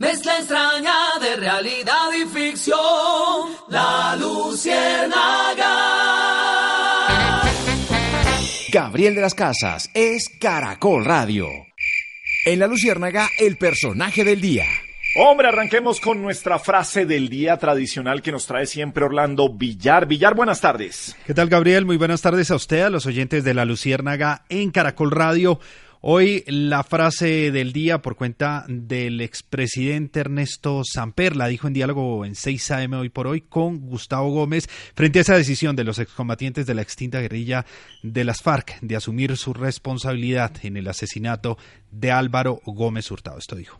Mezcla extraña de realidad y ficción. La Luciérnaga. Gabriel de las Casas es Caracol Radio. En La Luciérnaga, el personaje del día. Hombre, arranquemos con nuestra frase del día tradicional que nos trae siempre Orlando Villar. Villar, buenas tardes. ¿Qué tal, Gabriel? Muy buenas tardes a usted, a los oyentes de La Luciérnaga en Caracol Radio. Hoy la frase del día por cuenta del expresidente Ernesto Samper la dijo en diálogo en 6 AM hoy por hoy con Gustavo Gómez frente a esa decisión de los excombatientes de la extinta guerrilla de las FARC de asumir su responsabilidad en el asesinato de Álvaro Gómez Hurtado. Esto dijo.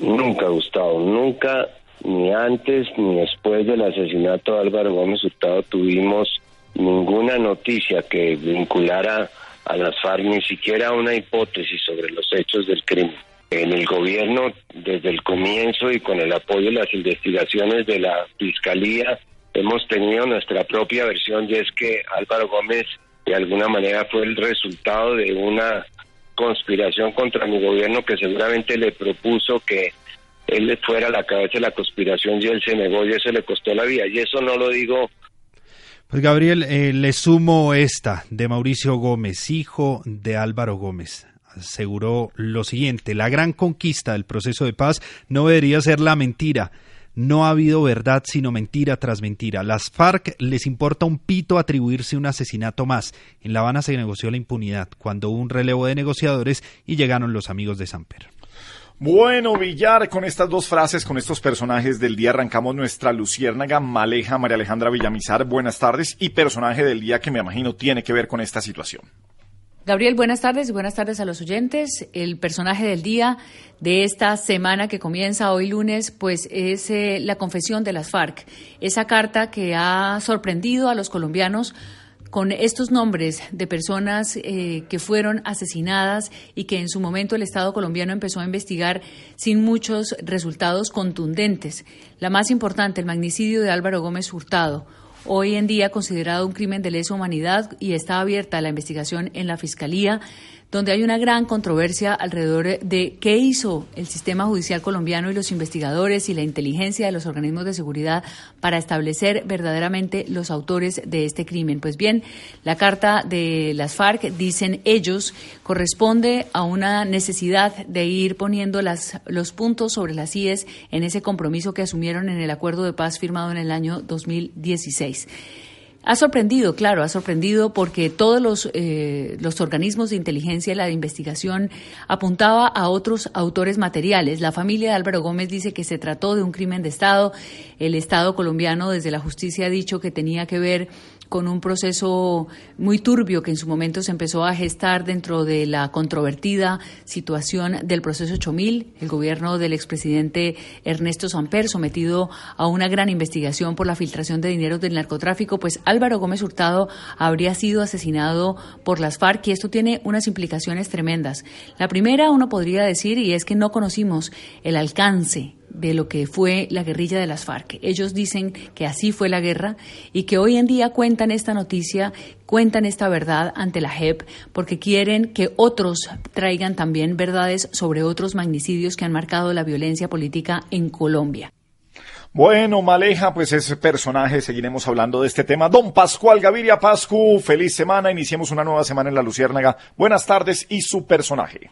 Nunca, Gustavo, nunca, ni antes ni después del asesinato de Álvaro Gómez Hurtado tuvimos ninguna noticia que vinculara a las FARC ni siquiera una hipótesis sobre los hechos del crimen. En el gobierno, desde el comienzo y con el apoyo de las investigaciones de la Fiscalía, hemos tenido nuestra propia versión y es que Álvaro Gómez de alguna manera fue el resultado de una conspiración contra mi gobierno que seguramente le propuso que él fuera la cabeza de la conspiración y él se negó y eso le costó la vida. Y eso no lo digo pues Gabriel, eh, le sumo esta de Mauricio Gómez, hijo de Álvaro Gómez. Aseguró lo siguiente, la gran conquista del proceso de paz no debería ser la mentira. No ha habido verdad sino mentira tras mentira. Las FARC les importa un pito atribuirse un asesinato más. En La Habana se negoció la impunidad cuando hubo un relevo de negociadores y llegaron los amigos de Samper. Bueno, Villar, con estas dos frases, con estos personajes del día, arrancamos nuestra luciérnaga Maleja María Alejandra Villamizar. Buenas tardes y personaje del día que me imagino tiene que ver con esta situación. Gabriel, buenas tardes y buenas tardes a los oyentes. El personaje del día de esta semana que comienza hoy lunes, pues es eh, la confesión de las FARC, esa carta que ha sorprendido a los colombianos con estos nombres de personas eh, que fueron asesinadas y que en su momento el Estado colombiano empezó a investigar sin muchos resultados contundentes. La más importante, el magnicidio de Álvaro Gómez Hurtado, hoy en día considerado un crimen de lesa humanidad y está abierta la investigación en la Fiscalía donde hay una gran controversia alrededor de qué hizo el sistema judicial colombiano y los investigadores y la inteligencia de los organismos de seguridad para establecer verdaderamente los autores de este crimen. Pues bien, la carta de las FARC, dicen ellos, corresponde a una necesidad de ir poniendo las, los puntos sobre las IES en ese compromiso que asumieron en el acuerdo de paz firmado en el año 2016. Ha sorprendido, claro, ha sorprendido porque todos los, eh, los organismos de inteligencia y la de investigación apuntaba a otros autores materiales. La familia de Álvaro Gómez dice que se trató de un crimen de Estado. El Estado colombiano desde la justicia ha dicho que tenía que ver con un proceso muy turbio que en su momento se empezó a gestar dentro de la controvertida situación del proceso 8000, el gobierno del expresidente Ernesto Samper, sometido a una gran investigación por la filtración de dinero del narcotráfico, pues Álvaro Gómez Hurtado habría sido asesinado por las FARC y esto tiene unas implicaciones tremendas. La primera, uno podría decir, y es que no conocimos el alcance de lo que fue la guerrilla de las FARC. Ellos dicen que así fue la guerra y que hoy en día cuentan esta noticia, cuentan esta verdad ante la JEP porque quieren que otros traigan también verdades sobre otros magnicidios que han marcado la violencia política en Colombia. Bueno, Maleja, pues ese personaje, seguiremos hablando de este tema. Don Pascual Gaviria Pascu, feliz semana, iniciemos una nueva semana en la Luciérnaga. Buenas tardes y su personaje.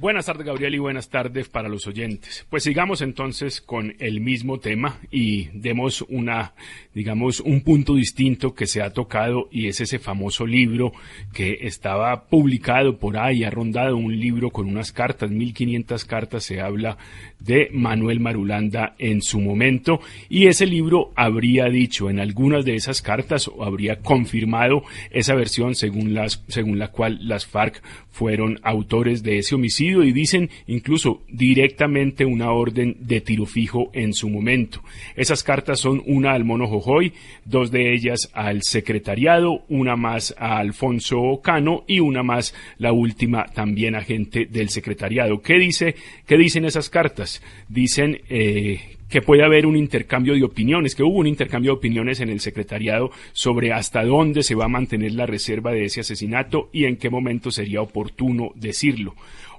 Buenas tardes, Gabriel, y buenas tardes para los oyentes. Pues sigamos entonces con el mismo tema y demos una, digamos, un punto distinto que se ha tocado y es ese famoso libro que estaba publicado por ahí, ha rondado un libro con unas cartas, 1500 cartas, se habla de Manuel Marulanda en su momento y ese libro habría dicho en algunas de esas cartas o habría confirmado esa versión según las, según la cual las FARC fueron autores de ese homicidio y dicen incluso directamente una orden de tiro fijo en su momento. Esas cartas son una al Mono Jojoy, dos de ellas al secretariado, una más a Alfonso Cano y una más, la última, también agente del secretariado. ¿Qué dice? ¿Qué dicen esas cartas? Dicen eh, que puede haber un intercambio de opiniones, que hubo un intercambio de opiniones en el secretariado sobre hasta dónde se va a mantener la reserva de ese asesinato y en qué momento sería oportuno decirlo.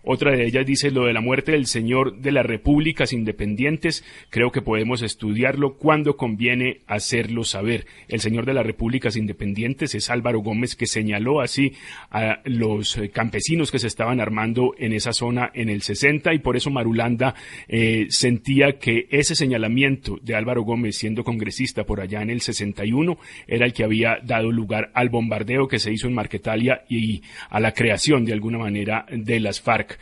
Otra de ellas dice lo de la muerte del señor de las repúblicas independientes. Creo que podemos estudiarlo cuando conviene hacerlo saber. El señor de las repúblicas independientes es Álvaro Gómez que señaló así a los eh, campesinos que se estaban armando en esa zona en el 60 y por eso Marulanda eh, sentía que ese señalamiento de Álvaro Gómez siendo congresista por allá en el 61 era el que había dado lugar al bombardeo que se hizo en Marquetalia y a la creación de alguna manera de las FARC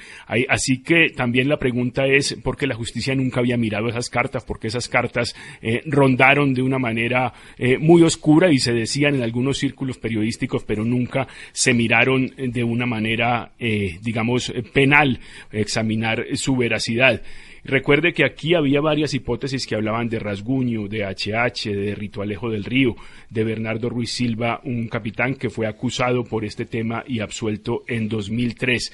así que también la pregunta es por qué la justicia nunca había mirado esas cartas, porque esas cartas eh, rondaron de una manera eh, muy oscura y se decían en algunos círculos periodísticos, pero nunca se miraron de una manera, eh, digamos, penal, examinar su veracidad. Recuerde que aquí había varias hipótesis que hablaban de Rasguño, de HH, de Ritualejo del Río, de Bernardo Ruiz Silva, un capitán que fue acusado por este tema y absuelto en 2003.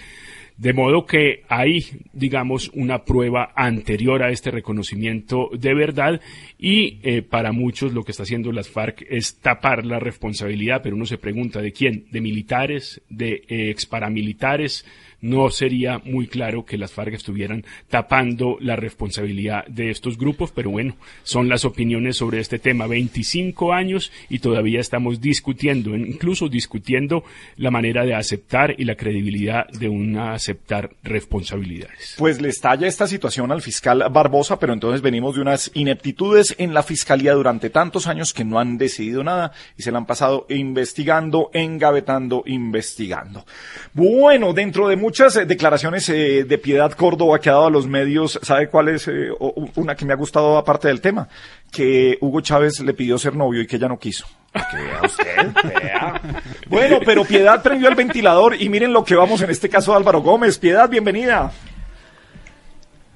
De modo que hay, digamos, una prueba anterior a este reconocimiento de verdad y eh, para muchos lo que está haciendo las FARC es tapar la responsabilidad, pero uno se pregunta de quién, de militares, de eh, ex paramilitares, no sería muy claro que las FARC estuvieran tapando la responsabilidad de estos grupos, pero bueno, son las opiniones sobre este tema. 25 años y todavía estamos discutiendo, incluso discutiendo la manera de aceptar y la credibilidad de una aceptar responsabilidades. Pues le estalla esta situación al fiscal Barbosa, pero entonces venimos de unas ineptitudes en la fiscalía durante tantos años que no han decidido nada y se la han pasado investigando, engavetando, investigando. Bueno, dentro de muchas eh, declaraciones eh, de Piedad Córdoba que ha dado a los medios. ¿Sabe cuál es eh, una que me ha gustado aparte del tema? Que Hugo Chávez le pidió ser novio y que ella no quiso. Que vea usted, vea. Bueno, pero Piedad prendió el ventilador y miren lo que vamos en este caso de Álvaro Gómez. Piedad, bienvenida.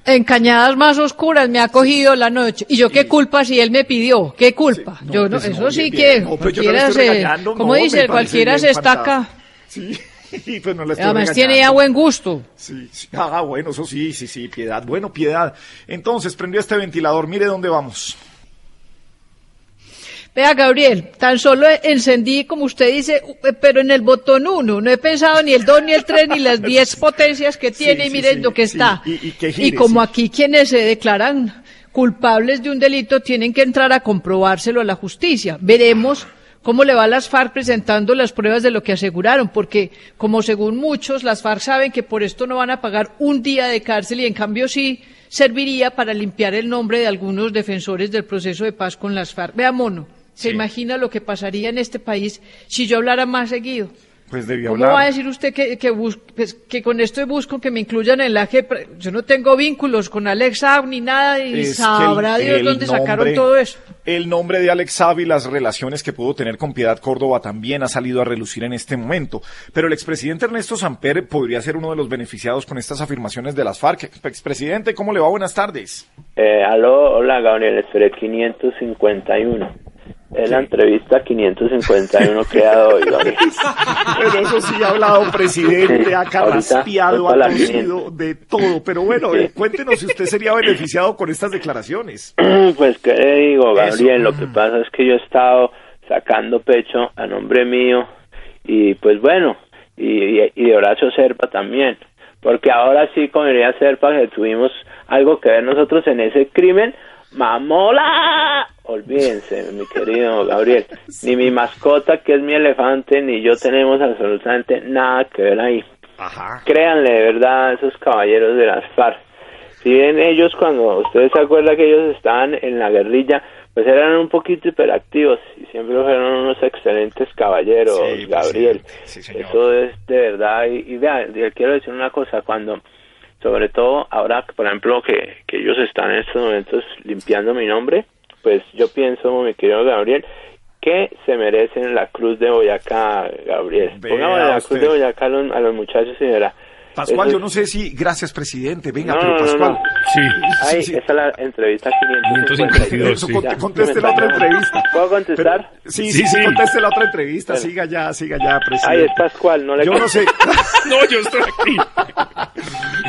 En cañadas más oscuras me ha cogido la noche. ¿Y yo qué culpa si él me pidió? ¿Qué culpa? yo no, pues eso sí que cualquiera se, como dice, cualquiera se estaca. Sí. pues no Además tiene ya buen gusto. Sí, sí, ah, bueno, eso sí, sí, sí, piedad. Bueno, piedad. Entonces, prendió este ventilador. Mire dónde vamos. Vea, Gabriel, tan solo encendí, como usted dice, pero en el botón 1. No he pensado ni el 2, ni el 3, ni las 10 potencias que tiene, y miren lo que está. Y, y, como aquí quienes se declaran culpables de un delito tienen que entrar a comprobárselo a la justicia. Veremos ¿Cómo le va a las FARC presentando las pruebas de lo que aseguraron? Porque, como según muchos, las FARC saben que por esto no van a pagar un día de cárcel y en cambio sí serviría para limpiar el nombre de algunos defensores del proceso de paz con las FARC. Vea, mono, ¿se imagina lo que pasaría en este país si yo hablara más seguido? Pues debía ¿Cómo va a decir usted que, que, pues, que, con esto busco que me incluyan en la JEP? Yo no tengo vínculos con Alex Saab ni nada y sabrá Dios dónde sacaron todo eso. El nombre de Alex Saab y las relaciones que pudo tener con Piedad Córdoba también ha salido a relucir en este momento. Pero el expresidente Ernesto Samper podría ser uno de los beneficiados con estas afirmaciones de las FARC. Expresidente, ¿cómo le va? Buenas tardes. Eh, aló, hola Gabriel, esperé 551. Es la entrevista 551 que ha dado hoy, Pero eso sí ha hablado, presidente, ha carraspiado, ha tosido de todo. Pero bueno, eh, cuéntenos si usted sería beneficiado con estas declaraciones. Pues, ¿qué le digo, Gabriel? Lo que pasa es que yo he estado sacando pecho a nombre mío y, pues bueno, y, y de Horacio Serpa también. Porque ahora sí, como diría Serpa, que tuvimos algo que ver nosotros en ese crimen, ¡Mamola! Olvídense, mi querido Gabriel. Ni mi mascota, que es mi elefante, ni yo tenemos absolutamente nada que ver ahí. créanle de verdad a esos caballeros de las FARC. Si bien ellos, cuando ustedes se acuerdan que ellos estaban en la guerrilla, pues eran un poquito hiperactivos y siempre fueron unos excelentes caballeros, Gabriel. Eso es de verdad. Y, y vean, quiero decir una cosa, cuando, sobre todo ahora, por ejemplo, que, que ellos están en estos momentos limpiando mi nombre, pues yo pienso, mi querido Gabriel, que se merecen la Cruz de Boyacá, Gabriel. Pongamos la Cruz de Boyacá a los, a los muchachos y verá. Pascual, yo no sé si, gracias presidente, venga, pero Pascual. Sí. Ahí, esa es la entrevista 552. sí. Conteste la otra entrevista. ¿Puedo contestar? sí, sí, sí, conteste la otra entrevista, siga ya, siga ya, presidente. Ahí es Pascual, no le Yo no sé. no, yo estoy aquí.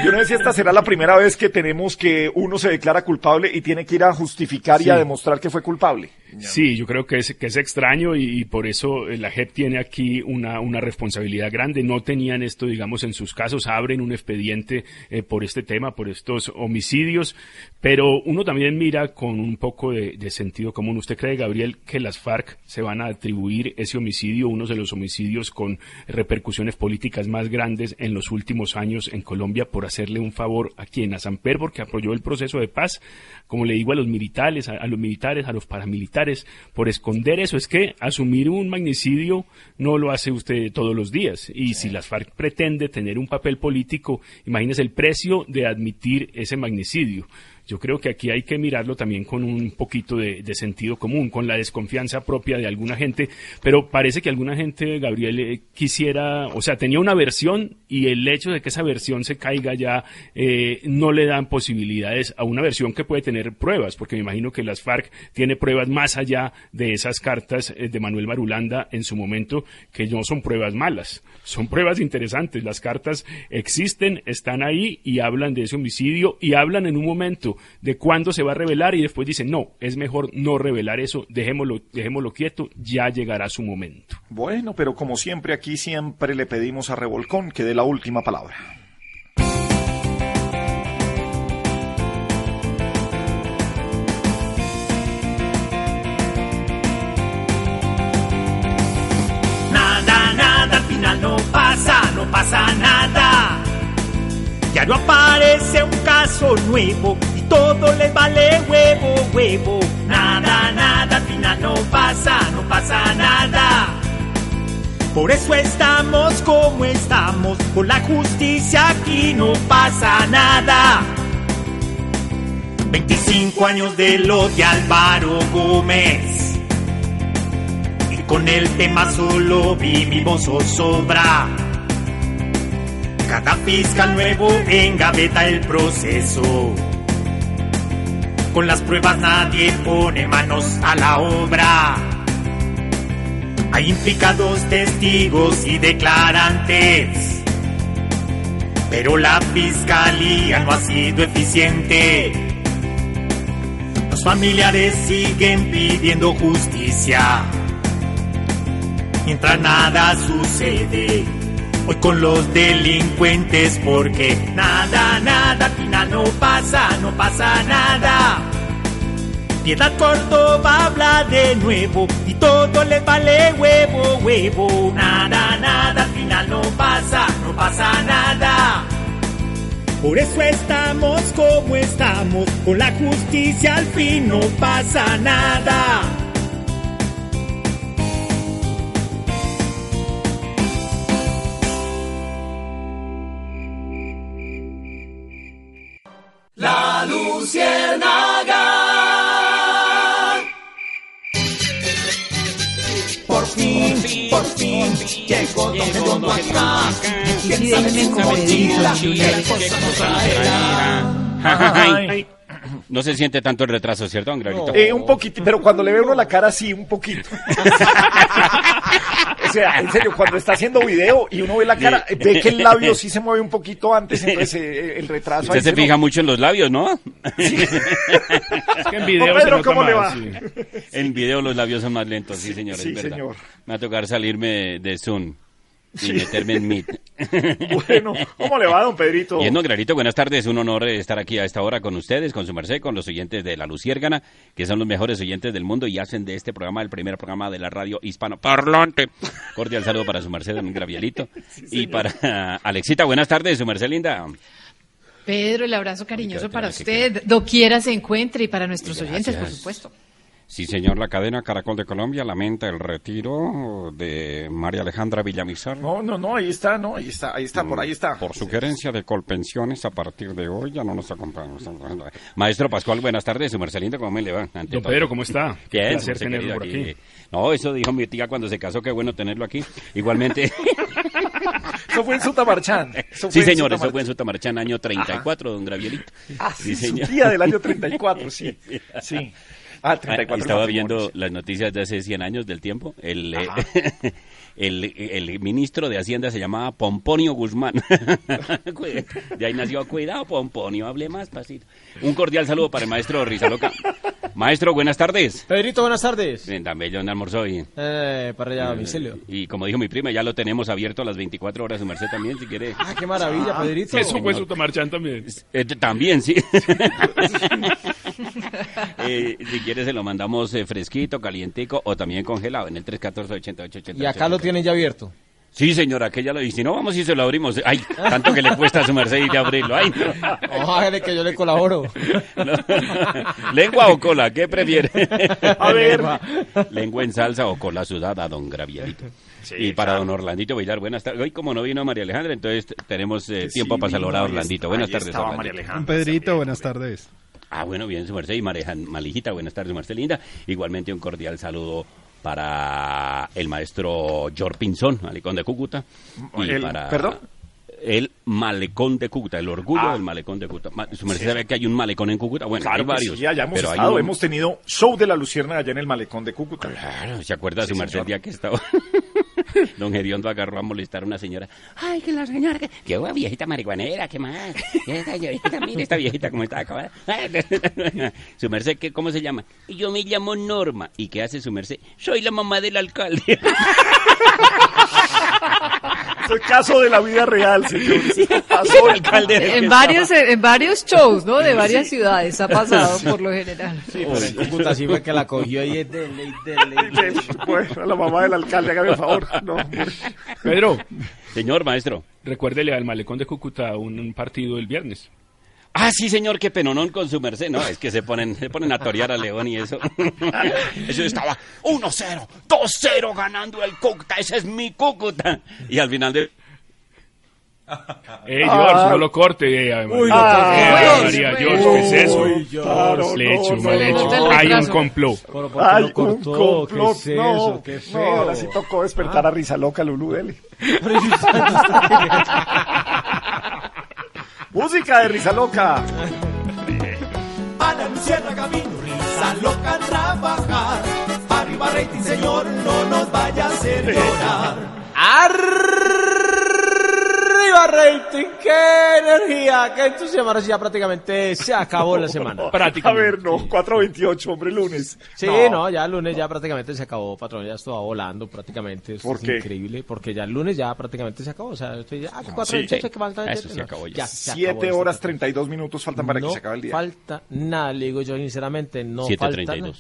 Yo no sé si esta será la primera vez que tenemos que uno se declara culpable y tiene que ir a justificar y a demostrar que fue culpable. Sí, yo creo que es, que es extraño y, por eso la JEP tiene aquí una, una responsabilidad grande. No tenían esto, digamos, en sus casos, abren un expediente eh, por este tema, por estos homicidios, pero uno también mira con un poco de, de, sentido común. ¿Usted cree, Gabriel, que las FARC se van a atribuir ese homicidio, uno de los homicidios con repercusiones políticas más grandes en los últimos años en Colombia, por hacerle un favor a quien? A Samper, porque apoyó el proceso de paz, como le digo a los militares, a los militares, a los paramilitares por esconder eso. Es que asumir un magnicidio no lo hace usted todos los días. Y si las FARC pretende tener un papel político, imagínese el precio de admitir ese magnicidio. Yo creo que aquí hay que mirarlo también con un poquito de, sentido común, con la desconfianza propia de alguna gente, pero parece que alguna gente, Gabriel, eh, quisiera, o sea, tenía una versión y el hecho de que esa versión se caiga ya eh, no le dan posibilidades a una versión que puede tener pruebas, porque me imagino que las FARC tiene pruebas más allá de esas cartas eh, de Manuel Marulanda en su momento, que no son pruebas malas, son pruebas interesantes. Las cartas existen, están ahí y hablan de ese homicidio y hablan en un momento de cuándo se va a revelar y después dicen, no, es mejor no revelar eso, dejémoslo, dejémoslo quieto, ya llegará su momento. Bueno, pero como siempre aquí siempre le pedimos a Revolcón que dé la última palabra. Nada, nada, al final no pasa, no pasa nada. Ya no aparece un caso nuevo todo les vale huevo, huevo. Nada, nada, al final no pasa, no pasa nada. Por eso estamos como estamos, con la justicia aquí no pasa nada. 25 años de lo de Álvaro Gómez. Y con el tema solo vivimos zozobra. Cada fiscal nuevo engaveta el proceso. Con las pruebas nadie pone manos a la obra. Hay implicados testigos y declarantes. Pero la fiscalía no ha sido eficiente. Los familiares siguen pidiendo justicia. Mientras nada sucede, hoy con los delincuentes porque nada, nada, al final no pasa, no pasa nada. Piedad Córdoba habla de nuevo y todo le vale huevo, huevo. Nada, nada, al final no pasa, no pasa nada. Por eso estamos como estamos, con la justicia al fin no pasa nada. Llegó Don acá. Sí, déjenme como No se siente tanto el retraso, ¿cierto, Angrarito? Eh, un poquito, pero cuando le ve uno la cara, sí, un poquito. o sea, en serio, cuando está haciendo video y uno ve la cara, ve que el labio sí se mueve un poquito antes, entonces eh, el retraso. Usted se fija mucho en los labios, ¿no? Es que en video se Pedro, ¿cómo le va? sí. En video los labios son más lentos, sí, señor, sí, es verdad. señor. Me va a tocar salirme de Zoom. Y meterme en Meet. Bueno, ¿cómo le va, don Pedrito? Bien, don Granito, buenas tardes. Un honor estar aquí a esta hora con ustedes, con su merced, con los oyentes de La Luciérgana, que son los mejores oyentes del mundo y hacen de este programa el primer programa de la radio hispano parlante. Cordial saludo para su merced, don Gravielito. y para Alexita, buenas tardes, su merced linda. Pedro, el abrazo cariñoso para usted, doquiera se encuentre y para nuestros oyentes, por supuesto. Sí, señor, la cadena Caracol de Colombia lamenta el retiro de María Alejandra Villamizar. No, no, no, ahí está, no, ahí está, ahí está, por ahí está. Por sugerencia de Colpensiones, a partir de hoy ya no nos acompaña. Maestro Pascual, buenas tardes. Su Marcelino, ¿cómo me le va? Ante Don. Pedro, ¿cómo está? Bien, Qué placer su tenerlo por aquí. No, eso dijo mi tía cuando se casó, qué bueno tenerlo aquí. Igualmente. Eso fue en Sutamarchán. Sí, señor, eso fue en Sutamarchán, año 34, don Gravielito. Ah, sí, su señor. día del año 34, sí, sí. Ah, 34. Ah, Estaba viendo las noticias de hace 100 años del tiempo. El, eh, el, el ministro de Hacienda se llamaba Pomponio Guzmán. De ahí nació, cuidado Pomponio, hable más pasito. Un cordial saludo para el maestro Rizaloca. Maestro, buenas tardes. Pedrito, buenas tardes. Bien, También yo no almorzó hoy. Eh, para allá, domicilio. Y como dijo mi prima, ya lo tenemos abierto a las 24 horas, su merced también, si quiere. Ah, qué maravilla, Pedrito. Eso fue su Tomarchán también. Eh, también, sí. Eh, si quiere se lo mandamos eh, fresquito, calientico o también congelado en el 314-8888. Y acá lo tienen ya abierto. Sí, señora, que ya lo... Y si no, vamos y se lo abrimos. Ay, tanto que le cuesta a su merced abrirlo. Ay, no. Ojalá que yo le colaboro. No. ¿Lengua o cola? ¿Qué prefiere? A ver. ¿Lengua en salsa o cola sudada, don Gravielito? Sí, y para claro. don Orlandito Villar, buenas tardes. Hoy, como no vino María Alejandra, entonces tenemos eh, Sí, tiempo para saludar a Orlandito. Buenas tardes, Orlandito. María Alejandra. Un Pedrito, buenas tardes. Ah, bueno, bien, su merced y Mareja- Malijita, buenas tardes, Marcelinda. Igualmente un cordial saludo para el maestro George Pinzón, Malecón de Cúcuta. Y El- para ¿perdón? El Malecón de Cúcuta, el orgullo Ah. del Malecón de Cúcuta. Su merced sabe que hay un malecón en Cúcuta. Bueno, Claro hay varios. sí, allá hemos pero estado, hemos tenido show de la Lucierna allá en el malecón de Cúcuta. Claro, ¿se acuerda Sí, su merced día que estaba? Don Gediondo agarró a molestar a una señora. Ay, que la señora, que... viejita marihuanera, qué más. Esta viejita, mire esta viejita cómo está acabada. su merced, ¿qué, ¿cómo se llama? Yo me llamo Norma. ¿Y qué hace su merced? Soy la mamá del alcalde. Es el caso de la vida real, señor. Pasó el que En varios, en varios shows, ¿no? De varias ciudades ha pasado por lo general. Sí, pero en Cúcuta sí fue que la cogió y es dele, y dele, y dele. Bueno, la mamá del alcalde, hágame el favor. No. Pedro, Señor maestro. recuérdele al Malecón de Cúcuta un, un partido el viernes. Ah, sí, señor, qué penonón con su merced. No, es que se ponen, se ponen a torear a León y eso. Eso estaba 1-0, 2-0 ganando el Cúcuta. Ese es mi Cúcuta. Y al final de... Eh, George, no lo corte. eh, además. Uy, Ah, Ay, pues, María. George, ¿qué es eso? Uy, George. Hecho, no, mal no, hecho. no, no. Hay un complot. Pero ¿por qué Ay, lo un cortó? complot. ¿Qué es no, eso? Qué no, feo. ahora sí tocó despertar a risa loca, Lulú, dele. Música de risa loca. A la lucierna camino, risa loca a trabajar. Arriba rating, señor, no nos vaya a hacer llorar. ¡Arriba, rating! ¡Qué energía! ¡Qué entusiasmo! Ahora sí ya prácticamente se acabó la semana. A Prácticamente. ver, no, 4.28, hombre, lunes. Sí, no. ya el lunes ya prácticamente se acabó, patrón, ya estaba volando prácticamente. Esto ¿Por es qué? increíble, porque ya el lunes ya prácticamente se acabó. O sea, estoy ya, ah, que cuatro sí. veintiocho, que falta Eso se acabó ya. Ya se acabó 7 esto. horas 32 minutos faltan para no que se acabe el día. falta nada, le digo yo sinceramente, no 7:32. falta nada.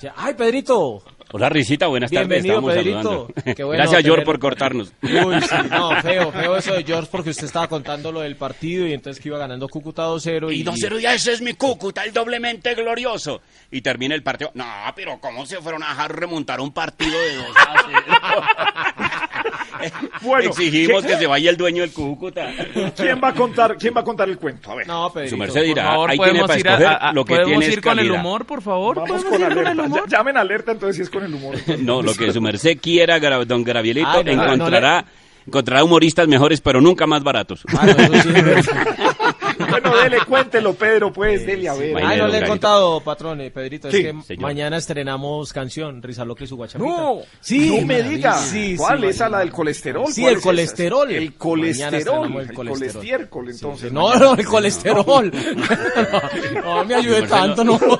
Ya- ¡Ay, Pedrito! Hola, Risita, buenas tardes. Bienvenido, Pedrito. bueno Gracias, George, tener- por cortarnos. Uy, sí, no, feo, feo eso de George porque usted estaba contando lo del partido y entonces que iba ganando Cúcuta 2-0 y... Y 2-0 ya ese es mi Cúcuta, el doblemente glorioso. Y termina el partido. No, pero ¿cómo se fueron a dejar remontar un partido de 2 a 0? Bueno, Exigimos ¿qué- que se vaya el dueño del Cúcuta. ¿Quién va a contar, quién va a contar el cuento? A ver. No, Pedrito. Su merced dirá, Por favor, ahí tiene podemos para ir, a- lo que podemos tiene es ir con el humor, por favor. Vamos ¿Podemos con ir con el alerta. humor? Ya- Llamen alerta entonces si es con el humor. No, lo que su merced quiera, don Gravielito, Ay, no, no, no encontrará, encontrará humoristas mejores, pero nunca más baratos. Ah, no, eso sí. Bueno, dele, cuéntelo, Pedro, pues, dele a ver. Ay, no de le he contado, patrón, eh, Pedrito, Sí, es que señor. mañana estrenamos canción, Risa Loca y su guachapita. No, sí, no me diga. Sí, ¿Cuál? sí, ¿Esa la del colesterol? Sí, ¿Cuál el es colesterol. El colesterol. El, el colesterol. entonces. No, no, el colesterol. no, no me ayude tanto, no.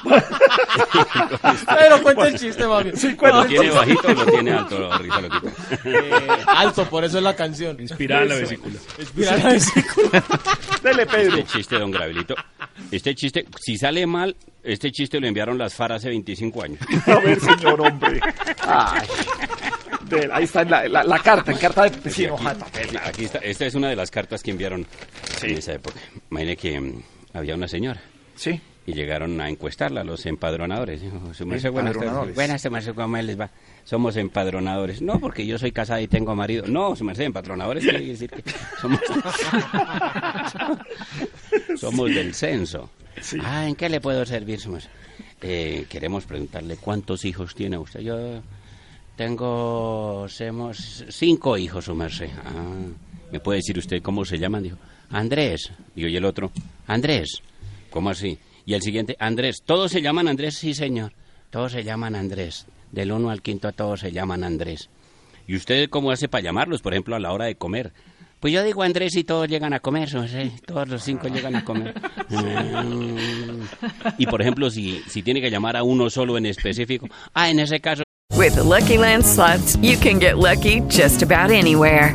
Pero cuenta el chiste, mami. ¿Lo tiene bajito o lo tiene alto? Eh, alto, por eso es la canción. Inspirada en la vesícula. Inspirada en la vesícula. Dele, Pedro. Este chiste, don Gravelito. Este chiste, si sale mal, este chiste lo enviaron las FAR hace 25 años. A ver, señor hombre. Ay. De- ahí está la, la- la carta, en carta de sí, de papel. Aquí está, esta es una de las cartas que enviaron en esa época. Imagine que mm, había una señora. Sí. Y llegaron a encuestarla los empadronadores. Dijo, "Su merced, buenas tardes. Buenas, ¿cómo les va? Somos empadronadores. No, porque yo soy casada y tengo marido. No, su merced, empadronadores quiere decir que somos, somos del censo. Ah, ¿en qué le puedo servir, su merced? Eh, queremos preguntarle cuántos hijos tiene usted. Yo tengo, somos cinco hijos, su merced. Ah, ¿me puede decir usted cómo se llaman? Dijo, Andrés. Digo, ¿y el otro? Andrés. ¿Cómo así? Y el siguiente, Andrés. ¿Todos se llaman Andrés? Sí, señor. Todos se llaman Andrés. Del uno al quinto todos se llaman Andrés. ¿Y usted cómo hace para llamarlos, por ejemplo, a la hora de comer? Pues yo digo Andrés y todos llegan a comer, todos los cinco llegan a comer. Mm. Y por ejemplo, si, si tiene que llamar a uno solo en específico, ah, en ese caso... With Lucky Land slots, you can get lucky just about anywhere.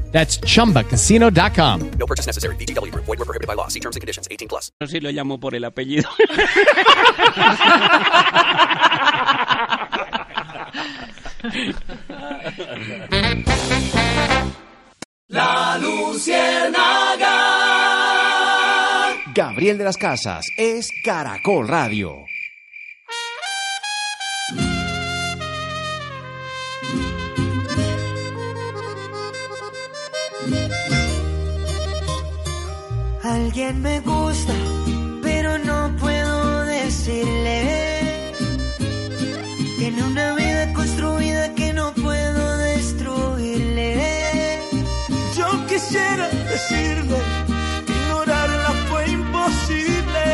That's chumbacasino.com. No purchase necessary. VGW Group. Void were prohibited by law. See terms and conditions. 18 plus. No sé si lo llamo por el apellido. La Luciérnaga. Gabriel de las Casas es Caracol Radio. Alguien me gusta, pero no puedo decirle. Tiene una vida construida que no puedo destruirle. Yo quisiera decirle que ignorarla fue imposible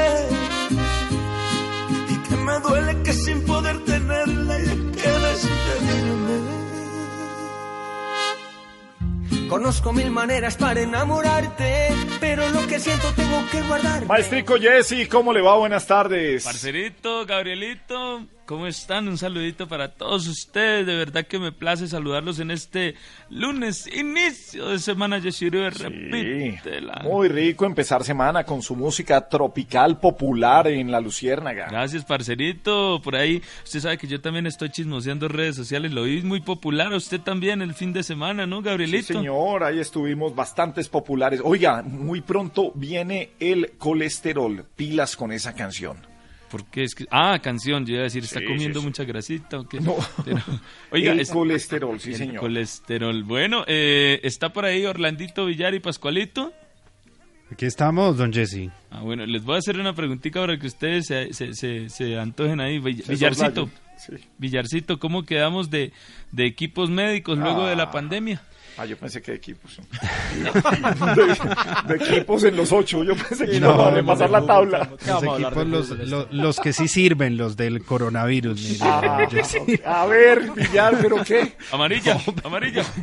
y que me duele que sin poder tenerla Conozco mil maneras para enamorarte, pero lo que siento tengo que guardar. Maestrico Jesse, ¿cómo le va? Buenas tardes. Parcerito, Gabrielito, ¿cómo están? Un saludito para todos ustedes. De verdad que me place saludarlos en este lunes, inicio de semana. Yeshirue, repítela. Muy rico empezar semana con su música tropical popular en la Luciérnaga. Gracias, parcerito. Por ahí, usted sabe que yo también estoy chismoseando redes sociales. Lo vi muy popular. Usted también el fin de semana, ¿no, Gabrielito? Sí, señor, ahí estuvimos bastantes populares. Oiga, muy pronto viene el colesterol. Pilas con esa canción. Porque es que, ah, canción, yo iba a decir, está Sí, comiendo sí, sí. mucha grasita. ¿o qué? No. Pero, oiga, El es- colesterol, sí, el señor. colesterol. Bueno, eh, está por ahí Orlandito Villar y Pascualito. Aquí estamos, don Jesse. Ah, bueno, les voy a hacer una preguntita para que ustedes se, se, se, se antojen ahí. Villarcito, sí. Villarcito, ¿cómo quedamos de, de equipos médicos luego de la Ah. pandemia? Ah, yo pensé que de equipos. de, de equipos en los ocho. Yo pensé que No, iba a no, pasar no, la tabla. Los equipos, los, los- los que sí sirven, los del coronavirus. mire, Ah, a ver, Villar, ¿pero qué? Amarilla, amarilla.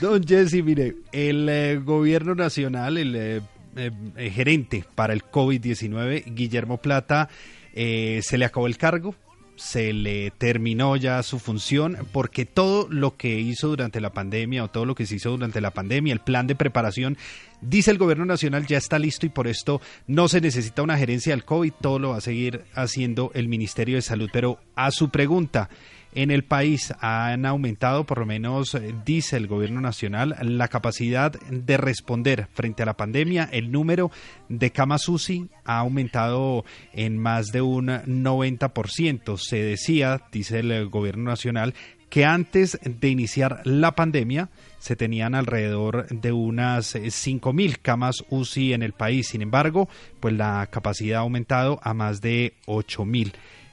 Don Jesse, mire, el eh, gobierno nacional, el eh, eh, eh, gerente para el COVID-19, Guillermo Plata, eh, se le acabó el cargo, se le terminó ya su función, porque todo lo que hizo durante la pandemia o todo lo que se hizo durante la pandemia, el plan de preparación, dice el gobierno nacional, ya está listo y por esto no se necesita una gerencia del COVID, todo lo va a seguir haciendo el Ministerio de Salud. Pero a su pregunta, En el país han aumentado, por lo menos eh, dice el gobierno nacional, la capacidad de responder frente a la pandemia. El número de camas UCI ha aumentado en más de un 90%. Se decía, dice el gobierno nacional, que antes de iniciar la pandemia se tenían alrededor de unas 5.000 camas UCI en el país. Sin embargo, pues la capacidad ha aumentado a más de 8.000.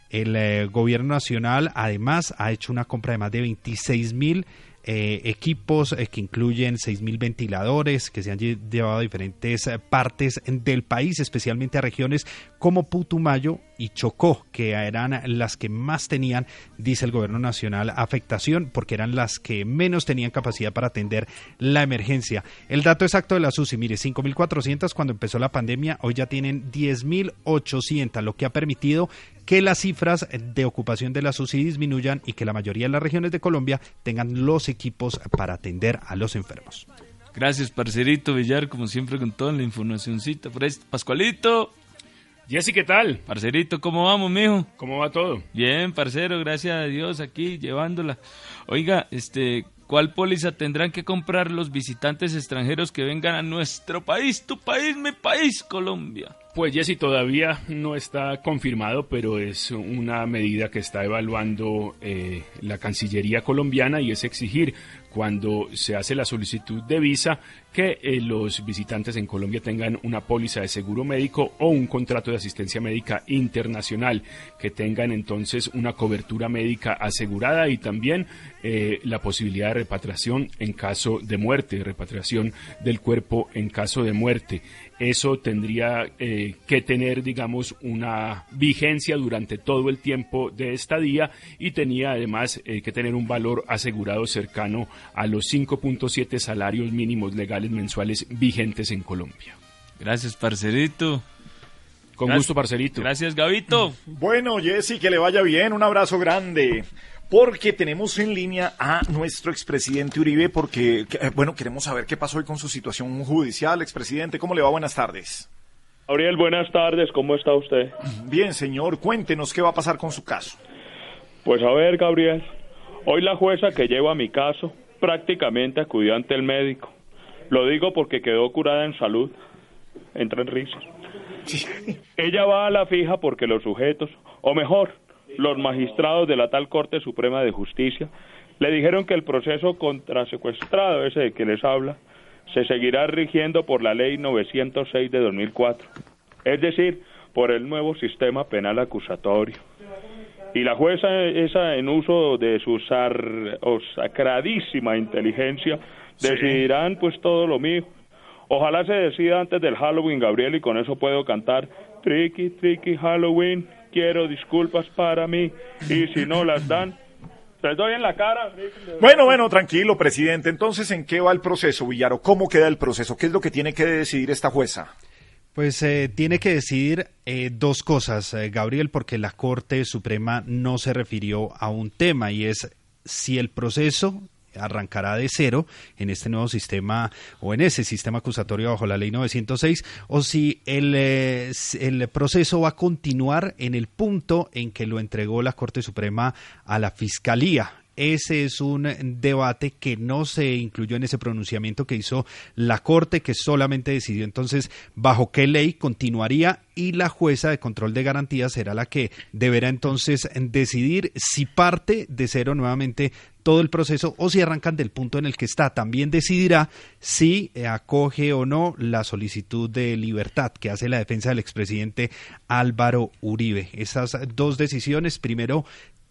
El eh, gobierno nacional además ha hecho una compra de más de 26.000 eh, equipos eh, que incluyen 6.000 ventiladores que se han llevado a diferentes partes del país, especialmente a regiones como Putumayo y Chocó, que eran las que más tenían, dice el gobierno nacional, afectación porque eran las que menos tenían capacidad para atender la emergencia. El dato exacto de la SUSI, mire, 5.400 cuando empezó la pandemia, hoy ya tienen 10.800, lo que ha permitido que las cifras de ocupación de la SUSI disminuyan y que la mayoría de las regiones de Colombia tengan los equipos para atender a los enfermos. Gracias, parcerito Villar, como siempre con toda la informacioncita. Por Pascualito. Jessy, ¿qué tal? Parcerito, ¿cómo vamos, mijo? ¿Cómo va todo? Bien, parcero, gracias a Dios aquí llevándola. Oiga, este, ¿cuál póliza tendrán que comprar los visitantes extranjeros que vengan a nuestro país, tu país, mi país, Colombia? Pues Jessy todavía no está confirmado, pero es una medida que está evaluando eh, la Cancillería colombiana y es exigir cuando se hace la solicitud de visa que eh, los visitantes en Colombia tengan una póliza de seguro médico o un contrato de asistencia médica internacional, que tengan entonces una cobertura médica asegurada y también eh, la posibilidad de repatriación en caso de muerte, repatriación del cuerpo en caso de muerte eso tendría eh, que tener, digamos, una vigencia durante todo el tiempo de estadía y tenía además eh, que tener un valor asegurado cercano a los 5.7 salarios mínimos legales mensuales vigentes en Colombia. Gracias, parcerito. Con gusto, parcerito. Gracias, Gavito. Bueno, Jesse, que le vaya bien. Un abrazo grande porque tenemos en línea a nuestro expresidente Uribe, porque, eh, bueno, queremos saber qué pasó hoy con su situación judicial. Expresidente, ¿cómo le va? Buenas tardes. Gabriel, buenas tardes, ¿cómo está usted? Bien, señor, cuéntenos qué va a pasar con su caso. Pues a ver, Gabriel, hoy la jueza que lleva mi caso prácticamente acudió ante el médico. Lo digo porque quedó curada en salud. Entra en risas. Ella va a la fija porque los sujetos, o mejor, los magistrados de la tal Corte Suprema de Justicia le dijeron que el proceso contra secuestrado, ese de que les habla, se seguirá rigiendo por la Ley 906 de 2004, es decir, por el nuevo sistema penal acusatorio. Y la jueza, esa en uso de su sacradísima inteligencia, decidirán pues todo lo mío. Ojalá se decida antes del Halloween, Gabriel, y con eso puedo cantar Tricky, Tricky Halloween, quiero disculpas para mí y si no las dan, les doy en la cara. Bueno, bueno, tranquilo, presidente. Entonces, ¿en qué va el proceso, Villaro? ¿Cómo queda el proceso? ¿Qué es lo que tiene que decidir esta jueza? Pues eh, tiene que decidir eh, dos cosas, eh, Gabriel, porque la Corte Suprema no se refirió a un tema y es si el proceso arrancará de cero en este nuevo sistema o en ese sistema acusatorio bajo la ley 906 o si el, eh, el proceso va a continuar en el punto en que lo entregó la Corte Suprema a la Fiscalía. Ese es un debate que no se incluyó en ese pronunciamiento que hizo la Corte, que solamente decidió entonces bajo qué ley continuaría y la jueza de control de garantías será la que deberá entonces decidir si parte de cero nuevamente todo el proceso o si arrancan del punto en el que está. También decidirá si acoge o no la solicitud de libertad que hace la defensa del expresidente Álvaro Uribe. Esas dos decisiones, primero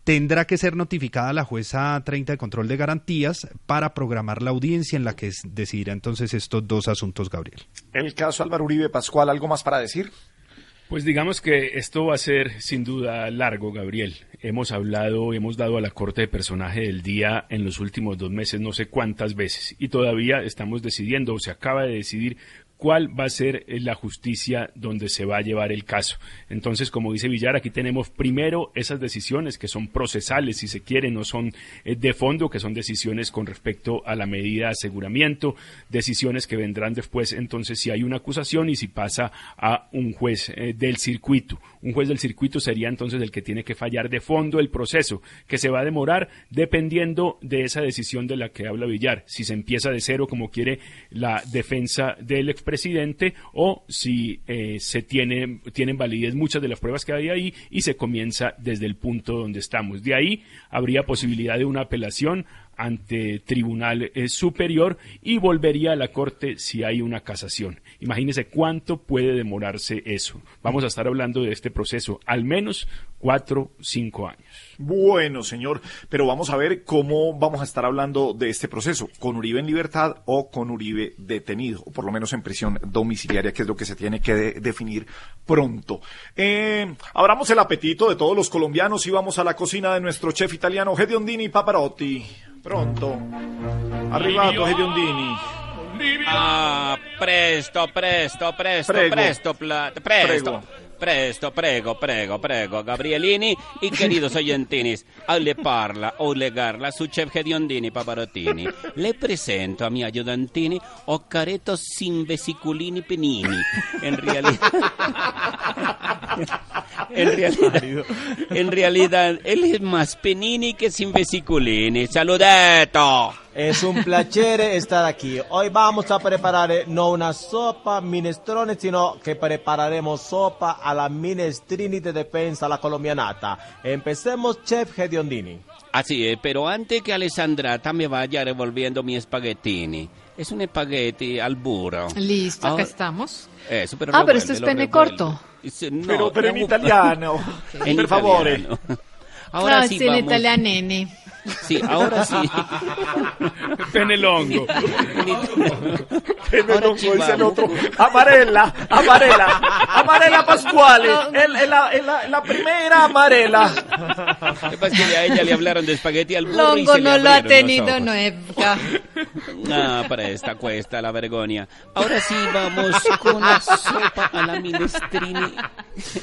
tendrá que ser notificada la jueza 30 de control de garantías para programar la audiencia en la que decidirá entonces estos dos asuntos, Gabriel. El caso Álvaro Uribe Pascual, ¿algo más para decir? Pues digamos que esto va a ser sin duda largo, Gabriel. Hemos hablado, hemos dado a la Corte de Personaje del Día en los últimos dos meses no sé cuántas veces y todavía estamos decidiendo o se acaba de decidir cuál va a ser eh, la justicia donde se va a llevar el caso. Entonces, como dice Villar, aquí tenemos primero esas decisiones que son procesales, si se quiere, no son eh, de fondo, que son decisiones con respecto a la medida de aseguramiento, decisiones que vendrán después, entonces, si hay una acusación y si pasa a un juez eh, del circuito. Un juez del circuito sería entonces el que tiene que fallar de fondo el proceso, que se va a demorar dependiendo de esa decisión de la que habla Villar. Si se empieza de cero, como quiere la defensa del expresidente, o si eh, se tiene, tienen validez muchas de las pruebas que hay ahí y se comienza desde el punto donde estamos. De ahí habría posibilidad de una apelación ante tribunal eh, superior y volvería a la corte si hay una casación. Imagínese cuánto puede demorarse eso. Vamos a estar hablando de este proceso al menos cuatro, cinco años. Bueno, señor, pero vamos a ver cómo vamos a estar hablando de este proceso, con Uribe en libertad o con Uribe detenido, o por lo menos en prisión domiciliaria, que es lo que se tiene que de- definir pronto. Eh, abramos el apetito de todos los colombianos y vamos a la cocina de nuestro chef italiano Hediondini Paparotti. Pronto. Arrivato Hediondini. Ah, presto, presto, presto, Prego. presto, pla- presto. Prego. Presto, prego, prego, prego, Gabrielini y queridos oyentines, a le parla o legarla su chef Hediondini Paparottini. Le presento a mi ayudantini Occareto sin vesiculini penini. En realidad, en realidad, en realidad, él es más penini que sin vesiculini. Saludeto. Es un placer estar aquí. Hoy vamos a preparar eh, no una sopa minestrone, sino que prepararemos sopa a la minestrini de defensa la colombianata. Empecemos, chef Hediondini. Así es, pero antes que Alessandrata me vaya revolviendo mi espaguetini. Es un espagueti al burro. Listo, acá Ahora- estamos. Eso, pero Ah, pero esto es pene corto. Sí, no, Pero- pero en no. italiano, En per favore. italiano. Ahora Claro, sí en vamos. italianene. Sí, ahora sí. Penelongo. Penelongo, dice el otro. Amarela, amarela, amarela Pascuale. El- el- la, el- la- la primera amarela. Es que a ella le hablaron de espagueti al burro y Longo se le no lo ha tenido nunca. Ah, para esta cuesta la vergogna. Ahora sí vamos con la sopa a la minestrini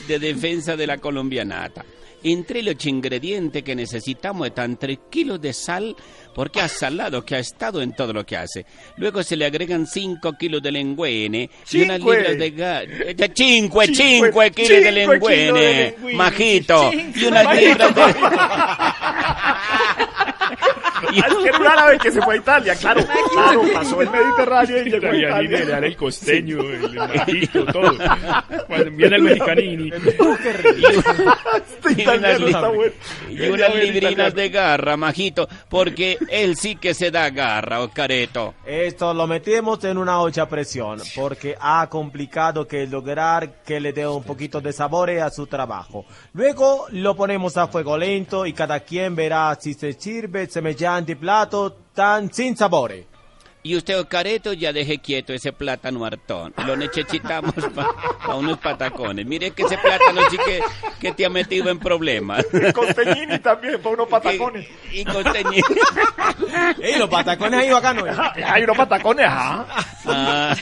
de defensa de la colombianata. Entre los ingredientes que necesitamos están 3 kilos de sal, porque ha salado que ha estado en todo lo que hace. Luego se le agregan 5 kilos de lenguene y unas libras de gas. 5, 5 Cinque, kilos de lenguene, majito. Y unas libras de... Ah, que era un árabe que se fue a Italia, claro. Claro, pasó el Mediterráneo y llegó a Italia. dan el costeño, el majito, todo. Cuando viene el mexicanini. Este y italiano unas, está li- bueno. y Quería unas ver librinas de garra, majito, porque él sí que se da garra, Oscareto. Esto lo metemos en una olla a presión porque ha complicado que lograr que le dé un poquito de sabor a su trabajo. Luego lo ponemos a fuego lento y cada quien verá si se sirve semejante plato tan sin sabore. Y usted, Oscareto, ya deje quieto ese plátano hartón. Lo necesitamos para unos patacones. Mire que ese plátano sí que, que te ha metido en problemas. Costeñini también, para unos patacones. Y costeñini. ¡Ey, los patacones ahí bacanos! Hay unos patacones, ajá. Ah,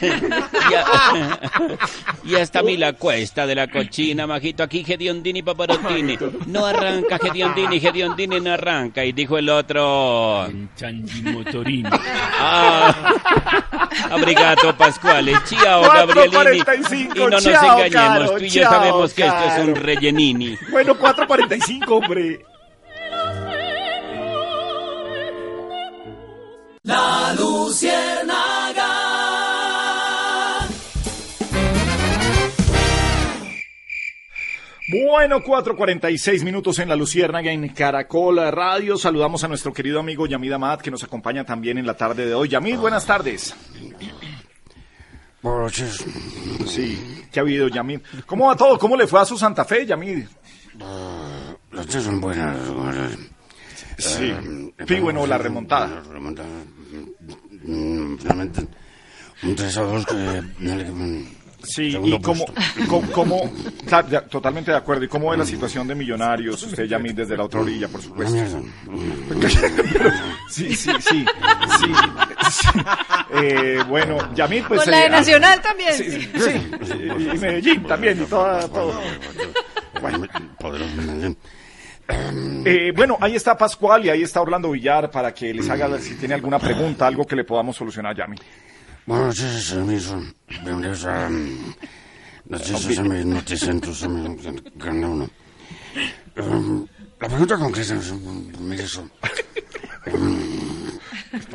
ya, y hasta a mí la cuesta de la cochina, majito. Aquí Gediondini Paparottini. No arranca Gediondini, Gediondini no arranca. Y dijo el otro... Changi Motorini. Ah, Obrigado, Pascuale. Ciao, Gabrielini. 4.45, Y no nos engañemos, caro, tú y yo sabemos que esto es un rellenini. Bueno, 4.45, hombre. Bueno, 4.46 minutos en la Luciérnaga en Caracol Radio. Saludamos a nuestro querido amigo Yamid Amad que nos acompaña también en la tarde de hoy. Yamid, buenas tardes. Sí, ¿qué ha habido, Yamid? ¿Cómo va todo? ¿Cómo le fue a su Santa Fe, Yamid? Las tres son buenas. Sí. Sí, bueno, la remontada. La remontada. Mm, Finalmente, un 3 a 2 que... Sí, segundo y cómo, cómo- claro, ya, totalmente de acuerdo. ¿Y cómo ve la situación de Millonarios? Usted, Yamid, desde la otra orilla, por supuesto. Sí, sí, sí, sí, sí. Eh, bueno, Yamil, pues... Con la de eh, Nacional también. Sí, sí, sí, y Medellín también y toda, todo. Eh, bueno, ahí está Pascual y ahí está Orlando Villar para que les haga si tiene alguna pregunta, algo que le podamos solucionar, Yami. Buenas noches, amigos. Bienvenidos a mm, Noticias a mi Noticentros, Canal 1. Um, La pregunta concreta es, mire eso.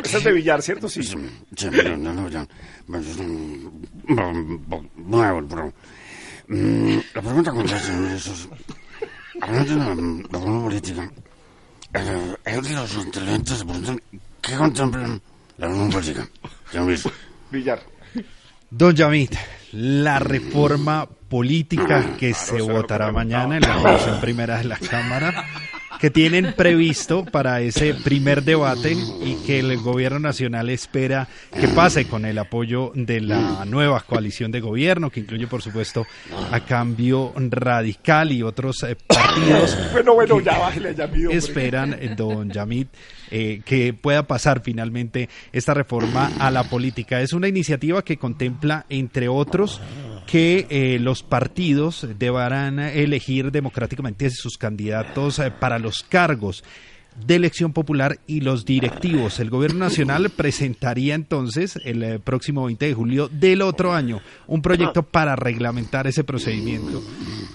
Esa es de Villar, ¿cierto? Sí. Sí, mire, no, no, ya. Es Nuevo el programa. Mm, La pregunta concreta, es, Hablando de la, política, eh, ellos los intervenientes se preguntan qué contemplan la unión política. Ya lo mismo. Don Yamit, la reforma política que se votará mañana en la comisión primera de la Cámara, que tienen previsto para ese primer debate y que el gobierno nacional espera que pase con el apoyo de la nueva coalición de gobierno, que incluye, por supuesto, a Cambio Radical y otros eh, partidos Bueno, bueno, ya bájale a Yami, hombre. esperan, eh, don Yamit, eh, que pueda pasar finalmente esta reforma a la política. Es una iniciativa que contempla, entre otros, que eh, los partidos deberán elegir democráticamente sus candidatos eh, para los cargos de elección popular y los directivos. El gobierno nacional presentaría entonces el eh, próximo 20 de julio del otro año un proyecto para reglamentar ese procedimiento.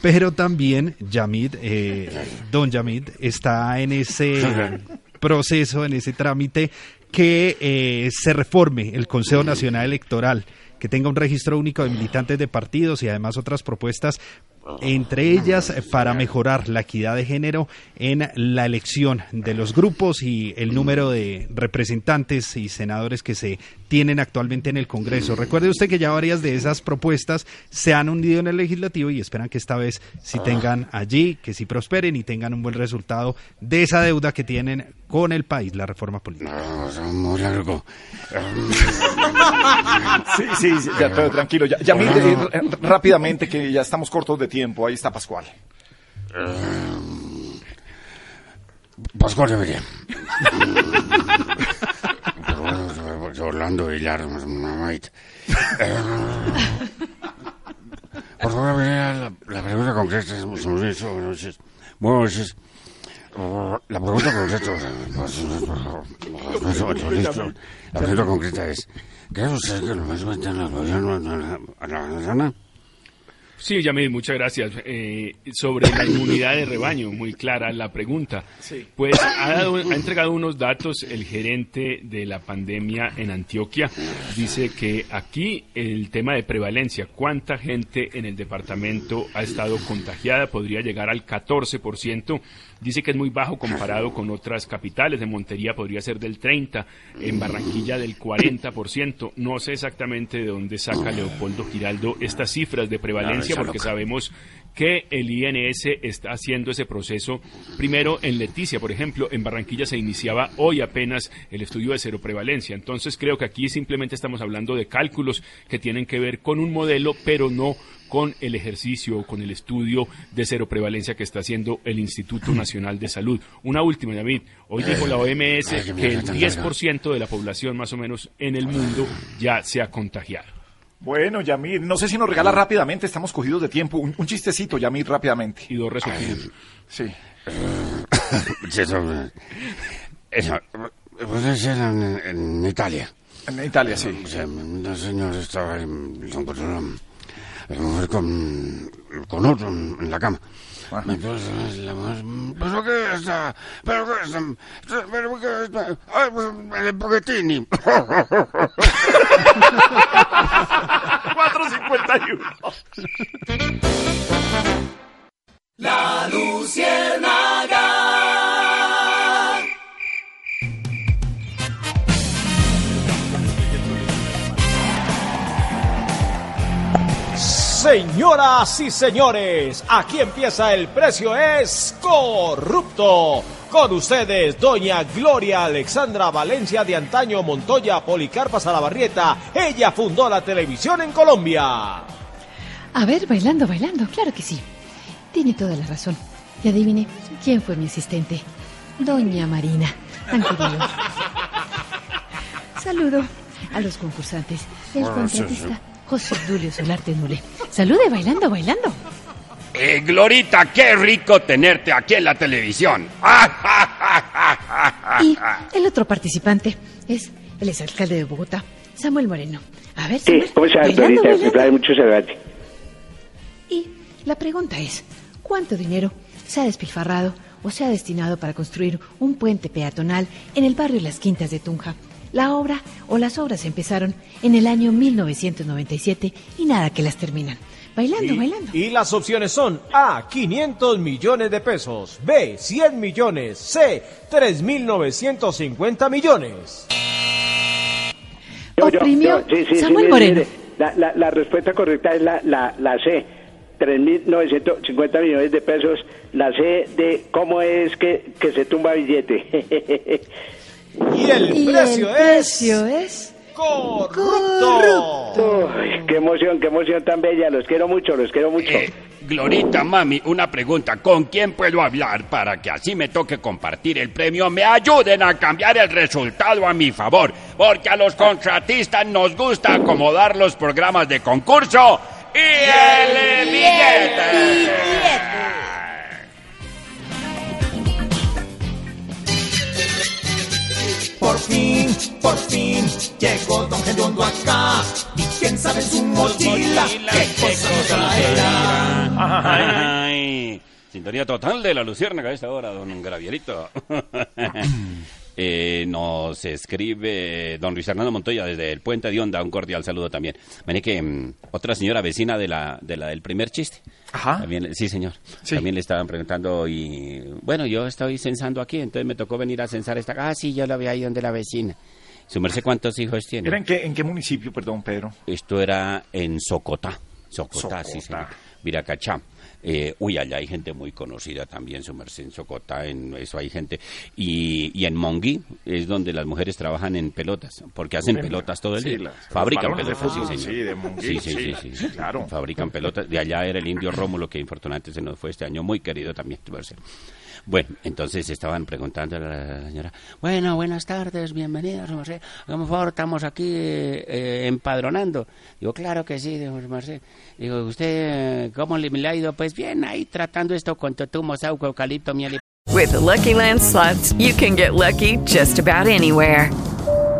Pero también eh, don Yamid, está en ese proceso, en ese trámite que eh, se reforme el Consejo Nacional Electoral, que tenga un registro único de militantes de partidos y además otras propuestas entre ellas eh, para mejorar la equidad de género en la elección de los grupos y el número de representantes y senadores que se tienen actualmente en el Congreso. Recuerde usted que ya varias de esas propuestas se han hundido en el legislativo y esperan que esta vez sí tengan allí, que sí prosperen y tengan un buen resultado de esa deuda que tienen con el país, la reforma política. Muy largo. Sí, sí, sí, ya, pero tranquilo. Ya, Yamil, eh, r- rápidamente, que ya estamos cortos de tiempo. Ahí está Pascual. Pascual debería. Orlando Villar. Por favor, la, la pregunta concreta buenas noches. La pregunta concreta, la pregunta concreta es, ¿cree usted que lo más meten a la? Sí, Yamil, muchas gracias. Eh, sobre la inmunidad de rebaño, muy clara la pregunta. Sí. Pues ha, dado- ha entregado unos datos el gerente de la pandemia en Antioquia. Dice que aquí el tema de prevalencia, cuánta gente en el departamento ha estado contagiada, podría llegar al 14%. Dice que es muy bajo comparado con otras capitales. De Montería podría ser del 30%, en Barranquilla del 40%. No sé exactamente de dónde saca Leopoldo Giraldo estas cifras de prevalencia, porque loca. sabemos que el INS está haciendo ese proceso. Primero en Leticia, por ejemplo, en Barranquilla se iniciaba hoy apenas el estudio de cero prevalencia. Entonces creo que aquí simplemente estamos hablando de cálculos que tienen que ver con un modelo, pero no con el ejercicio o con el estudio de cero prevalencia que está haciendo el Instituto Nacional de Salud. Una última, David. Hoy dijo la OMS que el mierda tan larga. 10% de la población más o menos en el mundo ya se ha contagiado. Bueno, Yamil, no sé si nos regala rápidamente, estamos cogidos de tiempo. Un, un chistecito, Yamil, rápidamente. Y dos resumidos. Sí. Eso, en, en Italia. En Italia, sí. O sea, una señora estaba en, la, la con, con otro en, en la cama. Entonces la mujer, ¿pero qué está? ¿Pero qué está? ¿Pero qué está? ¡Ay, pues, el Pochettini! 451. La Luciérnaga. Señoras y señores, aquí empieza el precio es corrupto. Con ustedes, doña Gloria Alexandra Valencia de Antaño Montoya Policarpa Salabarrieta. Ella fundó la televisión en Colombia. A ver, bailando, bailando, claro que sí. Tiene toda la razón. Y adivine, ¿quién fue mi asistente? Doña Marina. Tan querido. Saludo. a los concursantes y al sí, contratista José Dulio Solarte Nule. Salude bailando, bailando. Eh, Glorita, qué rico tenerte aquí en la televisión. Y el otro participante es el exalcalde de Bogotá, Samuel Moreno. A ver, Sí, Samuel, ¿cómo estás, bailando, Dorita? Me bailando. trae mucho saludarte. Y la pregunta es, ¿cuánto dinero se ha despilfarrado o se ha destinado para construir un puente peatonal en el barrio Las Quintas de Tunja? La obra o las obras empezaron en el año 1997 y nada que las terminan. Bailando, bailando. Y las opciones son A, 500 millones de pesos, B, 100 millones, C, 3.950 millones. Yo, Oprimió yo, sí, sí, sí, Samuel mire, Moreno. mire, La, la, la respuesta correcta es la, la, la C. 3.950 millones de pesos. La C de cómo es que, que se tumba billete. Y el Y precio el es... precio es... Corrupto. Uy, qué emoción, qué emoción tan bella. Los quiero mucho, los quiero mucho. Eh, Glorita, mami, una pregunta. ¿Con quién puedo hablar para que así me toque compartir el premio? Me ayuden a cambiar el resultado a mi favor. Porque a los contratistas nos gusta acomodar los programas de concurso y el billete. Por fin, por fin, llegó Don Gediondo acá. Y quién sabe en su mochila qué cosa nos traerá. Ay, sintonía total de la luciérnaga a esta hora, don Gravierito. Eh, nos escribe don Luis Fernando Montoya desde el Puente de Onda, un cordial saludo también. Que mm, otra señora vecina de la, de la del primer chiste. Ajá. También, sí, señor. También le estaban preguntando y, bueno, yo estoy censando aquí, entonces me tocó venir a censar esta. Ah, sí, yo la vi ahí donde la vecina. Su merced, ¿cuántos hijos tiene? ¿Era en qué, en qué municipio, perdón, Pedro? Esto era en Socotá. Socotá, sí, señor. Viracachá. Eh, uy, allá hay gente muy conocida también, su merced, en Socotá, en eso hay gente. Y, y en Monguí es donde las mujeres trabajan en pelotas, porque hacen En- pelotas todo el sí, día. las- Fabrican de pelotas, sí, fútbol, señor. sí, de Monguí, sí, sí, sí, sí, sí, sí. claro. Fabrican pelotas. De allá era el indio Rómulo, que infortunadamente se nos fue este año, muy querido también, su merced. Bueno, entonces estaban preguntando a la señora, bueno, buenas tardes, bienvenidos, merced. Por favor, estamos aquí eh, empadronando. Digo, claro que sí, merced. Digo, ¿usted cómo le, le ha ido? Pues bien, ahí tratando esto con totumo, sauco, eucalipto, miel y... With the Lucky Land slots, you can get lucky just about anywhere.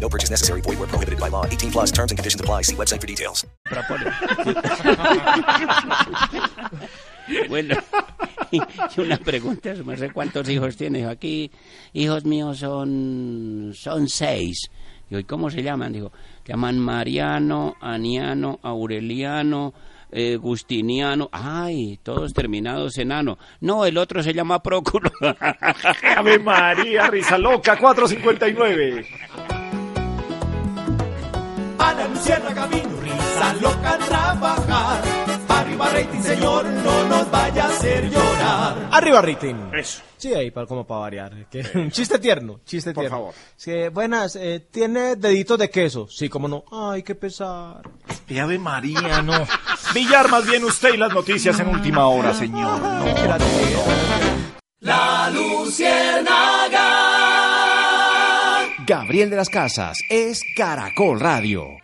No purchase necessary. Void where prohibited by law. 18 plus terms and conditions apply. See website for details. Bueno, y una pregunta, su merced, ¿cuántos hijos tiene? Dijo, aquí, hijos míos son, son seis. Digo, ¿y cómo se llaman? Digo, se llaman Mariano, Aniano, Aureliano, eh, Gustiniano. Ay, todos terminados en ano. No, el otro se llama Próculo. Ave María, risa loca, 459. Ana Luciérnaga vino, risa loca trabajar. Arriba rating, señor, no nos vaya a hacer llorar. Arriba rating. Eso. Sí, ahí para como para variar. que- un chiste tierno, chiste Por tierno. favor. Sí, buenas, eh, ¿tiene deditos de queso? Sí, cómo no. Ay, qué pesar. Ave María, no. Villar, más bien usted y las noticias en última hora, señor. No. La Luciérnaga. Gabriel de las Casas es Caracol Radio.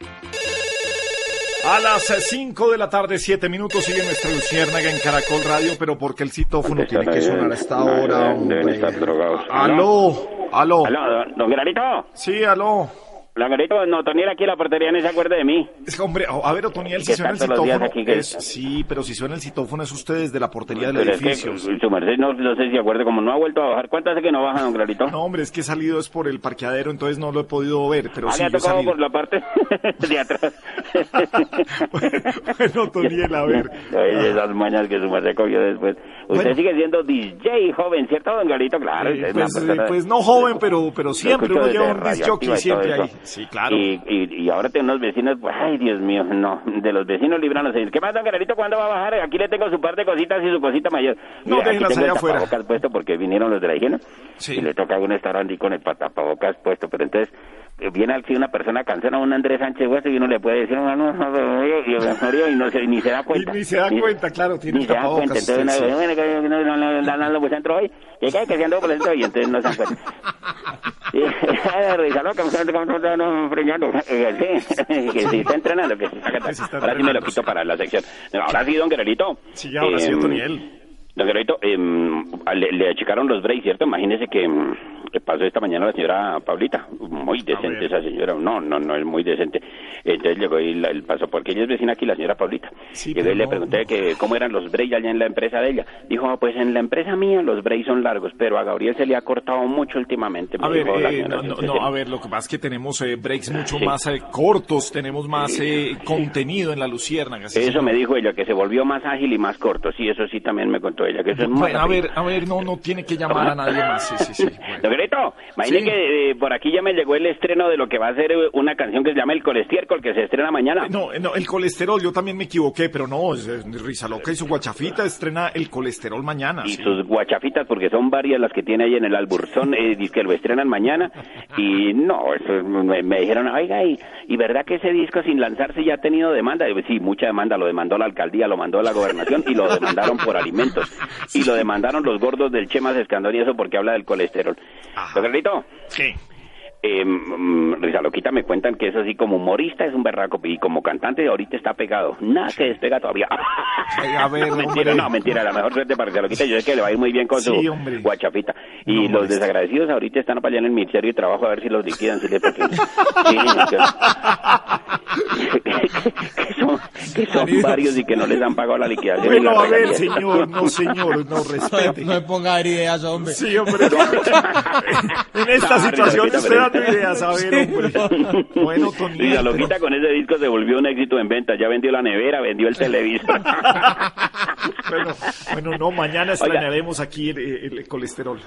A las 5 de la tarde, 7 minutos, sigue nuestra luciérnaga en Caracol Radio, pero porque el citófono tiene que sonar a esta hora, Deben estar drogados. Aló, aló. Aló, don Granito. Sí, aló. La garita, no, Toniel aquí en la portería no se acuerda de mí. Es que, hombre, a ver, Otoniel, si suena el citófono, aquí que- es- sí, pero si suena el citófono es ustedes de la portería del Pero es que edificio. su merced no, no sé si acuerda, como no ha vuelto a bajar. ¿Cuánto hace que no baja, don Clarito? No, hombre, es que he salido es por el parqueadero, entonces no lo he podido ver, pero ah, sí, yo he salido. por la parte de atrás. Bueno, Otoniel, a ver. Oye, esas mañas que su merced cogió después. Usted Bueno. sigue siendo DJ joven, ¿cierto, don Clarito? Claro. Eh, pues, eh, pues no joven, pero, pero siempre uno lleva un disc siempre ahí. Sí, claro. Y, y, y ahora tengo unos vecinos, pues, ay, Dios mío, no, de los vecinos libranos. ¿Qué más, don Gararito, cuándo va a bajar? Aquí le tengo su par de cositas y su cosita mayor. No, Mira, tengo allá afuera. puesto porque vinieron los de la higiene. Y le toca a uno estar con el pa- tapabocas puesto, pero entonces viene así una persona cansada, un Andrés Sánchez Hueso, y uno le puede decir, no, no, no, no, y, no se, ni se da cuenta. Ni se da cuenta, claro, tiene Ni se da cuenta, entonces sí. no, no, no, no, no, no, pues entro hoy, y que que se andó por el centro, y entonces no se dan cuenta. Risa loca, no, freñando, Eh, sí, que si está entrenando, que Ahora sí me lo quito para la sección. Ahora sí, don Guerrerito. Sí, ahora sí, Em. Don Guerrerito, em, le achicaron los breaks, ¿cierto? Imagínese que le pasó esta mañana la señora Pablita. Muy decente esa señora. No, no, no, es muy decente. Entonces llegó y la- el pasó, porque ella es vecina aquí, la señora. Sí, pero y le no, pregunté que cómo eran los breaks allá en la empresa de ella. Dijo, "Ah, pues en la empresa mía los breaks son largos, pero a Gabriel se le ha cortado mucho últimamente. A ver, eh, no, no, Sí, no, sí. a ver, lo que pasa es que tenemos eh, breaks mucho Sí. más eh, cortos, tenemos más eh, contenido en la luciérnaga. sí, Eso me dijo ella, que se volvió más ágil y más corto. Sí, eso sí también me contó ella, que eso es muy Bueno, a ver, a ver, no, no tiene que llamar a nadie más. Sí, sí, sí. Bueno. Sí. que eh, por aquí ya me llegó el estreno de lo que va a ser eh, una canción que se llama El Colestiércol, que se estrena mañana. No, eh, no, el colesterol, yo también me equivoqué, pero no, es, es Risa Loca y su guachafita estrena el colesterol mañana. Y sí. sus guachafitas, porque son varias las que tiene ahí en el albur, son eh, que lo estrenan mañana. Y no, eso, me, me dijeron, oiga, y, y verdad que ese disco sin lanzarse ya ha tenido demanda? Y, sí, mucha demanda, lo demandó la alcaldía, lo mandó la gobernación y lo demandaron por alimentos. Y lo demandaron los gordos del Chemas Escandón y eso porque habla del colesterol. Don Carlito, Sí. Eh, mm, me cuentan que es así como humorista, es un berraco y como cantante ahorita está pegado. Nada se despega todavía. a ver, mentira, hombre. no, mentira, la mejor suerte para Risa Loquita. Yo sé que le va a ir muy bien con Sí, su hombre. guachafita. Y los desagradecidos ahorita están para allá en el Ministerio de Trabajo a ver si los liquidan. Si les porque... Sí, que... que son, que son varios y que no les han pagado la liquidación. Bueno, la a ver, señor, no, señor, no respete. No me ponga ideas, hombre. Sí, hombre. en esta situación Risa ideas, a ver, hombre. Bueno, Tony. Risa Loquita con ese disco se volvió un éxito en ventas. Ya vendió la nevera, vendió el televisor. Bueno, bueno, no, mañana estrenaremos aquí el, el colesterol.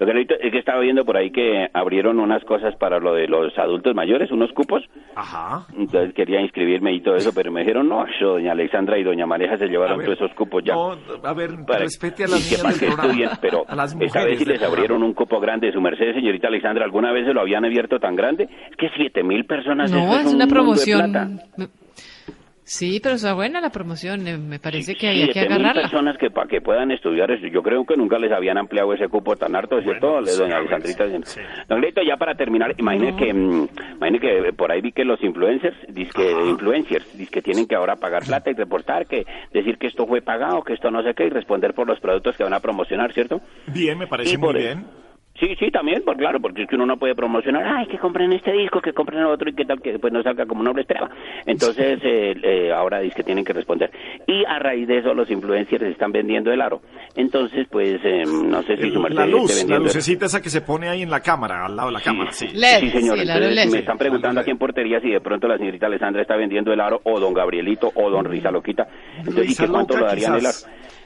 Lo que ahorita es que estaba viendo por ahí que abrieron unas cosas para lo de los adultos mayores, unos cupos. Ajá. Entonces quería inscribirme y todo eso, pero me dijeron, no, eso, doña Alexandra y doña Mareja se llevaron ver, todos esos cupos ya. No, a ver, Para- respete a las que niñas del que programa. estudien, pero a las esta vez sí les abrieron un cupo grande. Su merced, señorita Alexandra, ¿alguna vez se lo habían abierto tan grande? Es que siete mil personas. No, es un una mundo de promoción. Sí, pero está buena la promoción. eh, Me parece que hay que Siete mil agarrarla. personas que para que puedan estudiar eso. Yo creo que nunca les habían ampliado ese cupo tan harto, ¿cierto? Le- doña Alexandrita. Don Grito, ya para terminar, imagine que mm, imagine que por ahí vi que los influencers, que influencers, que tienen que ahora pagar plata y reportar, que decir que esto fue pagado, que esto no sé qué, y responder por los productos que van a promocionar, ¿cierto? Bien, me parece Y muy por- bien. Sí, sí, también, pues claro, porque es que uno no puede promocionar, ay, que compren este disco, que compren otro y que tal, que después no salga como uno lo esperaba. Entonces, eh, eh, ahora dice que tienen que responder. Y a raíz de eso, los influencers están vendiendo el aro. Entonces, pues, eh, no sé si su merced La esté luz, la vendiendo el- lucecita esa que se pone ahí en la cámara, al lado de la cámara, sí. sí, señor. sí, Entonces, LED. me están preguntando aquí en portería si de pronto la señorita Alessandra está vendiendo el aro o don Gabrielito o don Risa Loquita. Entonces, ¿y qué cuánto Loca, lo darían el aro?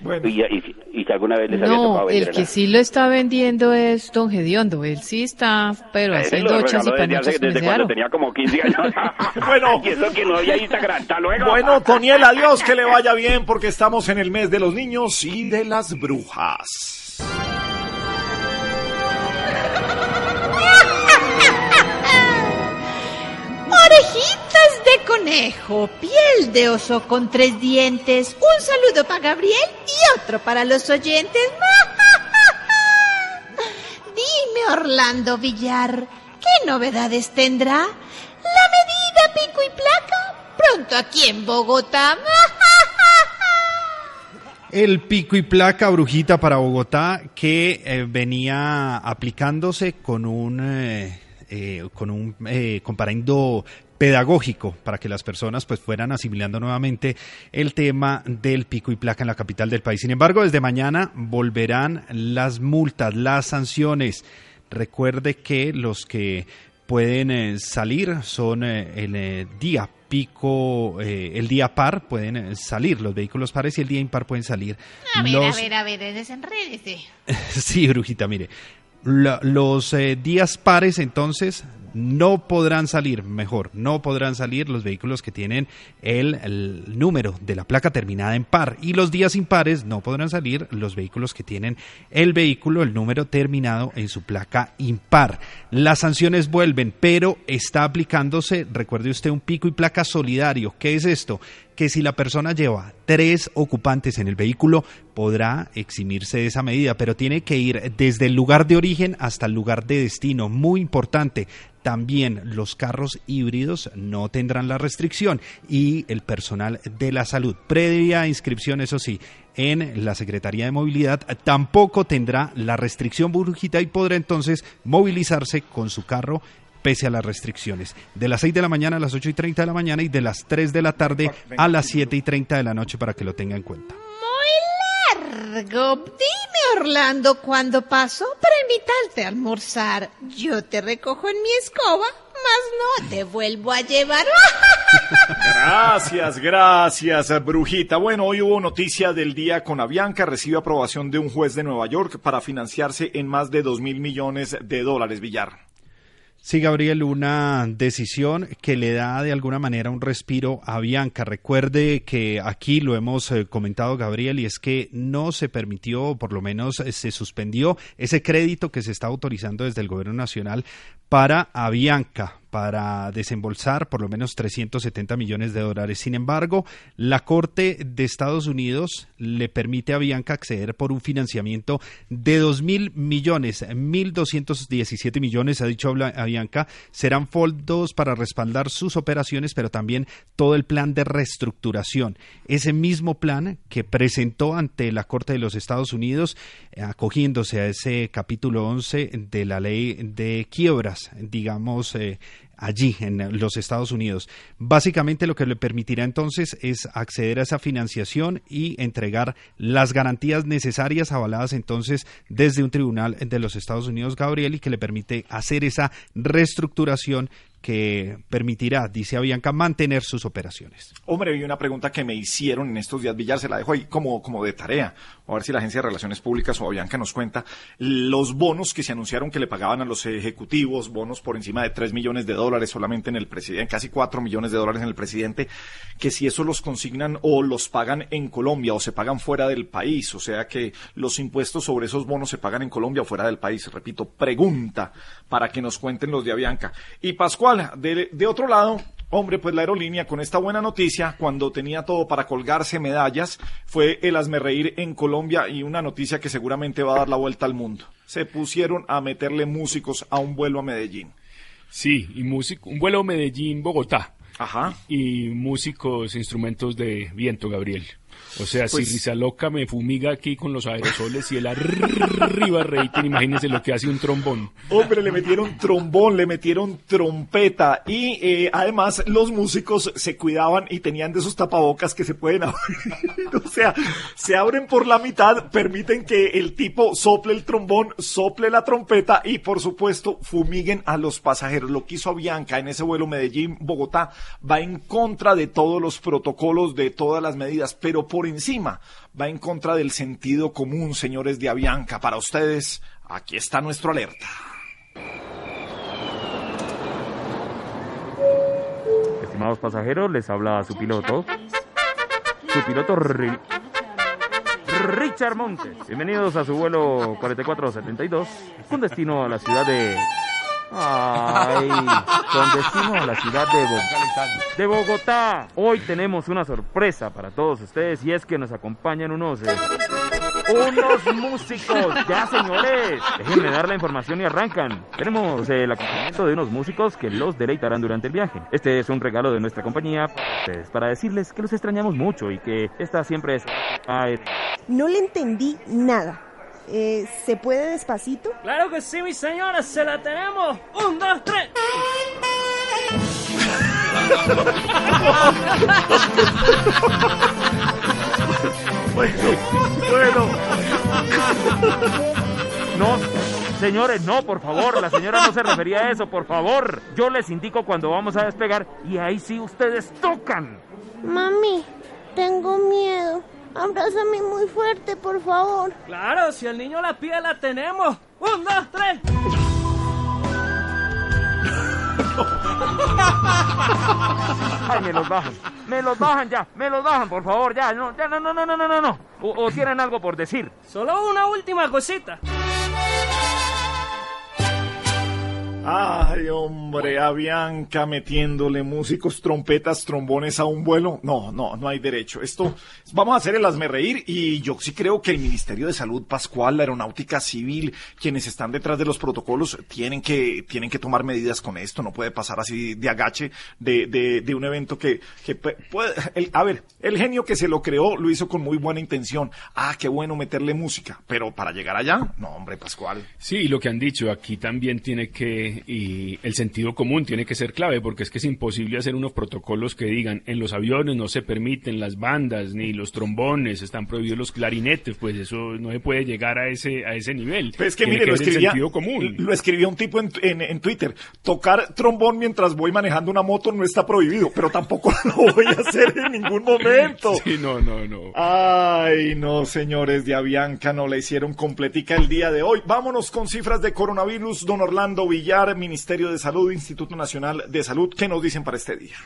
Bueno. Y, y, si- y si alguna vez les había tocado No, vender el el que sí lo está vendiendo es Don Gediondo. Él sí está, pero haciendo ochas y desde, panochas desde ese cuando tenía como 15 años. Bueno. y eso que no había Instagram. Hasta luego. Bueno, Toniel, adiós, que le vaya bien porque estamos en el mes de los niños y de las brujas. Orejitas de conejo, piel de oso con tres dientes, un saludo para Gabriel y otro para los oyentes. Dime, Orlando Villar, ¿qué novedades tendrá? La medida pico y placa pronto aquí en Bogotá. El pico y placa brujita para Bogotá que eh, venía aplicándose con un eh, eh, con un comparendo pedagógico para que las personas pues fueran asimilando nuevamente el tema del pico y placa en la capital del país. Sin embargo, desde mañana volverán las multas, las sanciones. Recuerde que los que pueden eh, salir son eh, el eh, día pico, el día par pueden salir los vehículos pares y el día impar pueden salir A ver, los a ver, a ver, desenrédese. sí, brujita, mire. La- los días pares entonces no podrán salir, mejor, no podrán salir los vehículos que tienen el, número de la placa terminada en par y los días impares no podrán salir los vehículos que tienen el vehículo, el número terminado en su placa impar. Las sanciones vuelven, pero está aplicándose, recuerde usted, un pico y placa solidario. ¿Qué es esto? Que si la persona lleva tres ocupantes en el vehículo podrá eximirse de esa medida, pero tiene que ir desde el lugar de origen hasta el lugar de destino. Muy importante. También los carros híbridos no tendrán la restricción y el personal de la salud, previa inscripción, eso sí, en la Secretaría de Movilidad, tampoco tendrá la restricción burbujita y podrá entonces movilizarse con su carro pese a las restricciones. De las 6 de la mañana a las 8 y 30 de la mañana y de las 3 de la tarde a las 7 y 30 de la noche para que lo tenga en cuenta. Largo. Dime, Orlando, ¿cuándo paso para invitarte a almorzar? Yo te recojo en mi escoba, mas no te vuelvo a llevar. Gracias, gracias, Brujita. Bueno, hoy hubo noticia del día con Avianca. Recibe aprobación de un juez de Nueva York para financiarse en más de dos mil millones de dólares, Villar. Sí, Gabriel, una decisión que le da de alguna manera un respiro a Bianca. Recuerde que aquí lo hemos eh, comentado, Gabriel, y es que no se permitió, o por lo menos eh, se suspendió ese crédito que se está autorizando desde el Gobierno Nacional para Avianca para desembolsar por lo menos 370 millones de dólares. Sin embargo, la Corte de Estados Unidos le permite a Bianca acceder por un financiamiento de 2 mil millones, 1.217 millones, ha dicho Bianca, serán fondos para respaldar sus operaciones, pero también todo el plan de reestructuración. Ese mismo plan que presentó ante la Corte de los Estados Unidos, acogiéndose a ese capítulo 11 de la ley de quiebras, digamos, eh, allí en los Estados Unidos. Básicamente lo que le permitirá entonces es acceder a esa financiación y entregar las garantías necesarias avaladas entonces desde un tribunal de los Estados Unidos, Gabriel, y que le permite hacer esa reestructuración que permitirá, dice Avianca, mantener sus operaciones. Hombre, vi una pregunta que me hicieron en estos días, Villar, se la dejo ahí como, como de tarea. A ver si la Agencia de Relaciones Públicas o Avianca nos cuenta los bonos que se anunciaron que le pagaban a los ejecutivos, bonos por encima de 3 millones de dólares solamente en el presidente, casi 4 millones de dólares en el presidente, que si eso los consignan o los pagan en Colombia o se pagan fuera del país, o sea que los impuestos sobre esos bonos se pagan en Colombia o fuera del país. Repito, pregunta para que nos cuenten los de Avianca. Y Pascual, de, de otro lado, Hombre, pues la aerolínea con esta buena noticia, cuando tenía todo para colgarse medallas, fue el reír en Colombia y una noticia que seguramente va a dar la vuelta al mundo. Se pusieron a meterle músicos a un vuelo a Medellín. Sí, y músico, un vuelo Medellín-Bogotá. Ajá. Y músicos, instrumentos de viento, Gabriel. O sea, Pues- si Risa Loca me fumiga aquí con los aerosoles y el arriba rating, imagínense lo que hace un trombón. Hombre, le metieron trombón, le metieron trompeta y eh, además los músicos se cuidaban y tenían de esos tapabocas que se pueden abrir. o sea, se abren por la mitad, permiten que el tipo sople el trombón, sople la trompeta y por supuesto fumiguen a los pasajeros. Lo que hizo Bianca en ese vuelo Medellín-Bogotá va en contra de todos los protocolos, de todas las medidas, pero por encima va en contra del sentido común, señores de Avianca. Para ustedes, aquí está nuestro alerta. Estimados pasajeros, les habla su piloto. Su piloto Ri- Richard Montes. Bienvenidos a su vuelo 4472 con destino a la ciudad de... Ay, con destino a la ciudad de Bogotá. De Bogotá. Hoy tenemos una sorpresa para todos ustedes y es que nos acompañan unos... eh, unos músicos, ya señores. Déjenme dar la información y arrancan. Tenemos eh, el acompañamiento de unos músicos que los deleitarán durante el viaje. Este es un regalo de nuestra compañía pues, para decirles que los extrañamos mucho y que esta siempre es... Ay, No le entendí nada. Eh, ¿Se puede despacito? Claro que sí, mi señora, se la tenemos. Un, dos, tres. Bueno, bueno. No, señores, no, por favor, la señora no se refería a eso, por favor. Yo les indico cuando vamos a despegar y ahí sí ustedes tocan. Mami, tengo miedo. Abrázame muy fuerte, por favor. Claro, si el niño la pide, la tenemos. Un, dos, tres. Ay, me los bajan, me los bajan ya, me los bajan, por favor, ya, no, ya, no, no, no, no, no, no, no. O, o tienen algo por decir. Solo una última cosita. Ay, hombre, a Bianca metiéndole músicos, trompetas, trombones a un vuelo. No, no, no hay derecho. Esto, vamos a hacer el hazme reír y yo sí creo que el Ministerio de Salud, Pascual, la Aeronáutica Civil, quienes están detrás de los protocolos, tienen que, tienen que tomar medidas con esto. No puede pasar así de agache de, de, de un evento que, que puede, el, a ver, el genio que se lo creó lo hizo con muy buena intención. Ah, qué bueno meterle música, pero para llegar allá, no, hombre, Pascual. Sí, lo que han dicho aquí también tiene que y el sentido común tiene que ser clave porque es que es imposible hacer unos protocolos que digan en los aviones no se permiten las bandas ni los trombones, están prohibidos los clarinetes, pues eso no se puede llegar a ese a ese nivel. Pues es que Tiene mire, lo escribía, sentido común. lo escribió un tipo en, en, en Twitter. Tocar trombón mientras voy manejando una moto no está prohibido, pero tampoco lo voy a hacer en ningún momento. Sí, no, no, no. Ay, no, señores de Avianca, no la hicieron completica el día de hoy. Vámonos con cifras de coronavirus. Don Orlando Villar, Ministerio de Salud, Instituto Nacional de Salud. ¿Qué nos dicen para este día?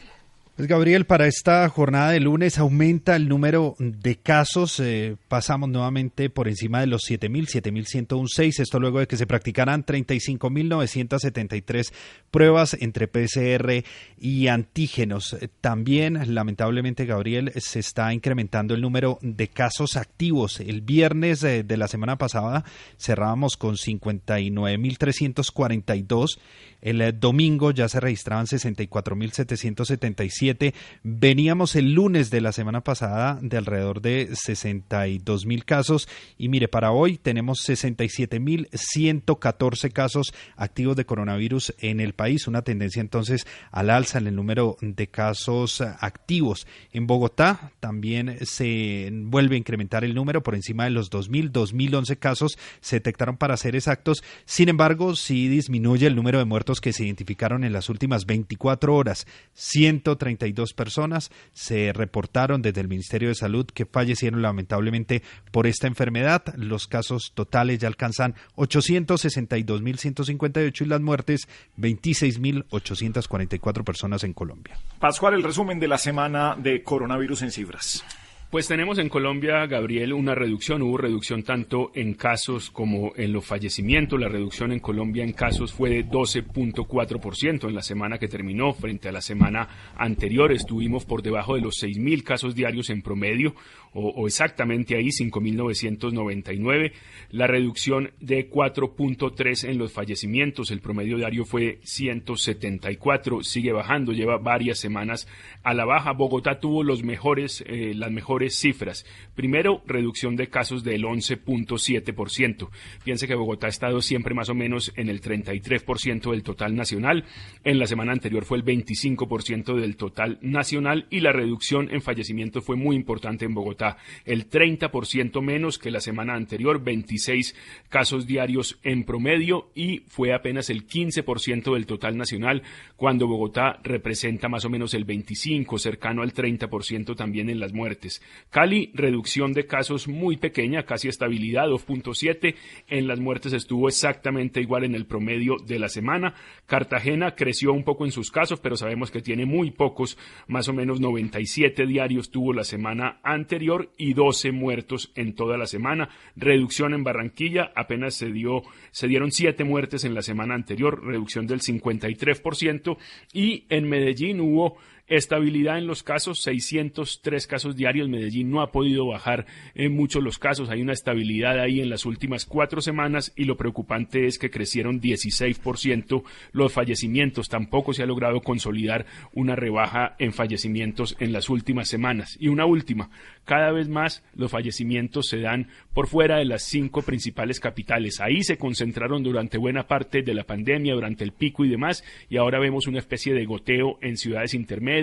Pues Gabriel, para esta jornada de lunes aumenta el número de casos. eh, pasamos nuevamente por encima de los 7.000, 7.106. Esto luego de que se practicaran 35.973 pruebas entre PCR y antígenos. También, lamentablemente, Gabriel, se está incrementando el número de casos activos. El viernes eh, de la semana pasada cerrábamos con 59.342. El eh, domingo ya se registraban 64.777. Veníamos el lunes de la semana pasada de alrededor de 62.000 casos. Y mire, para hoy tenemos 67.114 casos activos de coronavirus en el país. Una tendencia entonces al alza en el número de casos activos. En Bogotá también se vuelve a incrementar el número por encima de los 2.000. 2.011 casos se detectaron para ser exactos. Sin embargo, sí disminuye el número de muertos que se identificaron en las últimas 24 horas. 132 personas se reportaron desde el Ministerio de Salud que fallecieron lamentablemente por esta enfermedad. Los casos totales ya alcanzan 862.158 y las muertes 26.844 personas en Colombia. Pascual, el resumen de la semana de coronavirus en cifras. Pues tenemos en Colombia, Gabriel, una reducción. Hubo reducción tanto en casos como en los fallecimientos. La reducción en Colombia en casos fue de 12.4% en la semana que terminó. Frente a la semana anterior estuvimos por debajo de los 6.000 casos diarios en promedio, o, exactamente ahí, 5.999. La reducción de 4.3 en los fallecimientos. El promedio diario fue 174. Sigue bajando, lleva varias semanas a la baja. Bogotá tuvo los mejores, eh, las mejores cifras. Primero, reducción de casos del 11.7%. Piense que Bogotá ha estado siempre más o menos en el 33% del total nacional. En la semana anterior fue el 25% del total nacional y la reducción en fallecimientos fue muy importante en Bogotá. El 30% menos que la semana anterior, 26 casos diarios en promedio y fue apenas el 15% del total nacional cuando Bogotá representa más o menos el 25, cercano al 30% también en las muertes. Cali, reducción de casos muy pequeña, casi estabilidad, 2.7. En las muertes estuvo exactamente igual en el promedio de la semana. Cartagena creció un poco en sus casos, pero sabemos que tiene muy pocos, más o menos 97 diarios tuvo la semana anterior y 12 muertos en toda la semana. Reducción en Barranquilla, apenas se dio, se dieron 7 muertes en la semana anterior, reducción del 53%. Y en Medellín hubo Estabilidad en los casos, 603 casos diarios. Medellín no ha podido bajar en mucho los casos. Hay una estabilidad ahí en las últimas cuatro semanas y lo preocupante es que crecieron 16% los fallecimientos. Tampoco se ha logrado consolidar una rebaja en fallecimientos en las últimas semanas. Y una última, cada vez más los fallecimientos se dan por fuera de las cinco principales capitales. Ahí se concentraron durante buena parte de la pandemia, durante el pico y demás, y ahora vemos una especie de goteo en ciudades intermedias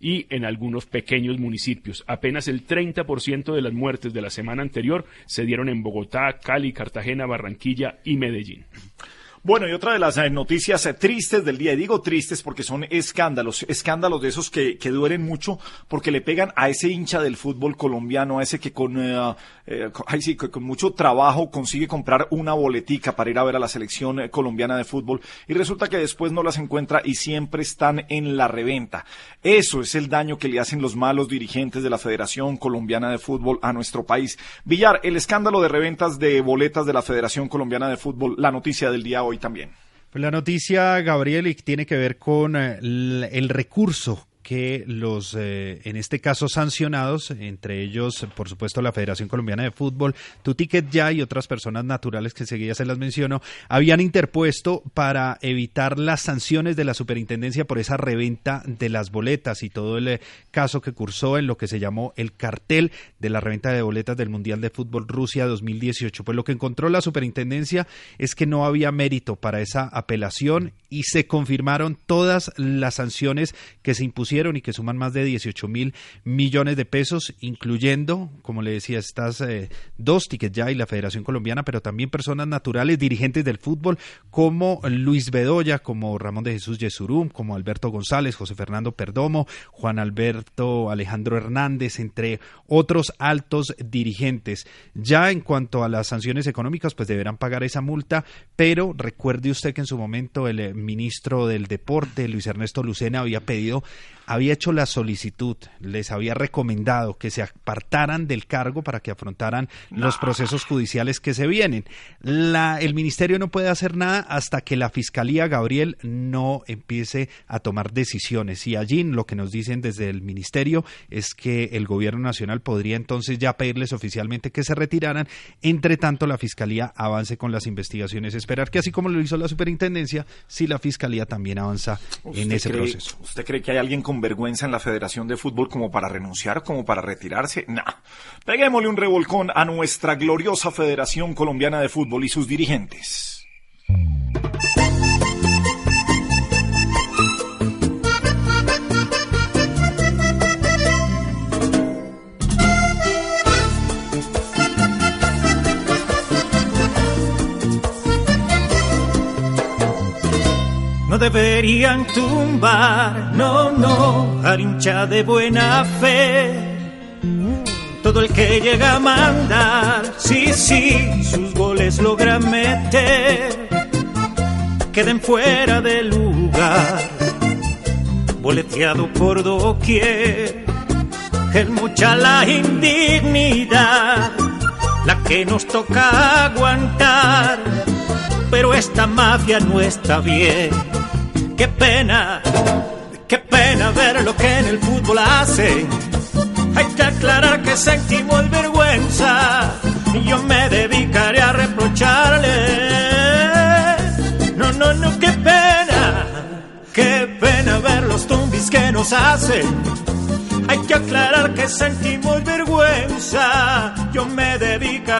y en algunos pequeños municipios. Apenas el 30% de las muertes de la semana anterior se dieron en Bogotá, Cali, Cartagena, Barranquilla y Medellín. Bueno, y otra de las eh, noticias eh, tristes del día, y digo tristes porque son escándalos, escándalos de esos que, que duelen mucho porque le pegan a ese hincha del fútbol colombiano, a ese que con, eh, con mucho trabajo consigue comprar una boletica para ir a ver a la selección colombiana de fútbol y resulta que después no las encuentra y siempre están en la reventa. Eso es el daño que le hacen los malos dirigentes de la Federación Colombiana de Fútbol a nuestro país. Villar, el escándalo de reventas de boletas de la Federación Colombiana de Fútbol, la noticia del día Pues la noticia, Gabriel, tiene que ver con el recurso que los, eh, en este caso, sancionados, entre ellos, por supuesto, la Federación Colombiana de Fútbol, Tu Ticket Ya y otras personas naturales que seguía se las menciono, habían interpuesto para evitar las sanciones de la superintendencia por esa reventa de las boletas y todo el eh, caso que cursó en lo que se llamó el cartel de la reventa de boletas del Mundial de Fútbol Rusia 2018. Pues lo que encontró la superintendencia es que no había mérito para esa apelación y se confirmaron todas las sanciones que se impusieron y que suman más de 18 mil millones de pesos, incluyendo, como le decía, estas eh, dos tickets ya y la Federación Colombiana, pero también personas naturales, dirigentes del fútbol, como Luis Bedoya, como Ramón de Jesús Yesurum, como Alberto González, José Fernando Perdomo, Juan Alberto Alejandro Hernández, entre otros altos dirigentes. Ya en cuanto a las sanciones económicas, pues deberán pagar esa multa, pero recuerde usted que en su momento el eh, ministro del Deporte, Luis Ernesto Lucena, había pedido había hecho la solicitud, les había recomendado que se apartaran del cargo para que afrontaran los procesos judiciales que se vienen. La, el ministerio no puede hacer nada hasta que la Fiscalía, Gabriel, no empiece a tomar decisiones. Y allí lo que nos dicen desde el ministerio es que el gobierno nacional podría entonces ya pedirles oficialmente que se retiraran. Entre tanto, la Fiscalía avance con las investigaciones. Esperar que así como lo hizo la superintendencia, si la Fiscalía también avanza en ese proceso. ¿Usted cree que hay alguien con vergüenza en la Federación de Fútbol como para renunciar, como para retirarse. Nah. Peguémosle un revolcón a nuestra gloriosa Federación Colombiana de Fútbol y sus dirigentes. No deberían tumbar, no, no, a hincha de buena fe. Todo el que llega a mandar, sí, sí, sus goles logran meter. Queden fuera de lugar, boleteado por doquier. Es mucha la indignidad, la que nos toca aguantar. Pero esta mafia no está bien qué pena, qué pena ver lo que en el fútbol hacen. Hay que aclarar que sentimos vergüenza y yo me dedicaré a reprocharle. No, no, no, qué pena, qué pena ver los tumbis que nos hacen. Hay que aclarar que sentimos vergüenza, yo me dedico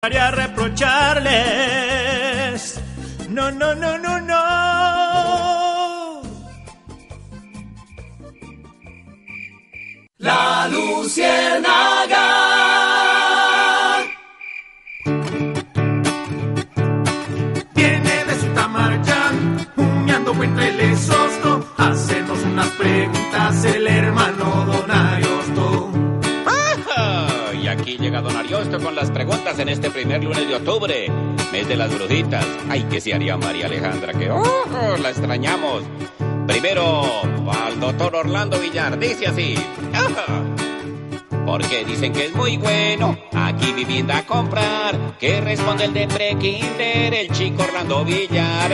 Para reprocharles. No, no, no, no, no. La Luciérnaga. Viene de su tamarchán, humeando entre el exhausto. Hacernos unas preguntas el hermano Don Don Ariosto con las preguntas en este primer lunes de octubre, mes de las brujitas. Ay, que se haría María Alejandra, que oh, la extrañamos. Primero, al doctor Orlando Villar, dice así. ¡Ah! Porque dicen que es muy bueno aquí vivienda a comprar. Que responde el de Prekinder, el chico Orlando Villar.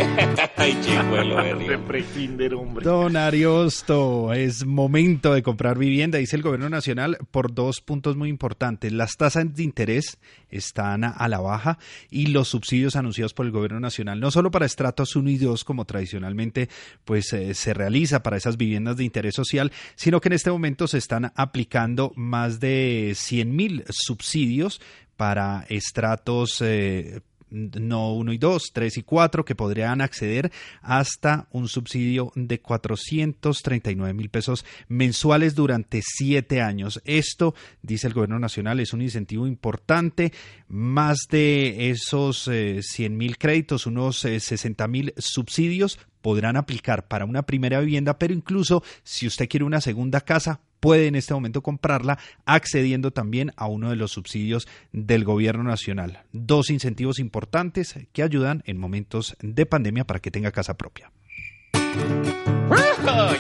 Ay, chicuelo, De prekinder, hombre. Don Ariosto, es momento de comprar vivienda, dice el gobierno nacional, por dos puntos muy importantes. Las tasas de interés están a la baja y los subsidios anunciados por el gobierno nacional, no solo para estratos 1 y 2, como tradicionalmente pues eh, se realiza para esas viviendas de interés social, sino que en este momento se están aplicando más de 100 mil subsidios para estratos eh, no 1 y 2, 3 y 4, que podrían acceder hasta un subsidio de 439 mil pesos mensuales durante siete años. Esto, dice el gobierno nacional, es un incentivo importante. Más de esos eh, 100 mil créditos, unos eh, 60 mil subsidios podrán aplicar para una primera vivienda, pero incluso si usted quiere una segunda casa, puede en este momento comprarla accediendo también a uno de los subsidios del gobierno nacional. Dos incentivos importantes que ayudan en momentos de pandemia para que tenga casa propia.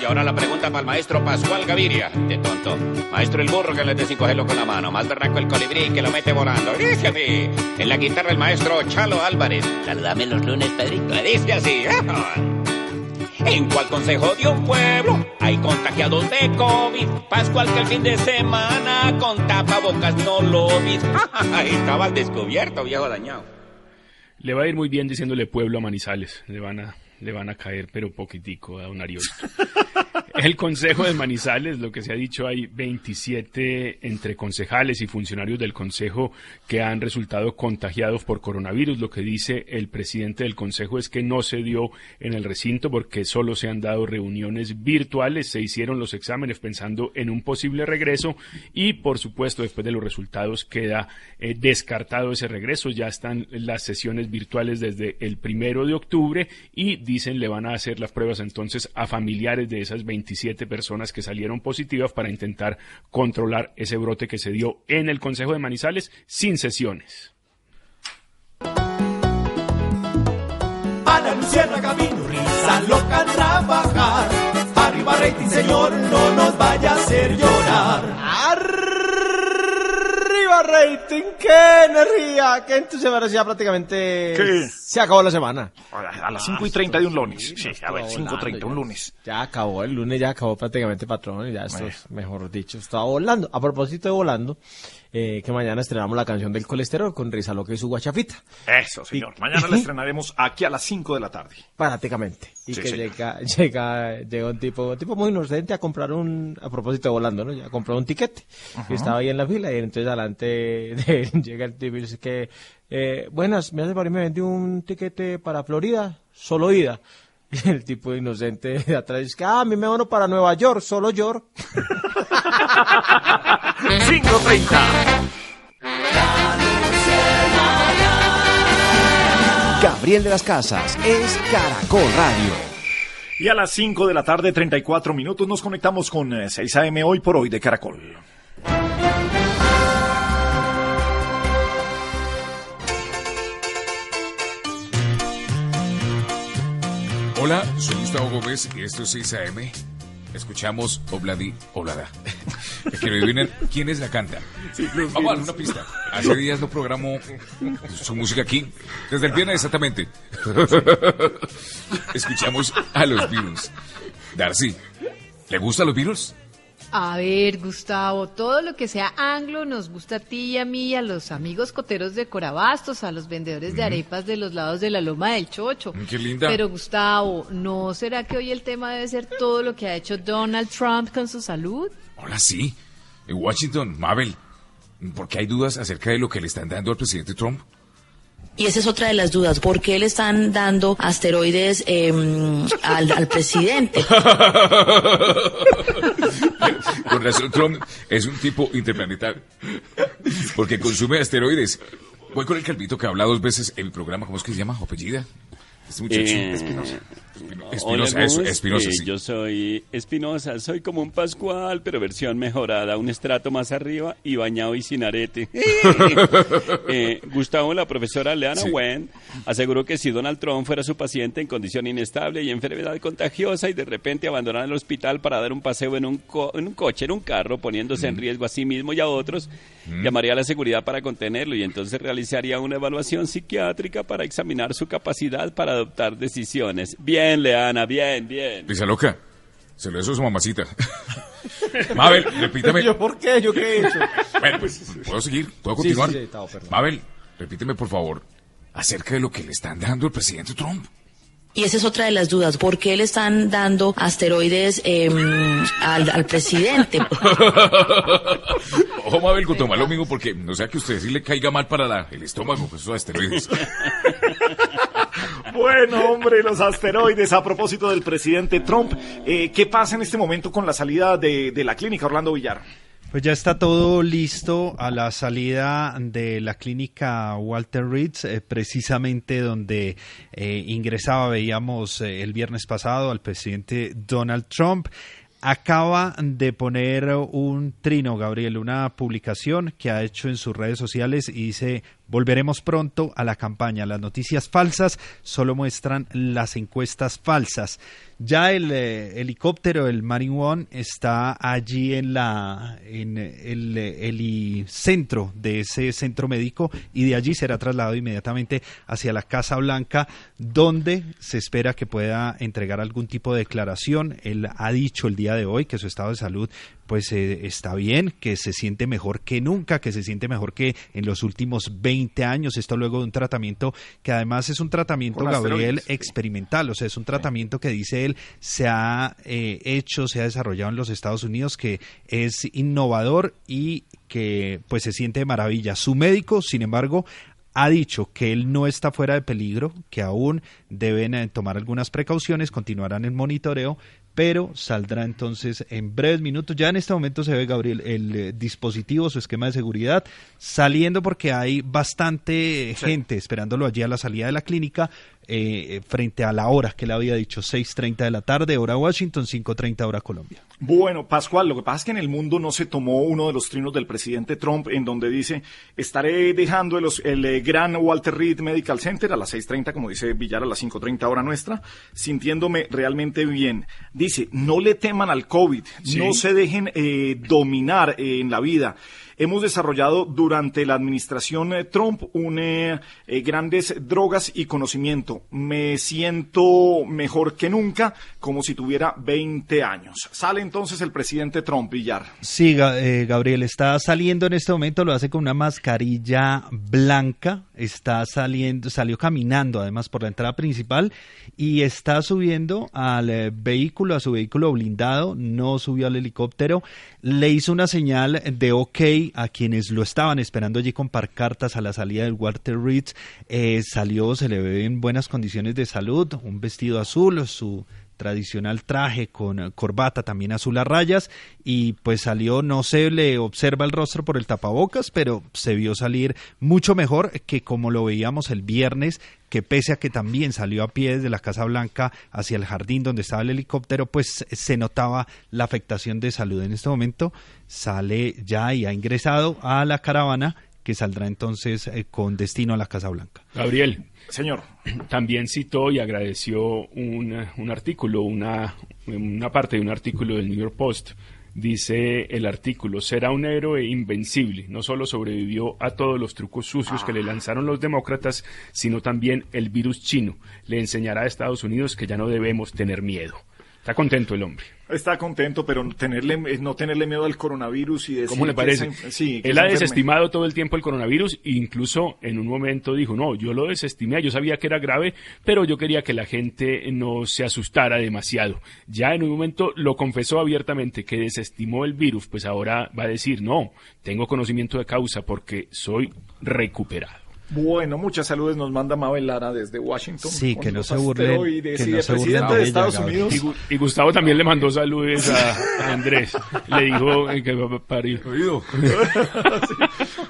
Y ahora la pregunta para el maestro Pascual Gaviria, de tonto. Maestro el burro que le sin cogerlo con la mano, más berraco el colibrí que lo mete volando. Dice así. En la guitarra el maestro Chalo Álvarez. Saludame los lunes, Pedrito. Dice así. ¿En cuál consejo de un pueblo hay contagiados de COVID? Pascual que el fin de semana con tapabocas no lo vi. Estabas descubierto, viejo dañado. Le va a ir muy bien diciéndole pueblo a Manizales. Le van a, le van a caer, pero poquitico a Ariosto. El Consejo de Manizales, lo que se ha dicho, hay 27 entre concejales y funcionarios del Consejo que han resultado contagiados por coronavirus. Lo que dice el presidente del Consejo es que no se dio en el recinto porque solo se han dado reuniones virtuales, se hicieron los exámenes pensando en un posible regreso y, por supuesto, después de los resultados queda eh, descartado ese regreso. Ya están las sesiones virtuales desde el primero de octubre y dicen le van a hacer las pruebas entonces a familiares de esas 27 personas que salieron positivas para intentar controlar ese brote que se dio en el Consejo de Manizales sin sesiones. A la Luciana camino, risa loca trabajar. Arriba rating, señor, no nos vaya a hacer llorar. Arriba rating, qué energía, qué entusiasmo, ya prácticamente ¿Qué? se acabó la semana. A las 5 y 30 de un lunes. Sí, a ver, 5 y 30, un lunes. Ya acabó, el lunes ya acabó prácticamente patrón, y ya esto es, mejor dicho, estaba volando. A propósito de volando, eh, que mañana estrenamos la canción del colesterol con Risa Loca y su guachafita. Eso, señor. Mañana la estrenaremos aquí a las 5 de la tarde. Prácticamente. Y Sí, que señor. llega, llega, llega un tipo, un tipo muy inocente a comprar un, a propósito de volando, ¿no? Ya compró un tiquete. Y estaba ahí en la fila y entonces adelante de él llega el tipo y dice que, eh, buenas, me hace favor y me vendí un tiquete para Florida, solo ida. Y el tipo inocente de atrás dice que, ah, a mí me van para Nueva York, solo York. 5.30. Gabriel de las Casas es Caracol Radio. Y a las 5 de la tarde, 34 minutos, nos conectamos con eh, 6 AM hoy por hoy de Caracol. Hola, soy Gustavo Gómez y esto es 6 AM. Escuchamos Obladi Oblada. Es que me adivinen quién es la canta. Vamos a darle una pista. Hace días no programo su música aquí. Desde el viernes exactamente. Escuchamos a los Beatles. Darcy, ¿le gustan los Beatles? A ver, Gustavo, todo lo que sea anglo nos gusta a ti y a mí, a los amigos coteros de Corabastos, a los vendedores de arepas de los lados de la Loma del Chocho. Mm, qué linda. Pero Gustavo, ¿no será que hoy el tema debe ser todo lo que ha hecho Donald Trump con su salud? Hola, sí. En Washington, Mabel, ¿por qué hay dudas acerca de lo que le están dando al presidente Trump? Y esa es otra de las dudas. ¿Por qué le están dando asteroides eh, al, presidente? Con razón, Trump es un tipo interplanetario. Porque consume asteroides. Voy con el calvito que habla dos veces en el programa. ¿Cómo es que se llama? ¿O apellida? Muchacho. Eh, Espinosa. Espinosa, Eh, sí. Yo soy Espinosa, soy como un Pascual, pero versión mejorada, un estrato más arriba y bañado y sin arete. Eh, Gustavo, la profesora Leana Sí. Wen, aseguró que si Donald Trump fuera su paciente en condición inestable y enfermedad contagiosa y de repente abandonara el hospital para dar un paseo en un, co- en un coche, en un carro, poniéndose en riesgo a sí mismo y a otros, llamaría a la seguridad para contenerlo y entonces realizaría una evaluación psiquiátrica para examinar su capacidad para adoptar decisiones. Bien, Leana, bien, bien. Risa loca. Se lo hizo su mamacita. Mabel, repítame. ¿Yo por qué? ¿Yo qué he hecho? Bueno, pues, ¿puedo seguir? ¿Puedo continuar? sí, sí. Mabel, repíteme, por favor, acerca de lo que le están dando al presidente Trump. Y esa es otra de las dudas. ¿Por qué le están dando asteroides eh, al, al presidente? Ojo, Mabel, con tomar lo mismo porque no sea que usted sí le caiga mal para la- el estómago, pues esos asteroides. Bueno, hombre, los asteroides. A propósito del presidente Trump, eh, ¿qué pasa en este momento con la salida de, de la clínica Orlando Villar? Pues ya está todo listo a la salida de la clínica Walter Reed, eh, precisamente donde eh, ingresaba, veíamos eh, el viernes pasado al presidente Donald Trump. Acaba de poner un trino, Gabriel, una publicación que ha hecho en sus redes sociales y dice, volveremos pronto a la campaña. Las noticias falsas solo muestran las encuestas falsas. Ya el eh, helicóptero, el Marine One, está allí en la en el, el centro de ese centro médico y de allí será trasladado inmediatamente hacia la Casa Blanca, donde se espera que pueda entregar algún tipo de declaración. Él ha dicho el día de hoy que su estado de salud pues eh, está bien, que se siente mejor que nunca, que se siente mejor que en los últimos 20 años. Esto luego de un tratamiento que además es un tratamiento, Gabriel, experimental. O sea, es un tratamiento que dice él se ha eh, hecho, se ha desarrollado en los Estados Unidos, que es innovador y que pues se siente de maravilla. Su médico, sin embargo, ha dicho que él no está fuera de peligro, que aún deben eh, tomar algunas precauciones, continuarán el monitoreo, pero saldrá entonces en breves minutos. Ya en este momento se ve, Gabriel, el eh, dispositivo, su esquema de seguridad, saliendo porque hay bastante gente esperándolo allí a la salida de la clínica, eh, frente a la hora que le había dicho, 6.30 de la tarde, hora Washington, 5.30 hora Colombia. Bueno, Pascual, lo que pasa es que en el mundo no se tomó uno de los trinos del presidente Trump en donde dice, estaré dejando el, el, eh, gran Walter Reed Medical Center a las 6.30, como dice Villar, a las 5.30 hora nuestra, sintiéndome realmente bien. Dice, no le teman al COVID, Sí. no se dejen eh, dominar eh, en la vida. Hemos desarrollado durante la administración eh, Trump un, eh, eh, grandes drogas y conocimiento. Me siento mejor que nunca, como si tuviera 20 años. Sale entonces el presidente Trump, Villar. Sí, Ga- Gabriel, está saliendo en este momento, lo hace con una mascarilla blanca, está saliendo, salió caminando además por la entrada principal y está subiendo al eh, vehículo, a su vehículo blindado, no subió al helicóptero, le hizo una señal de ok a quienes lo estaban esperando allí con parcartas a la salida del Walter Reed, eh, salió, se le ve en buenas condiciones de salud, un vestido azul, su tradicional traje con corbata también azul a rayas y pues salió, no se le observa el rostro por el tapabocas, pero se vio salir mucho mejor que como lo veíamos el viernes, que pese a que también salió a pie desde la Casa Blanca hacia el jardín donde estaba el helicóptero, pues se notaba la afectación de salud. En este momento sale ya y ha ingresado a la caravana que saldrá entonces eh, con destino a la Casa Blanca. Gabriel. Señor. También citó y agradeció un, un artículo, una, una parte de un artículo del New York Post. Dice el artículo, será un héroe invencible. No solo sobrevivió a todos los trucos sucios que le lanzaron los demócratas, sino también el virus chino. Le enseñará a Estados Unidos que ya no debemos tener miedo. Está contento el hombre. Está contento, pero tenerle, eh, no tenerle miedo al coronavirus y decir ¿Cómo le que parece? esa- sí, que Él ha enferme- desestimado todo el tiempo el coronavirus e incluso en un momento dijo, no, yo lo desestimé, yo sabía que era grave, pero yo quería que la gente no se asustara demasiado. Ya en un momento lo confesó abiertamente que desestimó el virus, pues ahora va a decir, no, tengo conocimiento de causa porque soy recuperado. Bueno, muchas saludes nos manda Mabel Lara desde Washington. Sí, que no se burlen, que y no el se burlen presidente de Estados. Unidos. Y, Gu- y Gustavo también le mandó saludos a, a Andrés. Le dijo que va a parir.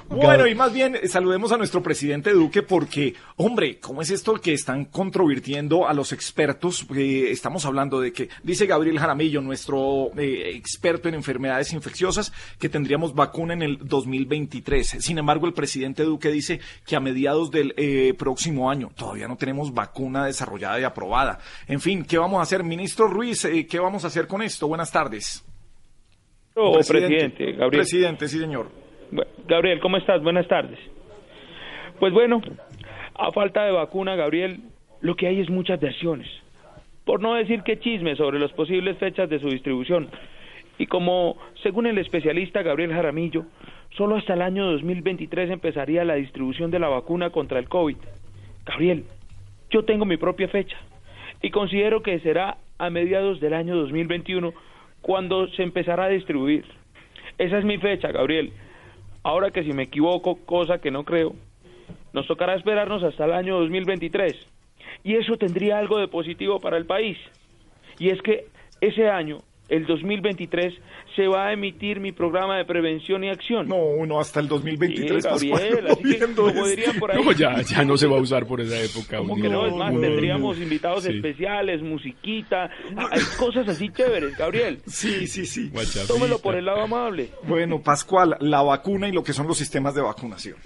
Bueno, y más bien saludemos a nuestro presidente Duque porque, hombre, ¿cómo es esto que están controvirtiendo a los expertos? Eh, estamos hablando de que, dice Gabriel Jaramillo, nuestro eh, experto en enfermedades infecciosas, que tendríamos vacuna en el 2023. Sin embargo, el presidente Duque dice que a mediados del eh, próximo año todavía no tenemos vacuna desarrollada y aprobada. En fin, ¿qué vamos a hacer? Ministro Ruiz, eh, ¿qué vamos a hacer con esto? Buenas tardes. Oh, presidente, Gabriel. Presidente, sí, señor. Gabriel, ¿cómo estás? Buenas tardes. Pues bueno, a falta de vacuna, Gabriel, lo que hay es muchas versiones. Por no decir que chisme sobre las posibles fechas de su distribución. Y como, según el especialista Gabriel Jaramillo, solo hasta el año 2023 empezaría la distribución de la vacuna contra el COVID. Gabriel, yo tengo mi propia fecha y considero que será a mediados del año 2021 cuando se empezará a distribuir. Esa es mi fecha, Gabriel. Ahora que si me equivoco, cosa que no creo, nos tocará esperarnos hasta el año 2023. Y eso tendría algo de positivo para el país. Y es que ese año, el 2023, se va a emitir mi programa de prevención y acción. No, no, hasta el 2023. Sí, Gabriel, así que, como dirían por ahí. No, ya, ya no se va a usar por esa época. ¿Cómo un que no? Es más, No, tendríamos no. invitados Sí. especiales, musiquita, hay cosas así chéveres, Gabriel. Sí, sí, sí. Tómelo por el lado amable. Bueno, Pascual, la vacuna y lo que son los sistemas de vacunación.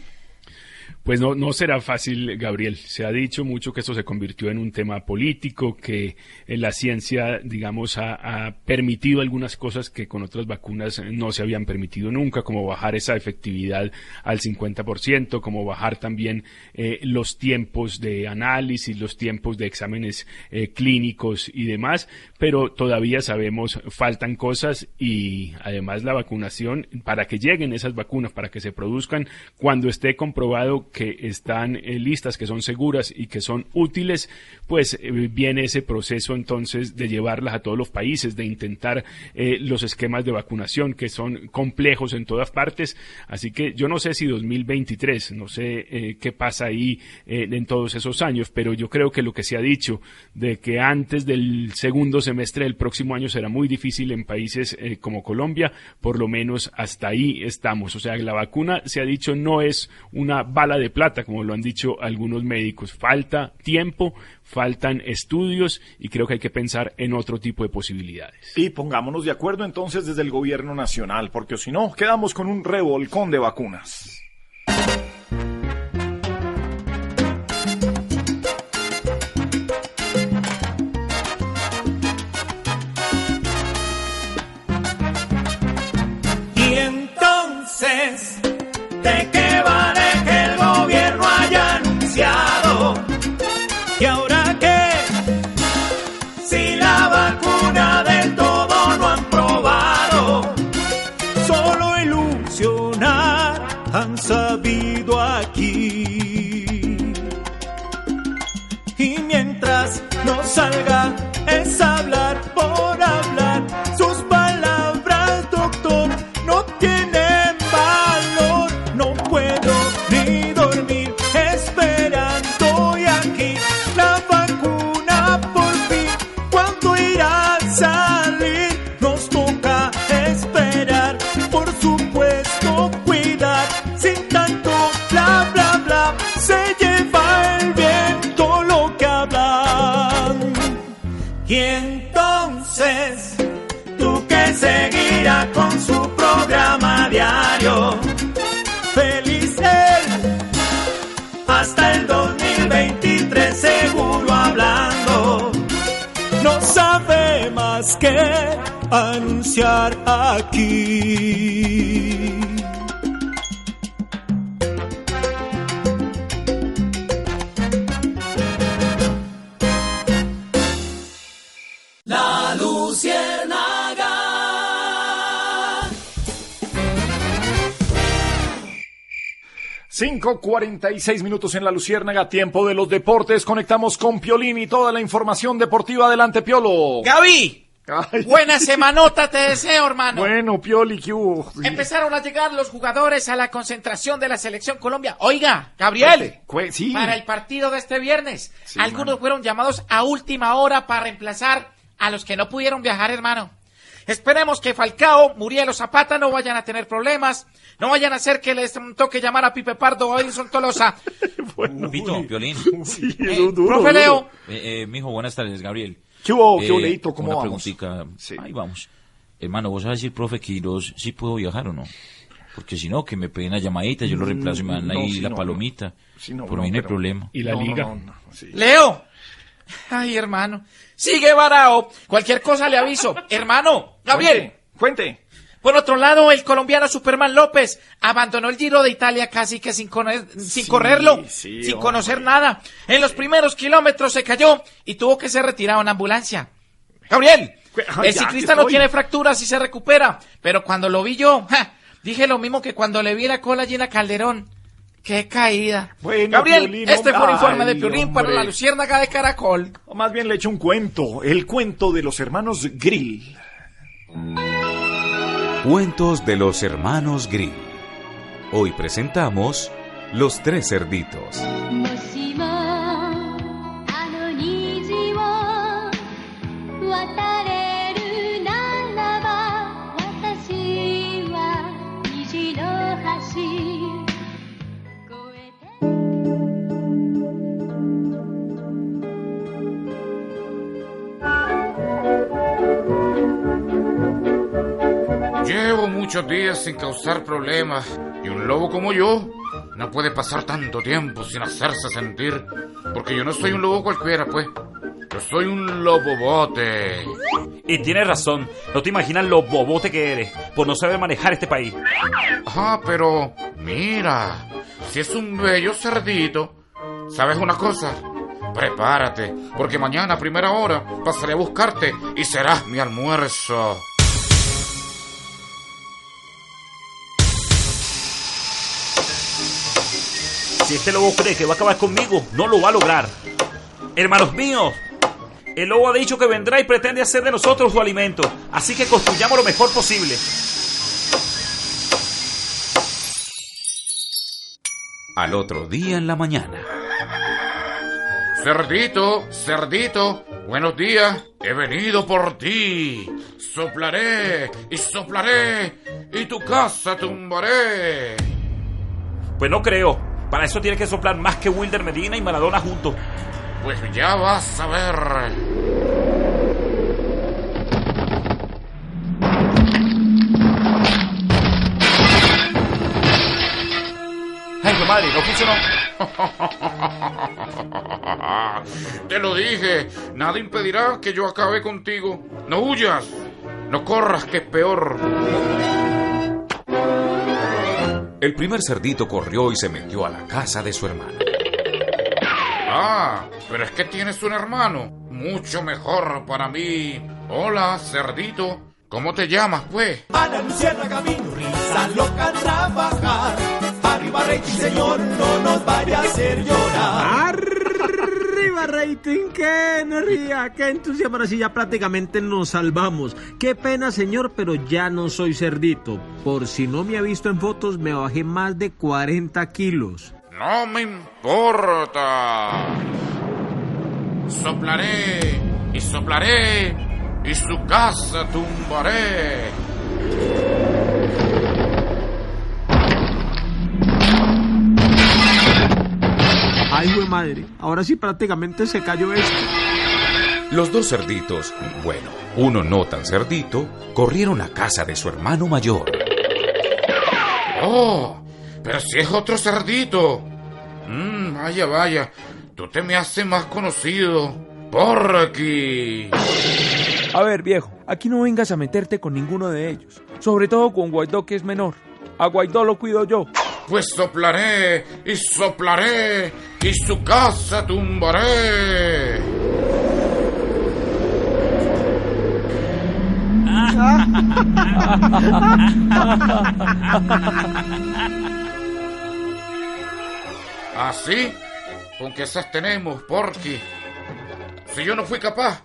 Pues no, no será fácil, Gabriel. Se ha dicho mucho que esto se convirtió en un tema político, que eh, la ciencia, digamos, ha, ha permitido algunas cosas que con otras vacunas no se habían permitido nunca, como bajar esa efectividad al 50%, como bajar también eh, los tiempos de análisis, los tiempos de exámenes eh, clínicos y demás, pero todavía sabemos faltan cosas y además la vacunación, para que lleguen esas vacunas, para que se produzcan, cuando esté comprobado que están eh, listas, que son seguras y que son útiles, pues eh, viene ese proceso entonces de llevarlas a todos los países, de intentar eh, los esquemas de vacunación que son complejos en todas partes. Así que yo no sé si 2023, no sé qué pasa ahí en todos esos años, pero yo creo que lo que se ha dicho de que antes del segundo semestre del próximo año será muy difícil en países eh, como Colombia, por lo menos hasta ahí estamos. O sea, la vacuna se ha dicho no es una bala de plata, como lo han dicho algunos médicos. Falta tiempo, faltan estudios y creo que hay que pensar en otro tipo de posibilidades. Y pongámonos de acuerdo entonces desde el gobierno nacional, porque si no, quedamos con un revolcón de vacunas. ¿De que anunciar aquí. La Luciérnaga. 5.46 minutos en la Luciérnaga, tiempo de los deportes. Conectamos con Piolín y toda la información deportiva. Adelante, Piolo. Gaby, buena semanota te deseo, hermano. Bueno, Pioli, ¿qué hubo? Empezaron a llegar los jugadores a la concentración de la selección Colombia. Oiga, Gabriel, sí. para el partido de este viernes, algunos fueron llamados a última hora para reemplazar a los que no pudieron viajar, hermano. Esperemos que Falcao, Muriel o Zapata no vayan a tener problemas, no vayan a hacer que les toque llamar a Pipe Pardo o a Edison Tolosa. Pito, Violín. Sí, Eh, duro, profe duro. Leo. Eh, eh, mijo, buenas tardes, Gabriel. ¿Qué hubo? ¿Qué Eh, hubo, Leito? ¿Cómo una vamos? preguntita. Ahí vamos. Hermano, ¿vos sabés decir, profe Quiroz, si puedo viajar o no? Porque si no, que me peguen una llamadita, yo lo reemplazo y me dan Mm, no, ahí la no, palomita. Sí, no, Por no, mí no hay pero- problema. ¿Y la liga? no, no, sí. Leo. Ay, hermano. Sigue varao. Cualquier cosa le aviso. hermano. Gabriel. Cuente. Por otro lado, el colombiano Superman López abandonó el Giro de Italia casi que sin, sin correrlo, sí, sin hombre. conocer nada. En los primeros kilómetros se cayó y tuvo que ser retirado en ambulancia. Gabriel, Ay, el ciclista no tiene fracturas y se recupera, pero cuando lo vi yo, ja, dije lo mismo que cuando le vi la cola a Gina Calderón. ¡Qué caída! Bueno, Gabriel, Piolín, este fue un informe de Piolín para la Luciérnaga de Caracol. O más bien le echo un cuento. El cuento de los hermanos Grill. Cuentos de los hermanos Grimm. Hoy presentamos Los Tres Cerditos. Llevo muchos días sin causar problemas y un lobo como yo no puede pasar tanto tiempo sin hacerse sentir, porque yo no soy un lobo cualquiera, pues. Yo soy un lobobote. Y tienes razón, no te imaginas lo bobote que eres por no saber manejar este país. Ah, pero mira, si es un bello cerdito, ¿sabes una cosa? Prepárate, porque mañana a primera hora pasaré a buscarte y serás mi almuerzo. Si este lobo cree que va a acabar conmigo, no lo va a lograr. Hermanos míos, el lobo ha dicho que vendrá y pretende hacer de nosotros su alimento, así que construyamos lo mejor posible. Al otro día en la mañana. Cerdito, cerdito, buenos días, he venido por ti. Soplaré y soplaré y tu casa tumbaré. Pues no creo. Para eso tiene que soplar más que Wilder Medina y Maradona juntos. Pues ya vas a ver. Ay, mi madre, no funcionó. Te lo dije, nada impedirá que yo acabe contigo. No huyas, no corras, que es peor. El primer cerdito corrió y se metió a la casa de su hermano. Ah, pero es que tienes un hermano. Mucho mejor para mí. Hola, cerdito. ¿Cómo te llamas, pues? Ana Luciana Camino, risa loca trabajar. Arriba rating, señor, no nos vaya a hacer llorar. Arriba rating, qué energía, qué entusiasmo. Ahora sí ya prácticamente nos salvamos. Qué pena, señor, pero ya no soy cerdito. Por si no me ha visto en fotos, me bajé más de 40 kilos. No me importa. Soplaré y soplaré y su casa tumbaré. Ay, güey madre, ahora sí prácticamente se cayó esto. Los dos cerditos, bueno, uno no tan cerdito, corrieron a casa de su hermano mayor. Oh, pero si es otro cerdito. Mm, vaya, vaya. Tú te me haces más conocido. Por aquí. A ver, viejo, aquí no vengas a meterte con ninguno de ellos. Sobre todo con Guaidó, que es menor. A Guaidó lo cuido yo. Pues soplaré y soplaré y su casa tumbaré. ¿Así? ¿Con qué esas tenemos, Porky? Si yo no fui capaz.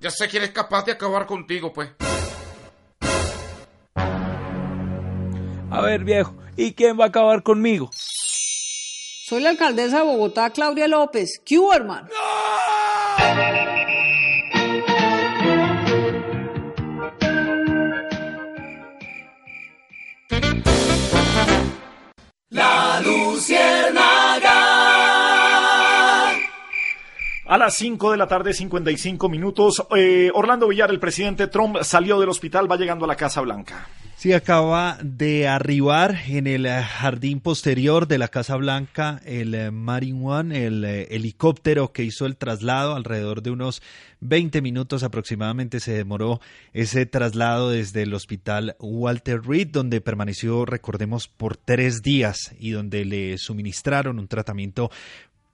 Ya sé que eres capaz de acabar contigo, pues. A ver, viejo, ¿y quién va a acabar conmigo? Soy la alcaldesa de Bogotá, Claudia López. ¿Qué hubo, hermano? La Luciérnaga. A las 5 de la tarde, 55 minutos, eh, Orlando Villar, el presidente Trump, salió del hospital, va llegando a la Casa Blanca. Sí, acaba de arribar en el jardín posterior de la Casa Blanca el eh, Marine One, el eh, helicóptero que hizo el traslado, alrededor de unos 20 minutos aproximadamente se demoró ese traslado desde el hospital Walter Reed, donde permaneció, recordemos, por tres días y donde le suministraron un tratamiento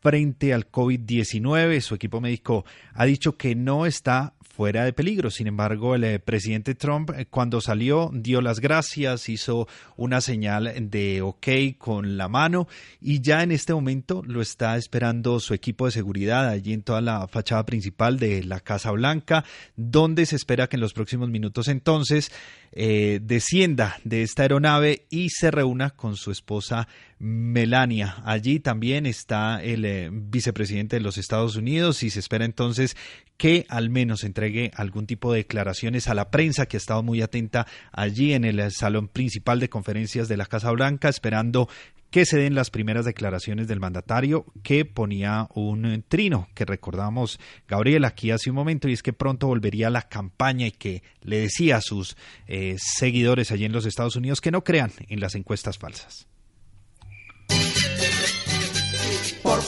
frente al COVID-19. Su equipo médico ha dicho que no está fuera de peligro. Sin embargo, el eh, presidente Trump, eh, cuando salió, dio las gracias, hizo una señal de ok con la mano y ya en este momento lo está esperando su equipo de seguridad allí en toda la fachada principal de la Casa Blanca, donde se espera que en los próximos minutos entonces eh, descienda de esta aeronave y se reúna con su esposa Melania. Allí también está el eh, vicepresidente de los Estados Unidos y se espera entonces que al menos entregue algún tipo de declaraciones a la prensa que ha estado muy atenta allí en el salón principal de conferencias de la Casa Blanca, esperando que se den las primeras declaraciones del mandatario que ponía un eh, trino que recordamos Gabriel aquí hace un momento y es que pronto volvería la campaña y que le decía a sus eh, seguidores allí en los Estados Unidos que no crean en las encuestas falsas.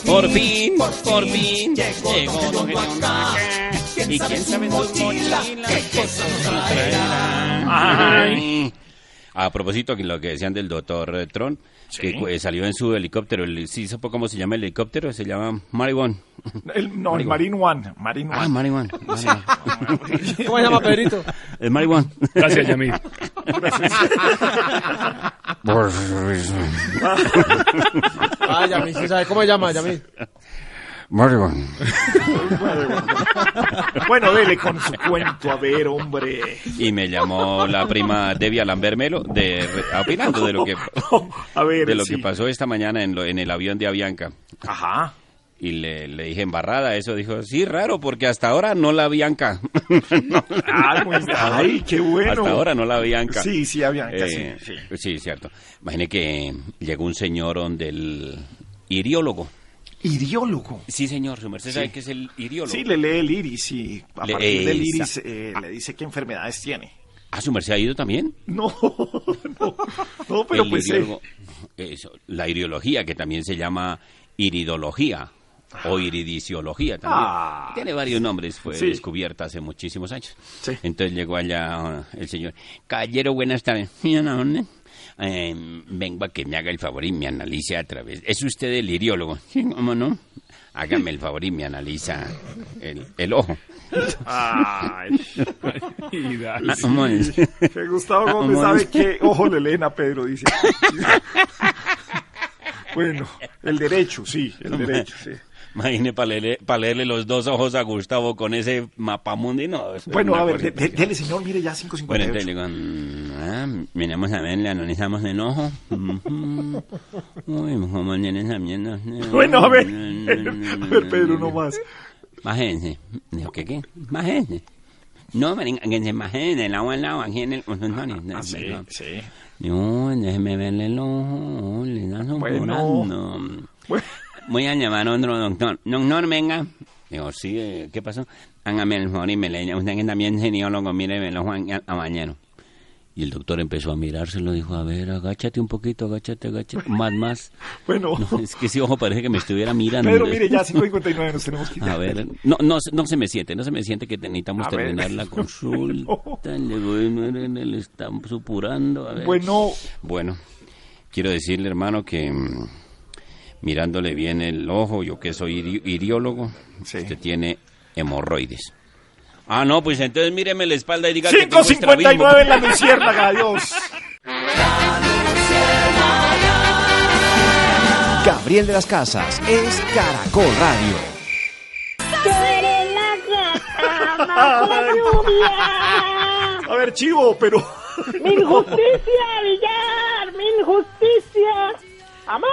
Por fin, por fin, llegó Don acá. ¿Y quién sabe en su mochila qué cosas traerá? Ay. A propósito lo que decían del doctor Tron, que eh, salió en su helicóptero, el, ¿sí supo cómo se llama el helicóptero? Se llama Maribón. El, no, el Marine One. Marine One. Ah, Maribón. ¿Cómo se llama, Pedrito? El Maribón. Gracias, Yamil. Ah, Yamil, ¿sí sabe cómo se llama, Yamil? Bueno, dele con su cuento, a ver, hombre. Y me llamó la prima Devia Lambermelo de opinando de lo que A ver, de lo sí. que pasó esta mañana en, lo- en el avión de Avianca. Ajá. Y le, le dije embarrada eso, dijo, sí, raro, porque hasta ahora no la Bianca. Ay, muy- ay, qué bueno. Hasta ahora no la Bianca. Sí, sí, Avianca, Eh, sí, sí, cierto. Imagine que llegó un señor donde el iriólogo. ¿Iriólogo? Sí, señor, su merced sabe que es el iriólogo. Sí, le lee el iris y a Le- partir del iris eh, le dice qué enfermedades tiene. ¿Ah, su merced ha ido también? No, no, no, pero El pues... eh, iriólogo- eso, la iriología, que también se llama iridología. O iridisiología también. Ah. Tiene varios nombres, fue Sí. descubierta hace muchísimos años. Entonces llegó allá el señor. Caballero, buenas tardes. ¿Y a dónde? Eh, vengo a que me haga el favor y me analice a través. ¿Es usted el iriólogo? Sí, ¿cómo no? Hágame el favor y me analiza el, el ojo. Ay. Ah. Que Gustavo Ah, Gómez ¿cómo sabe qué ojo le leen a Pedro, dice. Bueno, el derecho, sí, el derecho, sí. Imagine para leerle, pa leerle los dos ojos a Gustavo con ese mapamundi, no. Bueno, a ver, de- dele, señor, mire, ya 5.58. Bueno, entonces le digo, ah, miramos a ver, le analizamos el ojo. Uy, como tiene esa mierda. Bueno, a ver, a ver, Pedro, no más. Bájense. Dijo, ¿qué qué? Bájense. No, que se bajen el agua al lado, aquí en el consultorio. Ah, sí, sí. No, déjeme verle el ojo, le da socorrando. Voy a llamar a otro doctor. Doctor, venga. Digo, sí, eh, ¿qué pasó? Hágame el favor y me le usted que también es geniólogo, mire, me lo Juan a, bañero. Y el doctor empezó a mirárselo, dijo, a ver, agáchate un poquito, agáchate, agáchate, más, más. Bueno. No, es que ese ojo parece que me estuviera mirando. Pedro, mire, ya 5.59 nos tenemos que ir. A ver, no, no, no se me siente, no se me siente que necesitamos A ver. terminar la consulta. Le voy, le, le están supurando. A ver. Bueno. Bueno, quiero decirle, hermano, que mm, mirándole bien el ojo, yo que soy iri- iriólogo, usted tiene hemorroides. Ah, no, pues entonces míreme la espalda y diga que tengo 5.59 en la luciérnaga, adiós. Gabriel de las Casas es Caracol Radio. A ver, chivo, pero... ¡Mi injusticia, Villar! ¡Mi injusticia! ¡Amar!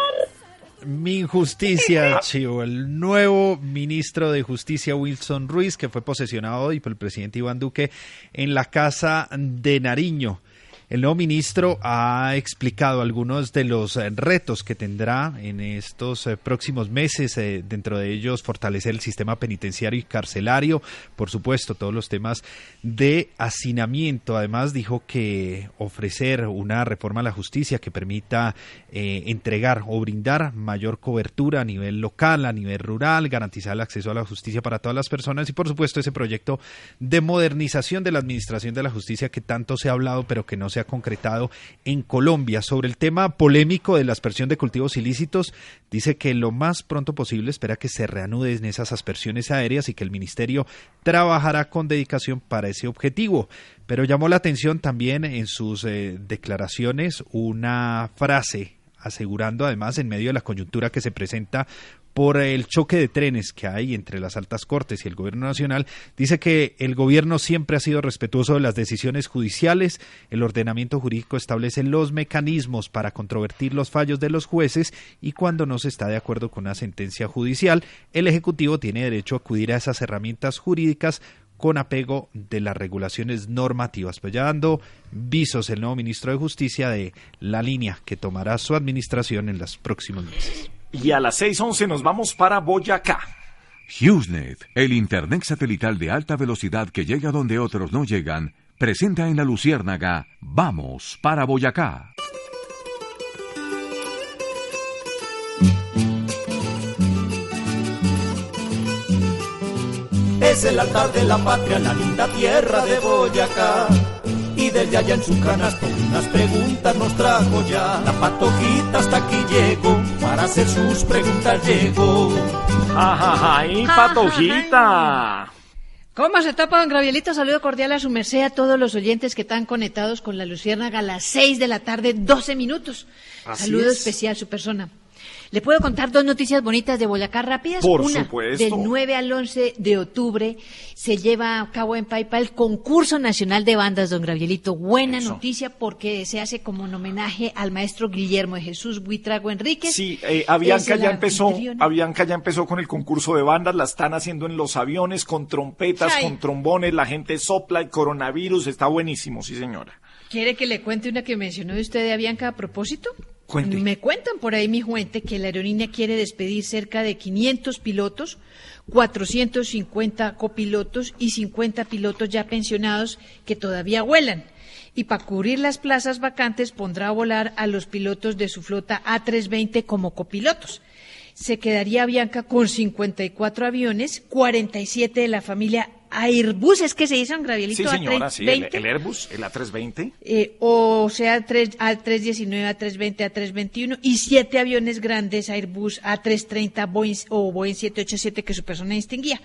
Mi injusticia, Chivo. El nuevo ministro de Justicia, Wilson Ruiz, que fue posesionado hoy por el presidente Iván Duque en la Casa de Nariño. El nuevo ministro ha explicado algunos de los eh, retos que tendrá en estos eh, próximos meses, eh, dentro de ellos fortalecer el sistema penitenciario y carcelario, por supuesto, todos los temas de hacinamiento. Además, dijo que ofrecer una reforma a la justicia que permita entregar o brindar mayor cobertura a nivel local, a nivel rural, garantizar el acceso a la justicia para todas las personas y, por supuesto, ese proyecto de modernización de la administración de la justicia que tanto se ha hablado, pero que no se ha concretado en Colombia. Sobre el tema polémico de la aspersión de cultivos ilícitos, dice que lo más pronto posible espera que se reanuden esas aspersiones aéreas y que el ministerio trabajará con dedicación para ese objetivo. Pero llamó la atención también en sus eh, declaraciones una frase asegurando además en medio de la coyuntura que se presenta por el choque de trenes que hay entre las altas cortes y el gobierno nacional, dice que el gobierno siempre ha sido respetuoso de las decisiones judiciales, el ordenamiento jurídico establece los mecanismos para controvertir los fallos de los jueces y cuando no se está de acuerdo con una sentencia judicial, el Ejecutivo tiene derecho a acudir a esas herramientas jurídicas con apego de las regulaciones normativas. Pues ya dando visos el nuevo ministro de Justicia de la línea que tomará su administración en los próximos meses. Y a las 6.11 nos vamos para Boyacá. HughesNet, el Internet satelital de alta velocidad que llega donde otros no llegan, presenta en la Luciérnaga Vamos para Boyacá. Es el altar de la patria, la linda tierra de Boyacá. Y desde allá en su canasto unas preguntas nos trajo ya. La patojita hasta aquí llegó, para hacer sus preguntas llegó. ¡Ay, patojita! ¿Cómo se topa, don Gravielito? Saludo cordial a su merced a todos los oyentes que están conectados con la Luciérnaga a las 6 de la tarde, 12 minutos. Así Saludo es. especial a su persona. ¿Le puedo contar dos noticias bonitas de Boyacá rápidas? Por Una, supuesto. del 9 al 11 de octubre se lleva a cabo en Paipa el concurso nacional de bandas, don Gravielito. Buena Eso. noticia porque se hace como un homenaje al maestro Guillermo de Jesús Buitrago Enríquez. Sí, eh, Avianca ya empezó. Avianca ya empezó con el concurso de bandas, la están haciendo en los aviones con trompetas, Ay. con trombones, la gente sopla el coronavirus, está buenísimo, sí señora. ¿Quiere que le cuente una que mencionó usted de Avianca a propósito? Me cuentan por ahí mi fuente que la aerolínea quiere despedir cerca de 500 pilotos, 450 copilotos y 50 pilotos ya pensionados que todavía vuelan. Y para cubrir las plazas vacantes pondrá a volar a los pilotos de su flota A320 como copilotos. Se quedaría Avianca con 54 aviones, 47 de la familia Airbus, es que se hizo en Gravielito Sí señora, sí, el, A320. el Airbus, el A320. Eh, o sea, tres- A319, A320, A321 y siete aviones grandes Airbus A330 Boeing, o Boeing 787 que su persona distinguía.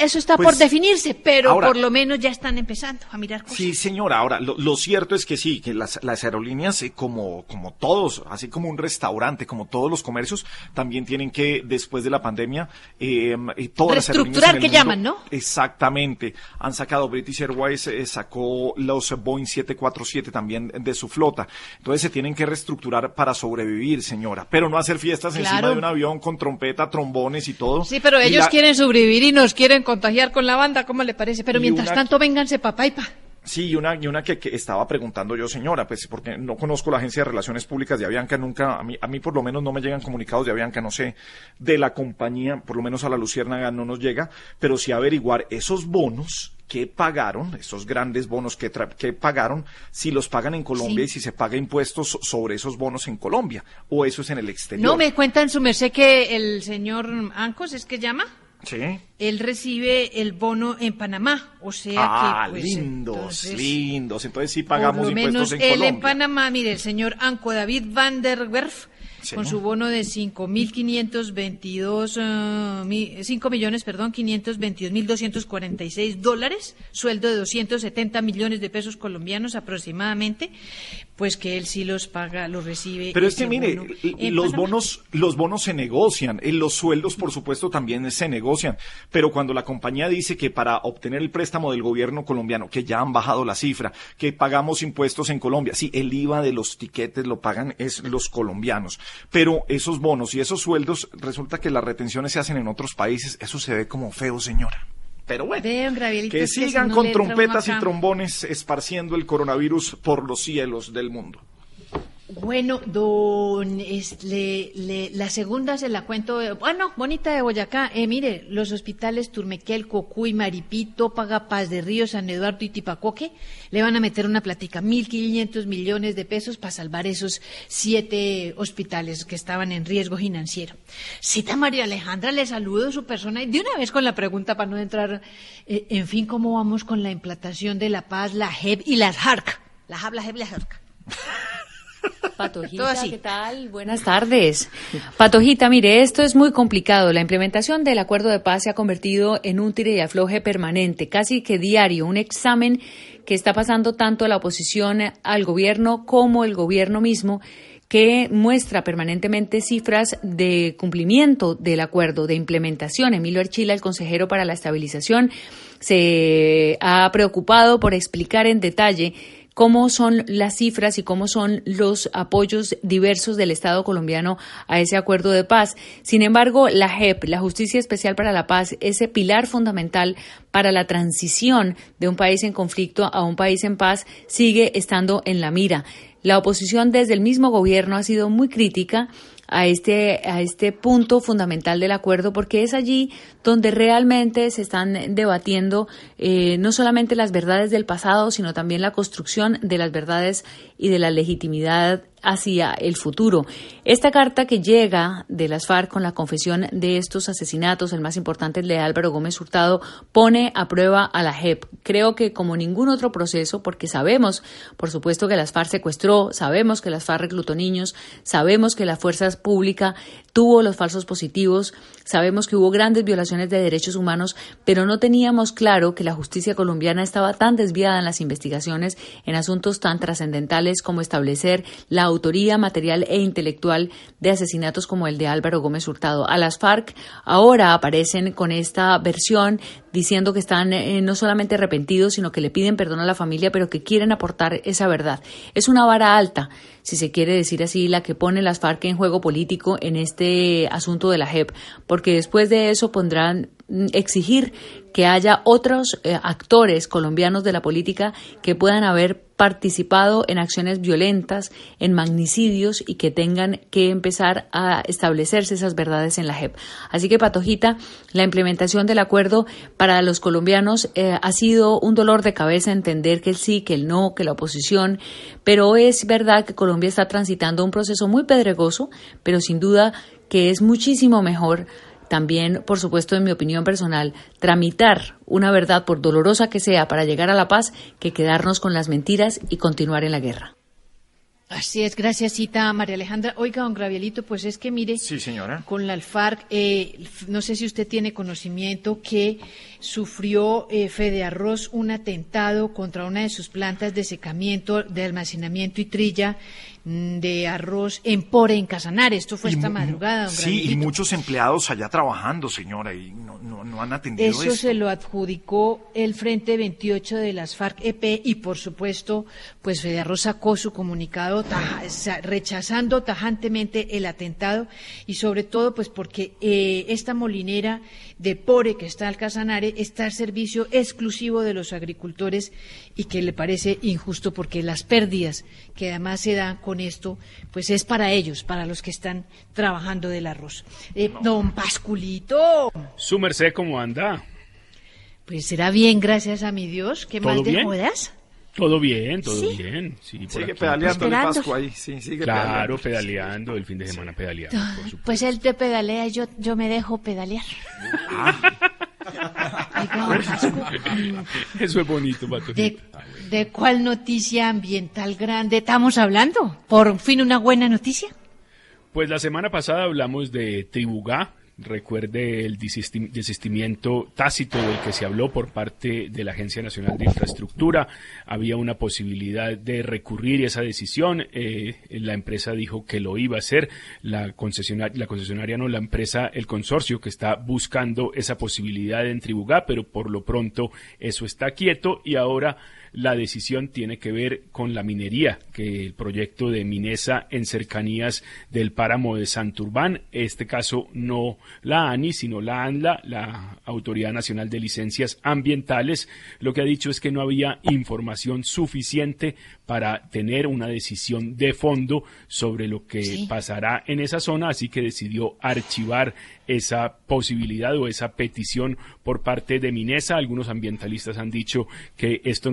Eso está Pues, por definirse, pero ahora- por lo menos ya están empezando a mirar cosas. Sí, señora. Ahora, lo, lo cierto es que sí, que las, las aerolíneas, eh, como, como todos, así como un restaurante, como todos los comercios, también tienen que, después de la pandemia, eh, eh, todas las aerolíneas Reestructurar, en el que mundo- llaman, ¿no? Exactamente. Han sacado, British Airways eh, sacó los Boeing 747 también de su flota. Entonces se tienen que reestructurar para sobrevivir, señora. Pero no hacer fiestas encima de un avión con trompeta, trombones y todo. Sí, pero ellos la- quieren sobrevivir y nos quieren contagiar con la banda, ¿cómo le parece? Pero Y mientras tanto, vénganse papá y pa. Sí, y una, y una que, que estaba preguntando yo, señora, pues porque no conozco la Agencia de Relaciones Públicas de Avianca, nunca, a mí, a mí por lo menos no me llegan comunicados de Avianca, no sé, de la compañía, por lo menos a la Luciérnaga no nos llega, pero sí averiguar esos bonos que pagaron, esos grandes bonos que, tra- que pagaron, si los pagan en Colombia Sí. y si se paga impuestos so- sobre esos bonos en Colombia, o eso es en el exterior. No, me cuentan su merced que el señor Ancos, ¿es que llama? Sí. Él recibe el bono en Panamá, o sea Ah, que... pues, lindos, entonces, lindos. Entonces sí Por pagamos lo menos impuestos en él Colombia. en Panamá, mire, el señor Anco David Van der Werf, Sí. con su bono de 5.522, uh, mi- 5 millones, perdón, 522.246 dólares, sueldo de 270 millones de pesos colombianos aproximadamente, pues que él sí los paga, los recibe. Pero es que mire, los Panamá. bonos, los bonos se negocian, eh, los sueldos por supuesto también se negocian, pero cuando la compañía dice que para obtener el préstamo del gobierno colombiano, que ya han bajado la cifra, que pagamos impuestos en Colombia, sí, el IVA de los tiquetes lo pagan es los colombianos, pero esos bonos y esos sueldos, resulta que las retenciones se hacen en otros países, eso se ve como feo, señora. Pero bueno, Vean, que es que si sigan no con trompetas y trombones esparciendo el coronavirus por los cielos del mundo. Bueno, don, es- le- le- la segunda se la cuento. eh, Bueno, bonita de Boyacá. Eh, mire, los hospitales Turmequel, Cocuy, Maripito, Paga Paz de Río, San Eduardo y Tipacoque le van a meter una platica, 1.500 millones de pesos para salvar esos siete hospitales que estaban en riesgo financiero. Cita María Alejandra, le saludo su persona y de una vez con la pregunta para no entrar. eh, en fin, ¿cómo vamos con la implantación de la paz, la JEP y las HARC? La JAP, la JEP y la HARC. Patojita. ¿qué tal? Buenas tardes. Patojita, mire, esto es muy complicado. La implementación del acuerdo de paz se ha convertido en un tire y afloje permanente, casi que diario, un examen que está pasando tanto la oposición al gobierno como el gobierno mismo que muestra permanentemente cifras de cumplimiento del acuerdo, de implementación. Emilio Archila, el consejero para la estabilización, se ha preocupado por explicar en detalle cómo son las cifras y cómo son los apoyos diversos del Estado colombiano a ese acuerdo de paz. Sin embargo, la JEP, la Justicia Especial para la Paz, ese pilar fundamental para la transición de un país en conflicto a un país en paz, sigue estando en la mira. La oposición desde el mismo gobierno ha sido muy crítica a este, a este punto fundamental del acuerdo, porque es allí donde realmente se están debatiendo eh, no solamente las verdades del pasado, sino también la construcción de las verdades y de la legitimidad hacia el futuro. Esta carta que llega de las FARC con la confesión de estos asesinatos, el más importante el de Álvaro Gómez Hurtado, pone a prueba a la JEP. Creo que como ningún otro proceso, porque sabemos, por supuesto, que las FARC secuestró, sabemos que las FARC reclutó niños, sabemos que la fuerza pública tuvo los falsos positivos, sabemos que hubo grandes violaciones de derechos humanos, pero no teníamos claro que la justicia colombiana estaba tan desviada en las investigaciones en asuntos tan trascendentales como establecer la autoría material e intelectual de asesinatos como el de Álvaro Gómez Hurtado. A las FARC ahora aparecen con esta versión diciendo que están eh, no solamente arrepentidos, sino que le piden perdón a la familia, pero que quieren aportar esa verdad. Es una vara alta, si se quiere decir así, la que pone las FARC en juego político en este asunto de la JEP, porque después de eso pondrán exigir que haya otros eh, actores colombianos de la política que puedan haber participado en acciones violentas, en magnicidios y que tengan que empezar a establecerse esas verdades en la JEP. Así que, Patojita, la implementación del acuerdo para los colombianos eh, ha sido un dolor de cabeza entender que el sí, que el no, que la oposición, pero es verdad que Colombia está transitando un proceso muy pedregoso, pero sin duda que es muchísimo mejor también, por supuesto, en mi opinión personal, tramitar una verdad, por dolorosa que sea, para llegar a la paz, que quedarnos con las mentiras y continuar en la guerra. Así es, gracias, cita María Alejandra. Oiga, don Gravielito, pues es que mire, Sí, señora. con la Alfarc, eh, no sé si usted tiene conocimiento que sufrió eh, Fede Arroz un atentado contra una de sus plantas de secamiento, de almacenamiento y trilla de arroz en Pore, en Casanare. Esto fue Y esta madrugada, don Sí, y muchos empleados allá trabajando, señora, y no, no, no han atendido Eso esto. se lo adjudicó el Frente 28 de las FARC-EP y, por supuesto, pues Fede Arroz sacó su comunicado taja- rechazando tajantemente el atentado y, sobre todo, pues porque eh, esta molinera de Pore que está al Casanare está al servicio exclusivo de los agricultores y que le parece injusto porque las pérdidas que además se dan con esto, pues es para ellos, para los que están trabajando del arroz. Eh, Don Pasculito. Su merced, ¿cómo anda? Pues será bien, gracias a mi Dios. ¿Qué ¿Todo más de bien? jodas? Todo bien, todo ¿Sí? bien. Sí, Sigue aquí. pedaleando el. Pascua ahí, sí, sigue Claro, pedaleando. pedaleando, el fin de semana pedaleando. por. Pues él te pedalea y yo, yo me dejo pedalear. Pascu, Eso es bonito. ¿de, ¿De cuál noticia ambiental grande estamos hablando? ¿Por fin una buena noticia? Pues la semana pasada hablamos de Tribugá. Recuerde el desistim- desistimiento tácito del que se habló por parte de la Agencia Nacional de Infraestructura. Había una posibilidad de recurrir esa decisión. Eh, la empresa dijo que lo iba a hacer. La concesionaria, la concesionaria no, la empresa, el consorcio que está buscando esa posibilidad en Tribugá, pero por lo pronto eso está quieto y ahora la decisión tiene que ver con la minería, que el proyecto de Minesa en cercanías del páramo de Santurbán, este caso no la ANI, sino la ANLA, la Autoridad Nacional de Licencias Ambientales, lo que ha dicho es que no había información suficiente para tener una decisión de fondo sobre lo que Sí. pasará en esa zona, así que decidió archivar esa posibilidad o esa petición por parte de Minesa. Algunos ambientalistas han dicho que esto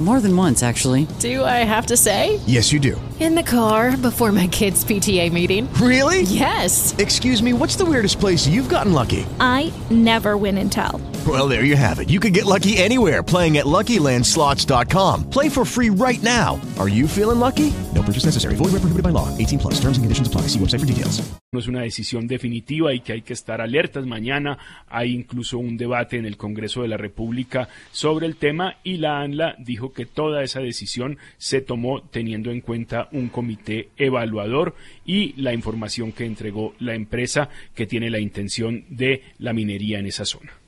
More than once, actually. Do I have to say? Yes, you do. In the car before my kids' PTA meeting. Really? Yes. Excuse me, what's the weirdest place you've gotten lucky? I never win and tell. Well, there you have it. You can get lucky anywhere playing at LuckyLandSlots.com. Play for free right now. Are you feeling lucky? No purchase necessary. Void where prohibited by law. 18 plus. Terms and conditions apply. See website for details. no es una decisión definitiva y que hay que estar alertas. Mañana hay incluso un debate en el Congreso de la República sobre el tema y la ANLA dijo que toda esa decisión se tomó teniendo en cuenta un comité evaluador y la información que entregó la empresa que tiene la intención de la minería en esa zona.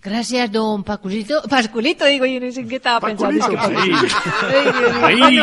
Gracias, don Pasculito. Pasculito, digo, yo no sé en qué estaba pensando. Pasculito. Ay,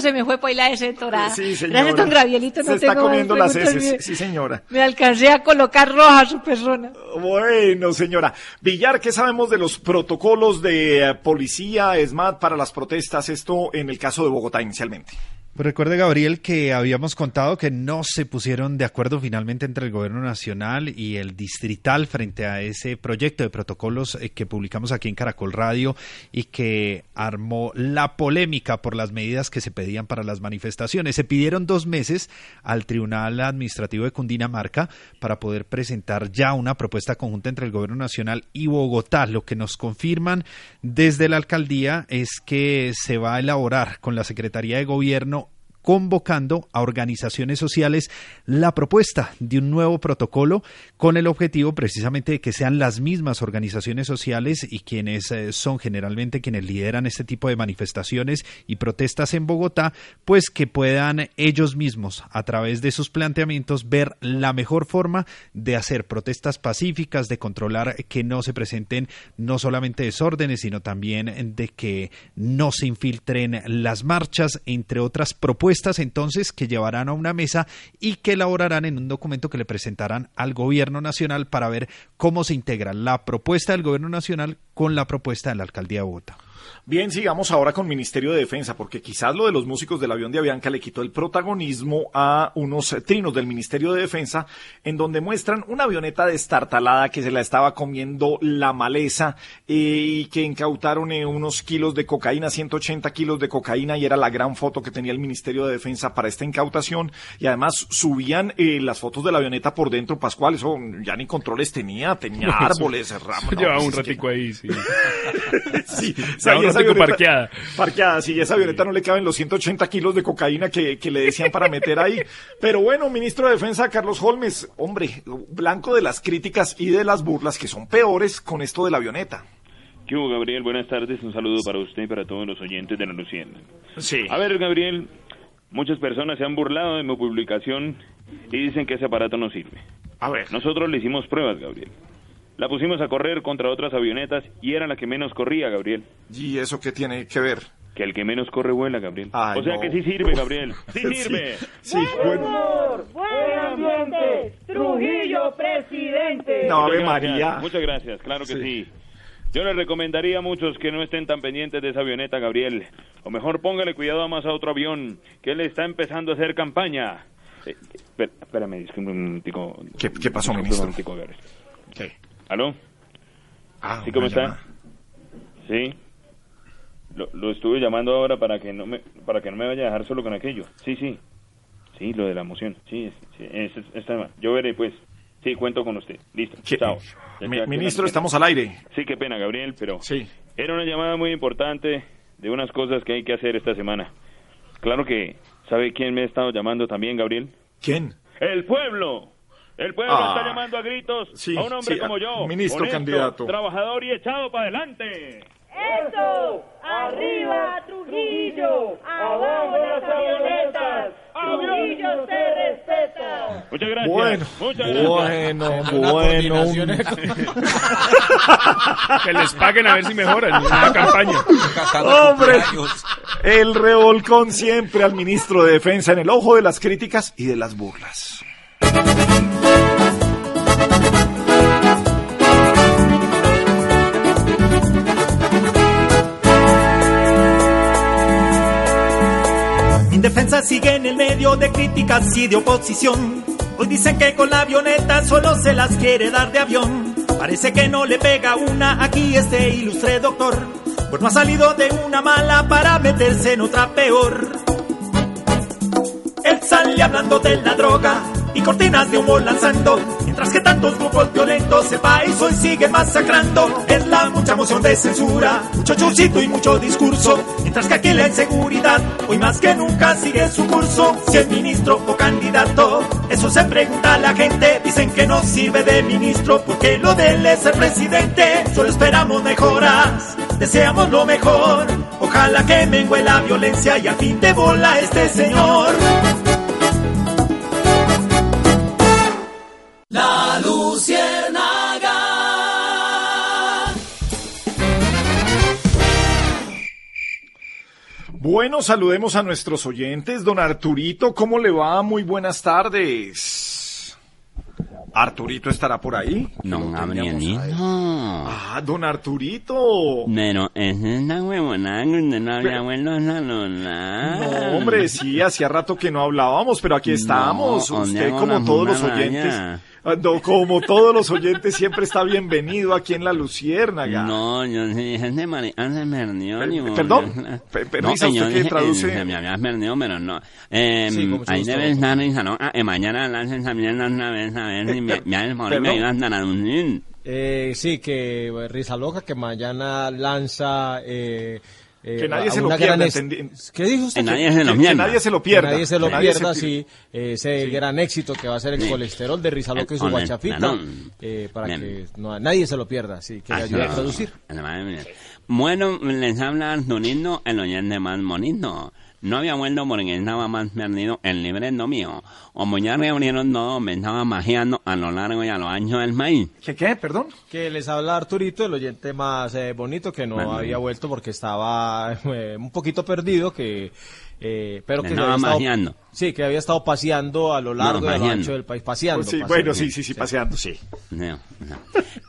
se me fue por ahí la S. Sí, señora. Gracias, don Gravielito. No Se está tengo más comiendo las. Me- Sí, señora. Me alcancé a colocar roja a su persona. Bueno, señora. Villar, ¿qué sabemos de los protocolos de eh, policía, SMAT para las protestas? Esto en el caso de Bogotá inicialmente. Recuerde, Gabriel, que habíamos contado que no se pusieron de acuerdo finalmente entre el gobierno nacional y el distrital frente a ese proyecto de protocolos eh, que publicamos aquí en Caracol Radio y que armó la polémica por las medidas que se pedían para las manifestaciones. Se pidieron dos meses al Tribunal Administrativo de Cundinamarca para poder presentar ya una propuesta conjunta entre el gobierno nacional y Bogotá. Lo que nos confirman desde la alcaldía es que se va a elaborar con la Secretaría de Gobierno convocando a organizaciones sociales la propuesta de un nuevo protocolo con el objetivo precisamente de que sean las mismas organizaciones sociales y quienes eh, son generalmente quienes lideran este tipo de manifestaciones y protestas en Bogotá, pues que puedan ellos mismos a través de sus planteamientos ver la mejor forma de hacer protestas pacíficas, de controlar que no se presenten no solamente desórdenes, sino también de que no se infiltren las marchas, entre otras propuestas entonces que llevarán a una mesa y que elaborarán en un documento que le presentarán al gobierno nacional para ver cómo se integra la propuesta del gobierno nacional con la propuesta de la alcaldía de Bogotá. Bien, sigamos ahora con Ministerio de Defensa, porque quizás lo de los músicos del avión de Avianca le quitó el protagonismo a unos trinos del Ministerio de Defensa, en donde muestran una avioneta destartalada que se la estaba comiendo la maleza eh, y que incautaron eh, unos kilos de cocaína, 180 kilos de cocaína, y era la gran foto que tenía el Ministerio de Defensa para esta incautación. Y además subían eh, las fotos de la avioneta por dentro, Pascual, eso ya ni controles tenía, tenía árboles, ramas. no, Llevaba pues un que- ratico ahí, sí. Sí, o Llevaba sea, parqueada. Parqueada, sí, esa avioneta no le caben los 180 kilos de cocaína que, que le decían para meter ahí. Pero bueno, ministro de Defensa Carlos Holmes, hombre, blanco de las críticas y de las burlas que son peores con esto de la avioneta. ¿Qué hubo, Gabriel? Buenas tardes. Un saludo para usted y para todos los oyentes de la Lucienda. Sí. A ver, Gabriel, muchas personas se han burlado de mi publicación y dicen que ese aparato no sirve. A ver. Nosotros le hicimos pruebas, Gabriel. La pusimos a correr contra otras avionetas y era la que menos corría, Gabriel. ¿Y eso qué tiene que ver? Que el que menos corre vuela, Gabriel. Ay, o sea no. que sí sirve, Gabriel. Sí Sí, sirve. Sí, bueno. Buen ambiente, Trujillo presidente. No, Ave Muchas gracias, María. Muchas gracias, claro que Sí. sí. Yo le recomendaría a muchos que no estén tan pendientes de esa avioneta, Gabriel. O mejor póngale cuidado más a otro avión, que él está empezando a hacer campaña. Eh, espera- espérame, disculpe un momentico. ¿Qué, qué pasó, ministro? un momentico, Gabriel. ¿Qué? ¿Aló? Ah, ¿Sí, cómo está? llamada. Sí. Lo, lo estuve llamando ahora para que no me para que no me vaya a dejar solo con aquello. Sí, sí. Sí, lo de la moción. Sí, sí, es- es- está- yo veré pues. Sí, cuento con usted. Listo. ¿Qué? Chao. Mi- ministro, estamos al aire. Sí, qué pena, Gabriel, pero Sí. era una llamada muy importante de unas cosas que hay que hacer esta semana. Claro que, ¿sabe quién me ha estado llamando también, Gabriel? ¿Quién? ¡El pueblo! El pueblo Ah. está llamando a gritos Sí, a un hombre sí, como yo. ministro honesto, candidato. Trabajador y echado para adelante. ¡Eso! ¡Arriba Trujillo! ¡Abajo las avionetas! ¡Trujillo se respeta! Muchas gracias. Bueno, Muchas gracias. bueno, bueno. un- Que les paguen a ver si mejoran en la campaña. Hombre, el revolcón siempre al ministro de Defensa en el ojo de las críticas y de las burlas. Indefensa sigue en el medio de críticas y de oposición. Hoy dicen que con la avioneta solo se las quiere dar de avión. Parece que no le pega una aquí este ilustre doctor. Pues no ha salido de una mala para meterse en otra peor. Él sale hablando de la droga y cortinas de humo lanzando. Mientras que tantos grupos violentos el país hoy sigue masacrando. Es la mucha moción de censura, mucho chuchito y mucho discurso. Mientras que aquí la inseguridad hoy más que nunca sigue su curso. Si es ministro o candidato, eso se pregunta la gente. Dicen que no sirve de ministro porque lo de él es ser presidente. Solo esperamos mejoras, deseamos lo mejor. Ojalá que mengue la violencia y al fin de bola este señor. Bueno, saludemos a nuestros oyentes. Don Arturito, ¿cómo le va? Muy buenas tardes. ¿Arturito estará por ahí? No, ahí. no. Ah, don Arturito. Pero esa es la huevonada no había vuelto a saludar. No, hombre, sí, hacía rato que no hablábamos, pero aquí estamos. ¿dónde Usted, como todos los oyentes, no, como todos los oyentes, siempre está bienvenido aquí en La Luciérnaga. No, yo sí marica se perdió. Per- ni perdón, modo. pe- pero no, Isa, ¿usted dije, traduce? eh, Se me había perdido, pero no. Eh, ahí debe estar ¿no? Ah, eh, mañana lancen también otra vez, a ver si me, me han Perdón. me iban a traducir. Eh, sí, que eh, Risa Loca, que mañana lanza... Eh, eh, Que nadie a se lo pierda, ¿Qué dijo usted? Que nadie se lo Que- pierda. que nadie se lo pierda. Que nadie se lo Que nadie se pierda, pier- sí. eh, ese gran éxito que va a ser el Sí. colesterol de Risa Loca y su guachafita. eh, para Bien. que no, nadie se lo pierda, sí, que le ayude a traducir. Bueno, les habla Arturito, el oyente más bonito. No había vuelto porque estaba más perdido el libreto mío. Como ya reabrieron todo, me estaba magiando a lo largo y a lo ancho del maíz. ¿Qué qué? Perdón. Que les habla Arturito, el oyente más eh, bonito, que no Bueno. había vuelto porque estaba eh, un poquito perdido, que eh, pero que estaba había estado-. Sí, que había estado paseando a lo largo y a lo magiando. ancho del país, paseando. Pues sí, paseando. bueno, sí, sí, sí, paseando, sí. No, no.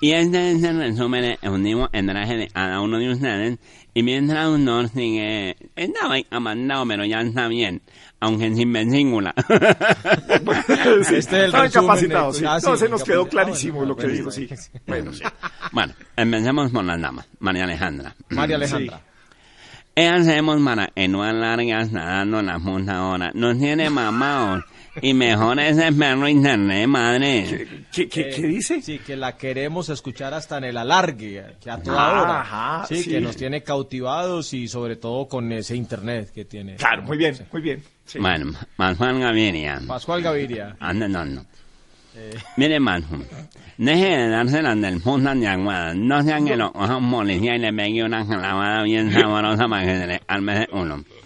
Y este es el resumen de un libro en traje de cada uno de ustedes. Y mientras uno sigue, estaba amandado, pero ya está bien, aunque sin vesícula. Sí, Este es el capacitados, sí. Ah, No, sí, se nos quedó clarísimo Bueno, lo que bueno, dijo, sí. Bueno, sí. Bueno, empecemos con las damas. María Alejandra. María Alejandra. ¿Qué hacemos para que no alargas nadando la punta ahora? No tiene mamados. Y mejor ese perro internet, madre. ¿Qué, qué, qué dice? Sí, que la queremos escuchar hasta en el alargue, que a toda Ah, hora. ajá, sí, sí. que nos tiene cautivados y sobre todo con ese internet que tiene. Claro, muy bien, muy bien. Sí. Bueno, Pascual Gaviria. Pascual Gaviria. Anda, no, no. Mire, Manjo, deje de dárselas del aguada. No sean que lo coja un policía y le pegue una bien sabrosa para que se.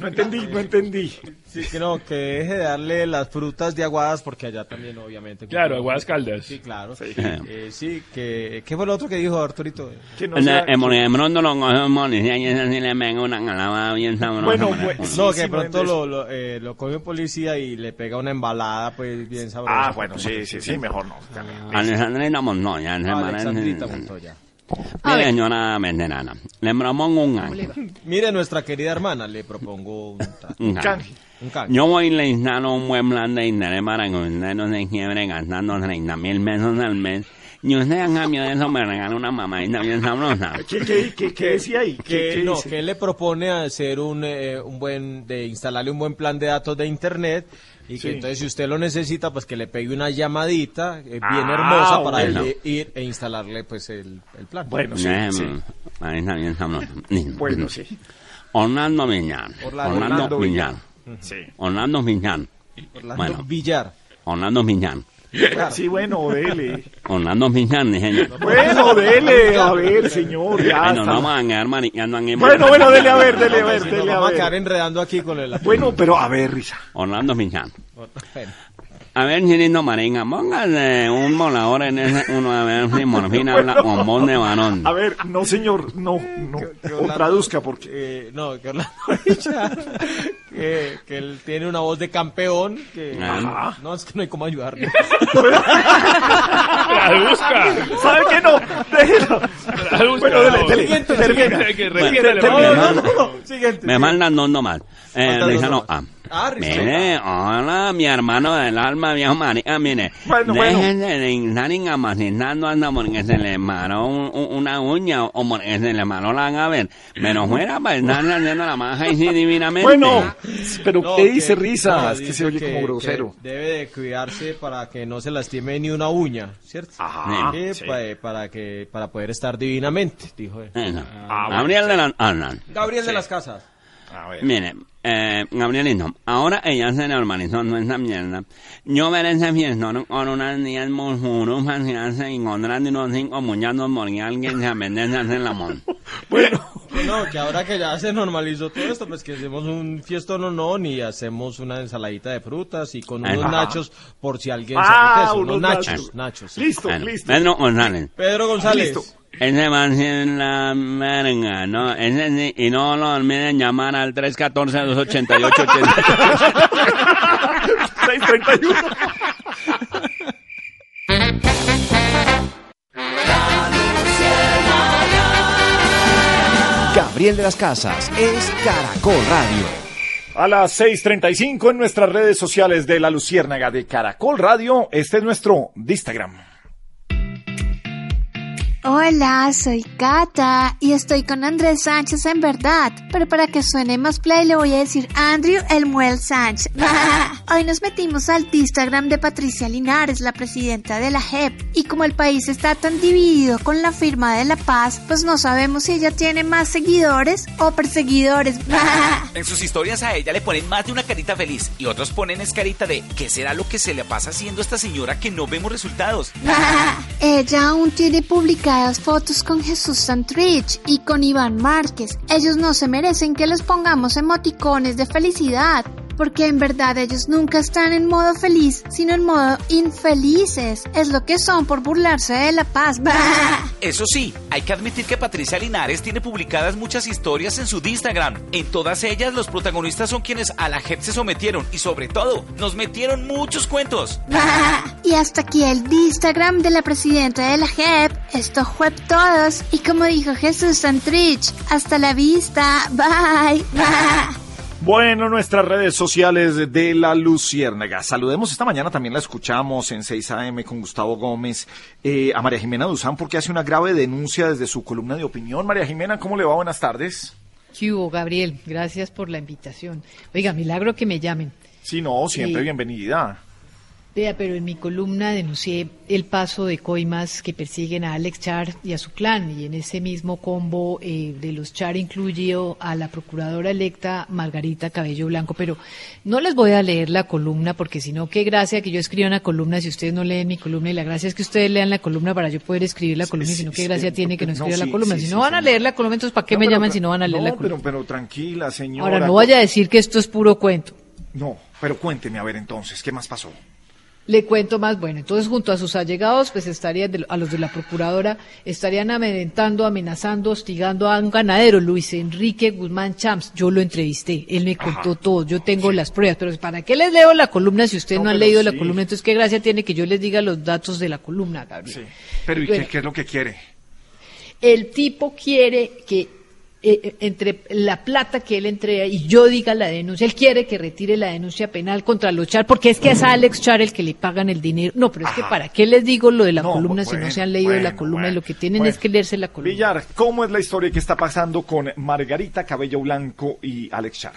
No entendí, no entendí. Sí, que no, que deje de darle las frutas de aguadas porque allá también obviamente. Claro, Aguadas Caldas. Sí, claro. Sí. Eh, sí, que ¿qué fue lo otro que dijo Arturito? Que no En sea- sabrosa. Bueno, pues, no, que pronto lo, lo, eh, lo coge un policía y le pega una embalada pues bien sabrosa. Ah, bueno, sí, sí, sí, mejor no. Alejandrina Montoya. Alexandrita Montoya. Mire, señora veterana, le propongo un año. Mire, nuestra querida hermana, le propongo un, Un canje. Yo voy instalo un buen plan de internet para que usted no se quiebre gastando 30 mil pesos al mes. Y usted a cambio de eso me regala una mamadita bien sabrosa. ¿Qué, qué, qué, qué decía ahí? ¿Qué, qué no, dice? que él le propone hacer un, eh, un buen, de instalarle un buen plan de datos de internet y que entonces si usted lo necesita, pues que le pegue una llamadita eh, bien Ah, hermosa para bueno. ir e instalarle pues el, el plan. Bueno, sí, sí. Bueno, sí. Orlando Villar. Orlando- Villar. Sí. Orlando Villar. Orlando Bueno. Villar. Orlando Villar. Sí, bueno, dele. Orlando dije yo. Bueno, dele, a ver, señor, ya Bueno, está. no vamos a quedar mariqueando aquí. Bueno, bueno, dele a ver, dele a No, ver, dele a vamos a quedar ver. enredando aquí con el... Bueno, pero a ver, risa. Orlando Villar. A ver, Chirito Marenga, póngale un volador en ese uno, a ver si Morfina habla con voz de varón. A ver, no, señor, no, no. que O traduzca, porque. Eh, no, que Orlando que, que él tiene una voz de campeón, que Ajá. no, es que no hay cómo ayudarle. Traduzca. ¿Sabe qué no? Déjelo. Traduzca. Bueno, dele, dele. Siguiente, termina. Termina. la No, no, no, siguiente. Me mandan dos nomás. Eh, Rizano nomás. Ah. Mire, hola, mi hermano del alma, viejo marica, mire. Bueno, bueno. Déjense de estar incapacitando anda porque se le maró un- un- una uña o porque se le maró la gaber. Pero fuera para estarle haciendo la maja y sí divinamente. Bueno, pero No, ¿qué que- dice risa? no, es que se oye como grosero. debe de cuidarse para que no se lastime ni una uña, ¿cierto? Ajá, sí. pa- para que para poder estar divinamente, dijo él. Eso. Ah, bueno, Gabriel de la Alan. Gabriel de las Casas. A ver. Mire, eh, Gabrielito, ahora ella se normalizó nuestra mierda. Yo veré ese fiestón con unas niñas murmurufas y se encontrando unos cinco muñazos porque alguien se apetece hacer el amor. Bueno, Que No, que ahora que ya se normalizó todo esto, pues que hacemos un fiestón o no, y hacemos una ensaladita de frutas y con unos Ajá. nachos por si alguien se Ah, apetece, unos unos nachos, nachos. nachos. listo, Bueno, listo. Pedro González. Pedro González. Listo. Ese ser la verga, ¿no? Ese sí, y no lo olviden llamar al 314-288-80. 631. Gabriel de las Casas es Caracol Radio. A las 6.35 en nuestras redes sociales de La Luciérnaga de Caracol Radio. Este es nuestro Instagram. Hola, soy Cata y estoy con Andrés Sánchez en verdad, pero para que suene más play le voy a decir Andrew Elmuel Sánchez. Hoy nos metimos al Instagram de Patricia Linares, la presidenta de la JEP, y como el país está tan dividido con la firma de la paz, pues no sabemos si ella tiene más seguidores o perseguidores. En sus historias a ella le ponen más de una carita feliz y otros ponen es carita de ¿qué será lo que se le pasa haciendo a esta señora que no vemos resultados? Ella aún tiene publicadas fotos con Jesús Santrich y con Iván Márquez. Ellos no se merecen que les pongamos emoticones de felicidad. Porque en verdad ellos nunca están en modo feliz, sino en modo infelices. Es lo que son por burlarse de la paz. Eso sí, hay que admitir que Patricia Linares tiene publicadas muchas historias en su Instagram. En todas ellas los protagonistas son quienes a la JEP se sometieron y sobre todo nos metieron muchos cuentos. Y hasta aquí el Instagram de la presidenta de la JEP. Esto fue todos. Y como dijo Jesús Santrich, hasta la vista. Bye. Bueno, nuestras redes sociales de la Luciérnaga. Saludemos esta mañana, también la escuchamos en 6 AM con Gustavo Gómez, eh, a María Jimena Duzán, porque hace una grave denuncia desde su columna de opinión. María Jimena, ¿cómo le va? Buenas tardes. ¿Qué hubo, Gabriel? Gracias por la invitación. Oiga, milagro que me llamen. Sí, no, siempre bienvenida. Vea, pero en mi columna denuncié el paso de coimas que persiguen a Alex Char y a su clan, y en ese mismo combo eh, de los Char incluyo a la procuradora electa Margarita Cabello Blanco, pero no les voy a leer la columna porque si no, qué gracia que yo escriba una columna si ustedes no leen mi columna, y la gracia es que ustedes lean la columna para yo poder escribir la columna, y si no, qué gracia sí, tiene que no escriba sí, la columna. sí, si sí, no van a leer la columna, entonces ¿para qué No, me llaman si no van a leer no, la columna? Pero, pero tranquila, señora. Ahora, no vaya a decir que esto es puro cuento. No, pero cuénteme, a ver entonces, ¿qué más pasó? Le cuento más, bueno, entonces junto a sus allegados, pues estarían, de- a los de la procuradora, estarían amedrentando, amenazando, hostigando a un ganadero, Luis Enrique Guzmán Champs. Yo lo entrevisté, él me contó todo, yo tengo las pruebas, pero ¿para qué les leo la columna si ustedes no, No, han leído la sí. columna? Entonces, ¿qué gracia tiene que yo les diga los datos de la columna, Gabriel? Pero ¿y Bueno. qué, qué es lo que quiere? El tipo quiere que eh, eh, entre la plata que él entrega y yo diga la denuncia, él quiere que retire la denuncia penal contra los Char, porque es que es a Alex Char el que le pagan el dinero. No, pero es que ¿para qué les digo lo de la No, columna si no se han leído la bueno, columna y lo que tienen bueno. es que leerse la columna? Villar, ¿cómo es la historia que está pasando con Margarita Cabello Blanco y Alex Char?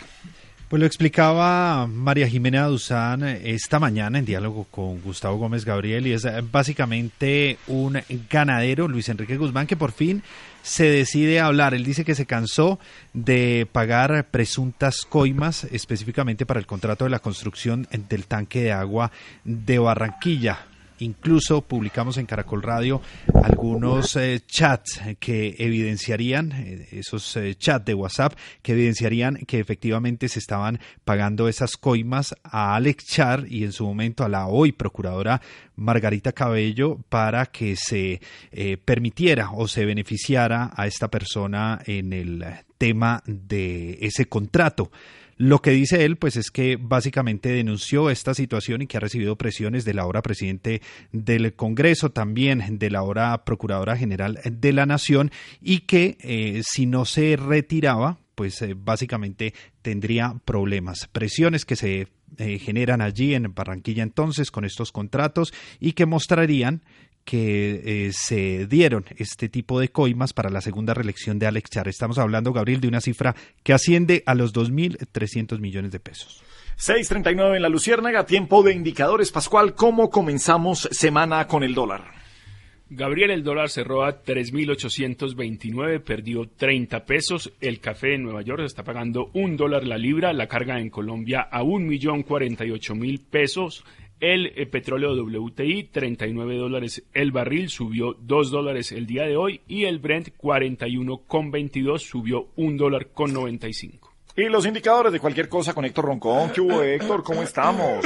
Pues lo explicaba María Jimena Duzán eh, esta mañana en diálogo con Gustavo Gómez Gabriel y es eh, básicamente un ganadero, Luis Enrique Guzmán, que por fin se decide a hablar. Él dice que se cansó de pagar presuntas coimas específicamente para el contrato de la construcción del tanque de agua de Barranquilla. Incluso publicamos en Caracol Radio algunos eh, chats que evidenciarían, eh, esos eh, chats de WhatsApp, que evidenciarían que efectivamente se estaban pagando esas coimas a Alex Char y en su momento a la hoy procuradora Margarita Cabello para que se permitiera o se beneficiara a esta persona en el tema de ese contrato. Lo que dice él, pues es que básicamente denunció esta situación y que ha recibido presiones de la ahora presidente del Congreso, también de la ahora Procuradora General de la Nación, y que eh, si no se retiraba, pues eh, básicamente tendría problemas, presiones que se eh, generan allí en Barranquilla entonces con estos contratos y que mostrarían que eh, se dieron este tipo de coimas para la segunda reelección de Alex Char. Estamos hablando, Gabriel, de una cifra que asciende a los 2.300 millones de pesos. 6.39 en la Luciérnaga, tiempo de indicadores. Pascual, ¿cómo comenzamos semana con el dólar? Gabriel, el dólar cerró a 3.829, perdió 30 pesos. El café en Nueva York está pagando un dólar la libra, la carga en Colombia a 1.048.000 pesos. El eh, petróleo WTI, 39 dólares el barril, subió 2 dólares el día de hoy. Y el Brent, 41,22, subió 1 dólar con 95. Y los indicadores de cualquier cosa con Héctor Roncón. ¿Qué hubo, Héctor? ¿Cómo estamos?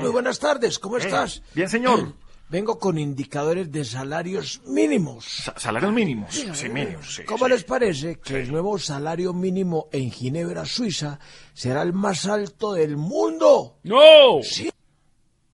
Muy buenas tardes, ¿cómo Eh, estás? bien, señor. Vengo con indicadores de salarios mínimos. salarios mínimos, sí, mínimos, sí, ¿Cómo les parece que el nuevo salario mínimo en Ginebra, Suiza, será el más alto del mundo? ¡No! Sí.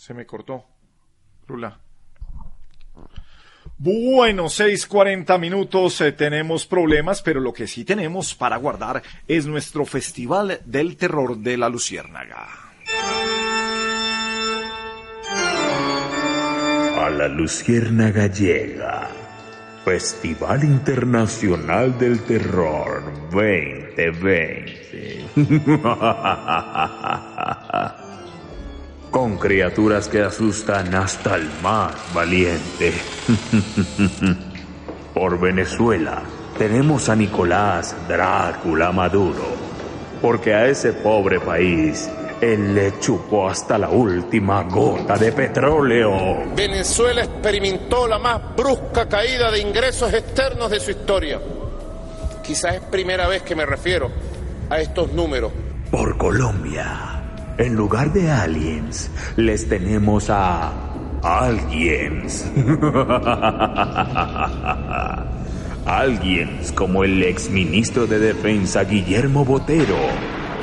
Se me cortó. Lula. Bueno, 6:40 minutos, eh, tenemos problemas, pero lo que sí tenemos para guardar es nuestro Festival del Terror de la Luciérnaga. A la Luciérnaga llega. Festival Internacional del Terror 2020. Con criaturas que asustan hasta el más valiente. Por Venezuela tenemos a Nicolás Drácula Maduro. Porque a ese pobre país él le chupó hasta la última gota de petróleo. Venezuela experimentó la más brusca caída de ingresos externos de su historia. Quizás es primera vez que me refiero a estos números. Por Colombia, en lugar de aliens, les tenemos a aliens. aliens como el exministro de Defensa Guillermo Botero,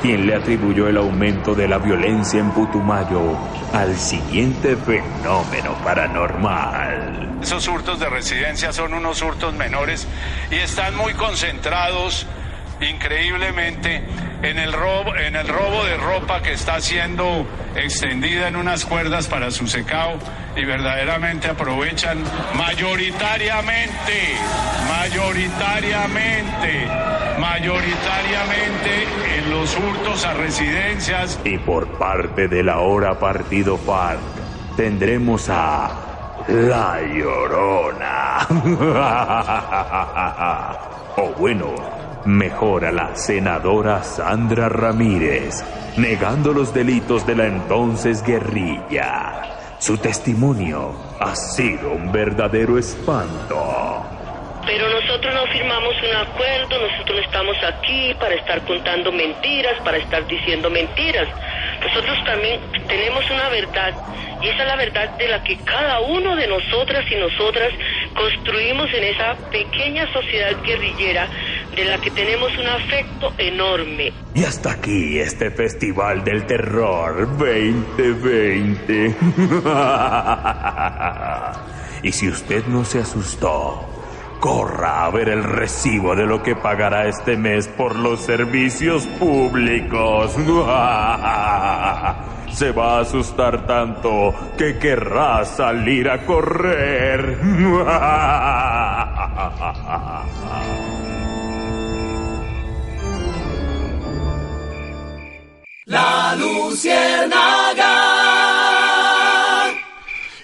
quien le atribuyó el aumento de la violencia en Putumayo al siguiente fenómeno paranormal. Esos hurtos de residencia son unos hurtos menores y están muy concentrados increíblemente en el robo en el robo de ropa que está siendo extendida en unas cuerdas para su secado y verdaderamente aprovechan mayoritariamente mayoritariamente mayoritariamente en los hurtos a residencias Y por parte de la hora partido FARC tendremos a La Llorona. o bueno, mejor a la senadora Sandra Ramírez, negando los delitos de la entonces guerrilla. Su testimonio ha sido un verdadero espanto. Pero nosotros no firmamos un acuerdo, nosotros no estamos aquí para estar contando mentiras, para estar diciendo mentiras. Nosotros también tenemos una verdad y esa es la verdad de la que cada uno de nosotras y nosotras construimos en esa pequeña sociedad guerrillera de la que tenemos un afecto enorme. Y hasta aquí este Festival del Terror 2020. y si usted no se asustó, corra a ver el recibo de lo que pagará este mes por los servicios públicos. Se va a asustar tanto que querrá salir a correr. La Luciérnaga.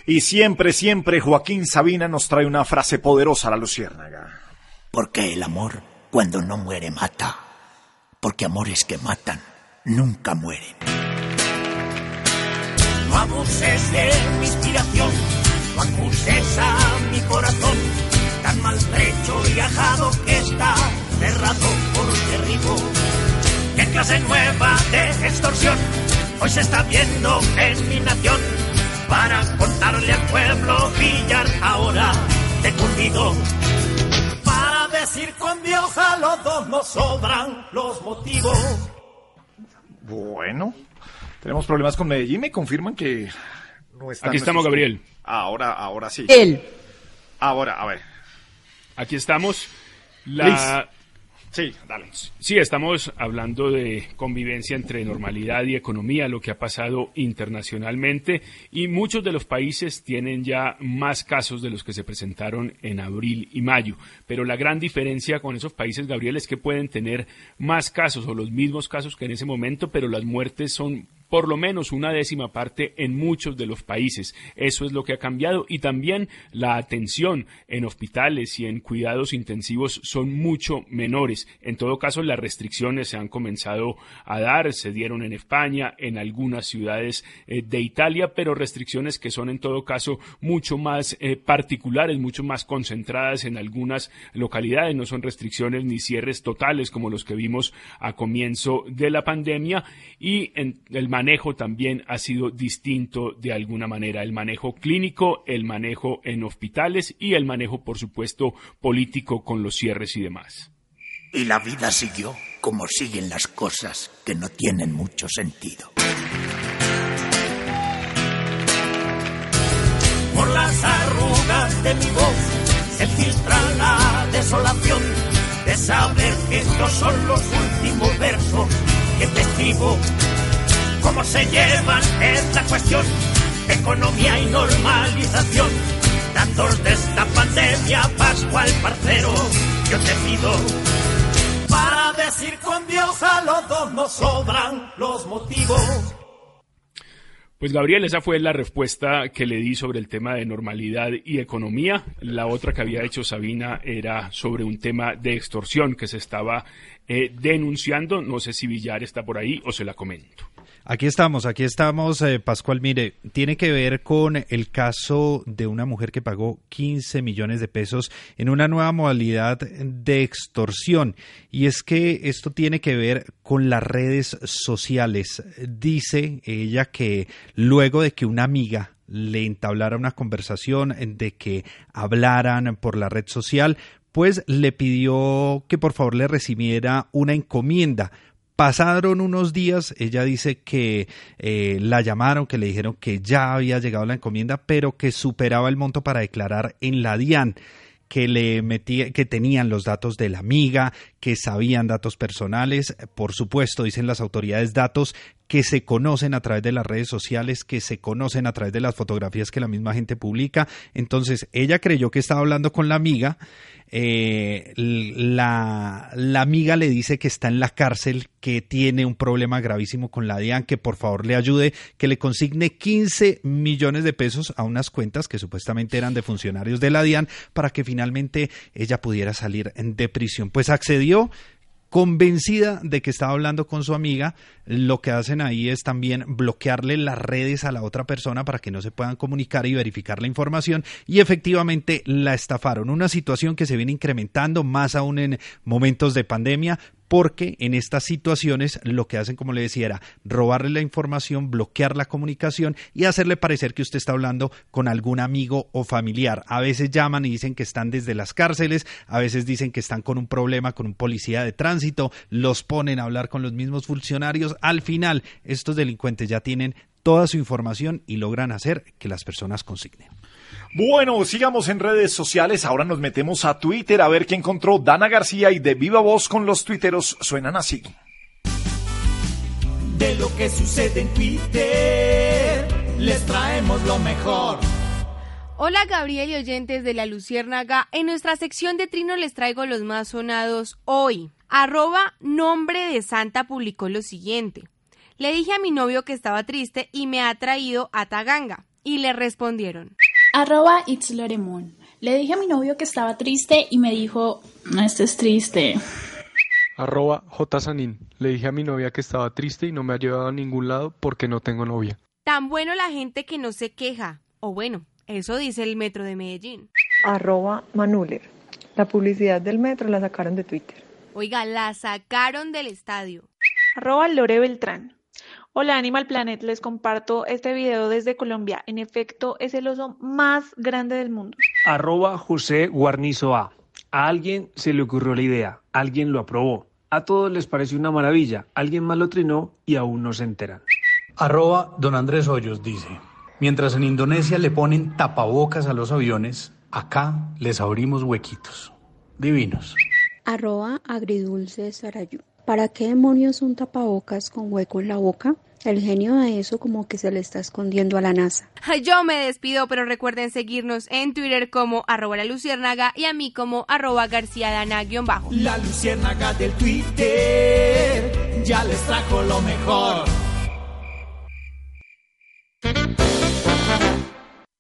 Y siempre, siempre Joaquín Sabina nos trae una frase poderosa a la Luciérnaga. Porque el amor, cuando no muere, mata. Porque amores que matan nunca mueren. No abuses de mi inspiración, no acuses a mi corazón, tan maltrecho y ajado que está cerrado por derribo. ¿Qué clase nueva de extorsión hoy se está viendo en mi nación? Para contarle al pueblo pillar ahora de curtido. Para decir con Dios a los dos nos sobran los motivos. Bueno, tenemos problemas con Medellín. Me confirman que no están Aquí estamos, Gabriel. Ahora, ahora sí. Él. Ahora, a ver. Aquí estamos. La... Sí, dale. Sí, estamos hablando de convivencia entre normalidad y economía, lo que ha pasado internacionalmente y muchos de los países tienen ya más casos de los que se presentaron en abril y mayo. Pero la gran diferencia con esos países, Gabriel, es que pueden tener más casos o los mismos casos que en ese momento, pero las muertes son por lo menos una décima parte en muchos de los países. Eso es lo que ha cambiado y también la atención en hospitales y en cuidados intensivos son mucho menores. En todo caso, las restricciones se han comenzado a dar, se dieron en España, en algunas ciudades eh, de Italia, pero restricciones que son en todo caso mucho más eh, particulares, mucho más concentradas en algunas localidades. No son restricciones ni cierres totales como los que vimos a comienzo de la pandemia y en el manejo también ha sido distinto de alguna manera. El manejo clínico, el manejo en hospitales y el manejo, por supuesto, político con los cierres y demás. Y la vida siguió como siguen las cosas que no tienen mucho sentido. Por las arrugas de mi voz se filtra la desolación de saber que estos son los últimos versos que te escribo. Cómo se llevan esta cuestión economía y normalización. Datos de esta pandemia, Pascual Parcero, yo te pido para decir con Dios a los dos nos sobran los motivos. Pues Gabriel, esa fue la respuesta que le di sobre el tema de normalidad y economía. La otra que había hecho Sabina era sobre un tema de extorsión que se estaba eh, denunciando. No sé si Villar está por ahí o se la comento. Aquí estamos, aquí estamos, eh, Pascual. Mire, tiene que ver con el caso de una mujer que pagó 15 millones de pesos en una nueva modalidad de extorsión. Y es que esto tiene que ver con las redes sociales. Dice ella que luego de que una amiga le entablara una conversación, de que hablaran por la red social, pues le pidió que por favor le recibiera una encomienda Pasaron unos días, ella dice que eh, la llamaron, que le dijeron que ya había llegado la encomienda, pero que superaba el monto para declarar en la DIAN que le metía, que tenían los datos de la amiga, que sabían datos personales, por supuesto, dicen las autoridades, datos que se conocen a través de las redes sociales, que se conocen a través de las fotografías que la misma gente publica. Entonces, ella creyó que estaba hablando con la amiga eh, la, la, amiga le dice que está en la cárcel, que tiene un problema gravísimo con la DIAN, que por favor le ayude, que le consigne 15 millones de pesos a unas cuentas que supuestamente eran de funcionarios de la DIAN para que finalmente ella pudiera salir de prisión. Pues accedió, convencida de que estaba hablando con su amiga, lo que hacen ahí es también bloquearle las redes a la otra persona para que no se puedan comunicar y verificar la información y efectivamente la estafaron. Una situación que se viene incrementando más aún en momentos de pandemia, porque en estas situaciones lo que hacen, como le decía, era robarle la información, bloquear la comunicación y hacerle parecer que usted está hablando con algún amigo o familiar. A veces llaman y dicen que están desde las cárceles, a veces dicen que están con un problema con un policía de tránsito, los ponen a hablar con los mismos funcionarios. Al final, estos delincuentes ya tienen toda su información y logran hacer que las personas consignen. Bueno, sigamos en redes sociales. Ahora nos metemos a Twitter a ver qué encontró Dana García y de viva voz con los tuiteros suenan así. De lo que sucede en Twitter, les traemos lo mejor. Hola Gabriel y oyentes de la Luciérnaga. En nuestra sección de Trino les traigo los más sonados hoy. Arroba nombre de Santa publicó lo siguiente. Le dije a mi novio que estaba triste y me ha traído a Taganga. Y le respondieron. Arroba It's Loremon. Le dije a mi novio que estaba triste y me dijo, no estés triste. Arroba J. Sanin. Le dije a mi novia que estaba triste y no me ha llevado a ningún lado porque no tengo novia. Tan bueno la gente que no se queja. O bueno, eso dice el metro de Medellín. Arroba Manuler. La publicidad del metro la sacaron de Twitter. Oiga, la sacaron del estadio. Arroba Lore Beltrán. Hola Animal Planet, les comparto este video desde Colombia. En efecto, es el oso más grande del mundo. Arroba José Guarnizo A. A alguien se le ocurrió la idea, alguien lo aprobó. A todos les pareció una maravilla, alguien más lo trinó y aún no se enteran. Arroba Don Andrés Hoyos dice, mientras en Indonesia le ponen tapabocas a los aviones, acá les abrimos huequitos. Divinos. Arroba Agridulce Sarayú. ¿Para qué demonios un tapabocas con hueco en la boca? El genio de eso como que se le está escondiendo a la NASA. Yo me despido, pero recuerden seguirnos en Twitter como arroba la luciérnaga y a mí como arroba garcía dana-bajo. La luciérnaga del Twitter ya les trajo lo mejor.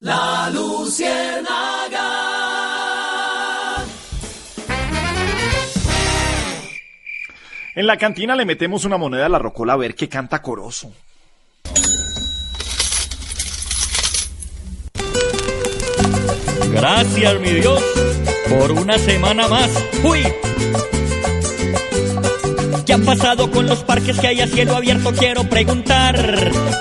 La luciérnaga. En la cantina le metemos una moneda a la rocola a ver qué canta coroso. Gracias, mi Dios, por una semana más. ¡Uy! ¿Qué ha pasado con los parques que hay a cielo abierto? Quiero preguntar.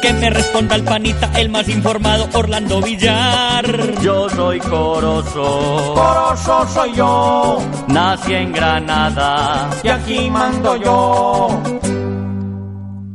Que me responda el panita, el más informado, Orlando Villar. Yo soy Corozo. Corozo soy yo. Nací en Granada. Y aquí mando yo.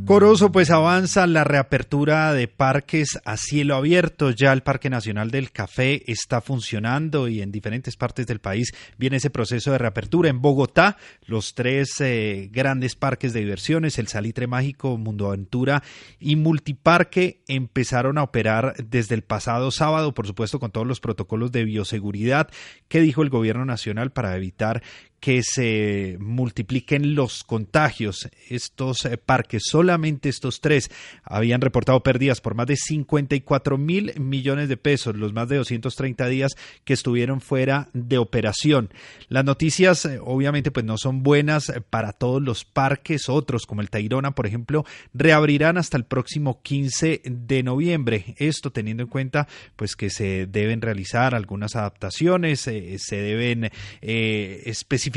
Corozo, pues avanza la reapertura de parques a cielo abierto. Ya el Parque Nacional del Café está funcionando y en diferentes partes del país viene ese proceso de reapertura. En Bogotá, los tres eh, grandes parques de diversiones, el Salitre Mágico, Mundo Aventura y Multiparque, empezaron a operar desde el pasado sábado, por supuesto, con todos los protocolos de bioseguridad que dijo el gobierno nacional para evitar que se multipliquen los contagios. Estos eh, parques, solamente estos tres, habían reportado pérdidas por más de 54 mil millones de pesos, los más de 230 días que estuvieron fuera de operación. Las noticias, eh, obviamente, pues no son buenas eh, para todos los parques, otros como el Tairona, por ejemplo, reabrirán hasta el próximo 15 de noviembre. Esto teniendo en cuenta, pues que se deben realizar algunas adaptaciones, se deben especificar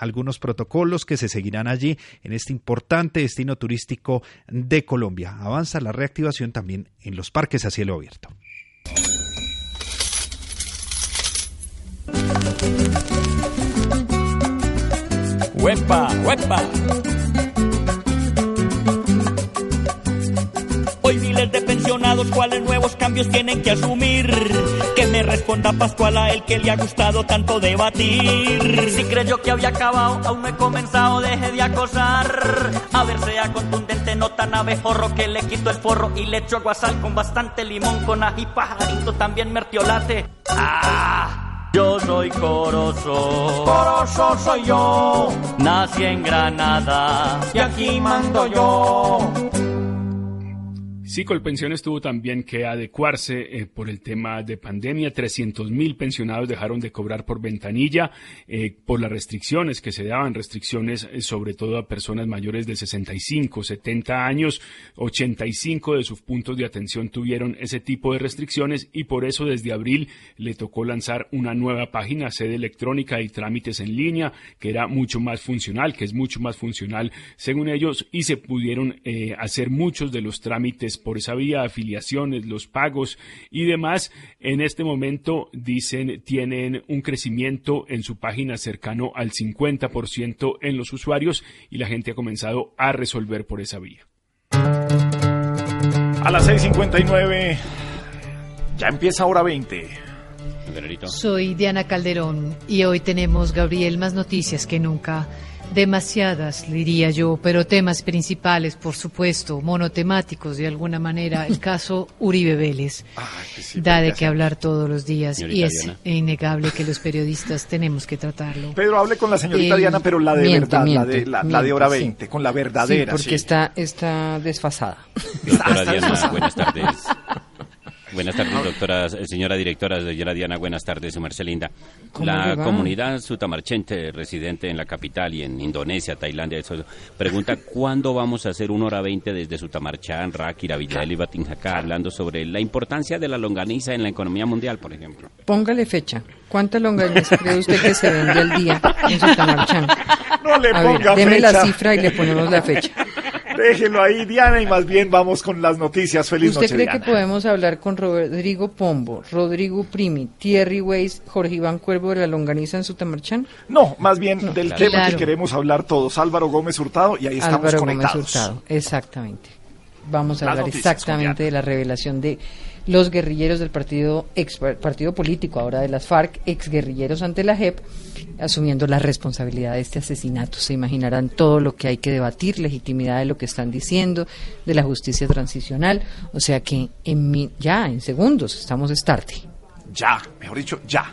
algunos protocolos que se seguirán allí en este importante destino turístico de Colombia. Avanza la reactivación también en los parques a cielo abierto. ¡Huepa, huepa! Pensionados, ¿cuáles nuevos cambios tienen que asumir? Que me responda Pascual a él que le ha gustado tanto debatir. Si creyó que había acabado, aún no he comenzado, deje de acosar. A ver, sea contundente, no tan abejorro que le quito el forro y le echo aguasal con bastante limón, con ají pajarito, también mertiolate. ¡Ah! Yo soy Corozo. Corozo soy yo. Nací en Granada. Y aquí mando yo. Sí, Colpensiones tuvo también que adecuarse eh, por el tema de pandemia. 300 mil pensionados dejaron de cobrar por ventanilla eh, por las restricciones que se daban, restricciones eh, sobre todo a personas mayores de 65, 70 años. 85 de sus puntos de atención tuvieron ese tipo de restricciones y por eso desde abril le tocó lanzar una nueva página, sede electrónica y trámites en línea, que era mucho más funcional, que es mucho más funcional según ellos, y se pudieron hacer muchos de los trámites por esa vía, afiliaciones, los pagos y demás. En este momento dicen tienen un crecimiento en su página cercano al 50% en los usuarios y la gente ha comenzado a resolver por esa vía. A las 6:59 ya empieza hora 20. Soy Diana Calderón y hoy tenemos, Gabriel, más noticias que nunca. Demasiadas, diría yo, pero temas principales, por supuesto, monotemáticos de alguna manera. El caso Uribe Vélez da de qué hablar todos los días y es innegable que los periodistas tenemos que tratarlo. Pedro, hable con la señorita Diana, pero la de verdad, la, de, la, de hora 20, con la verdadera. Sí, porque Está, está desfasada. Diana, buenas tardes. Buenas tardes, doctora, señora directora, señora Diana, buenas tardes, Marcelinda. La comunidad sutamarchente residente en la capital y en Indonesia, Tailandia, eso, pregunta cuándo vamos a hacer una hora veinte desde Sutamarchán, Ráquira, Villalba y Batinjacá, hablando sobre la importancia de la longaniza en la economía mundial, por ejemplo. Póngale fecha. ¿Cuánta longaniza cree usted que se vende al día en Sutamarchán? No le a ponga ver, deme fecha. la cifra y le ponemos la fecha. Déjelo ahí, Diana, y más bien vamos con las noticias. Feliz ¿Usted noche, cree Diana. que podemos hablar con Rodrigo Pombo, Rodrigo Primi, Thierry Weiss, Jorge Iván Cuervo de la Longaniza en Sutamarchán? No, más bien del claro. tema Claro. que queremos hablar todos. Álvaro Gómez Hurtado, y ahí estamos Álvaro conectados. Gómez Hurtado, exactamente. Vamos a Las hablar noticias exactamente de la revelación de los guerrilleros del partido ex partido político ahora de las FARC, ex guerrilleros ante la JEP, asumiendo la responsabilidad de este asesinato. Se imaginarán todo lo que hay que debatir, legitimidad de lo que están diciendo, de la justicia transicional, o sea que en mi- ya en segundos estamos start. Ya, mejor dicho, ya.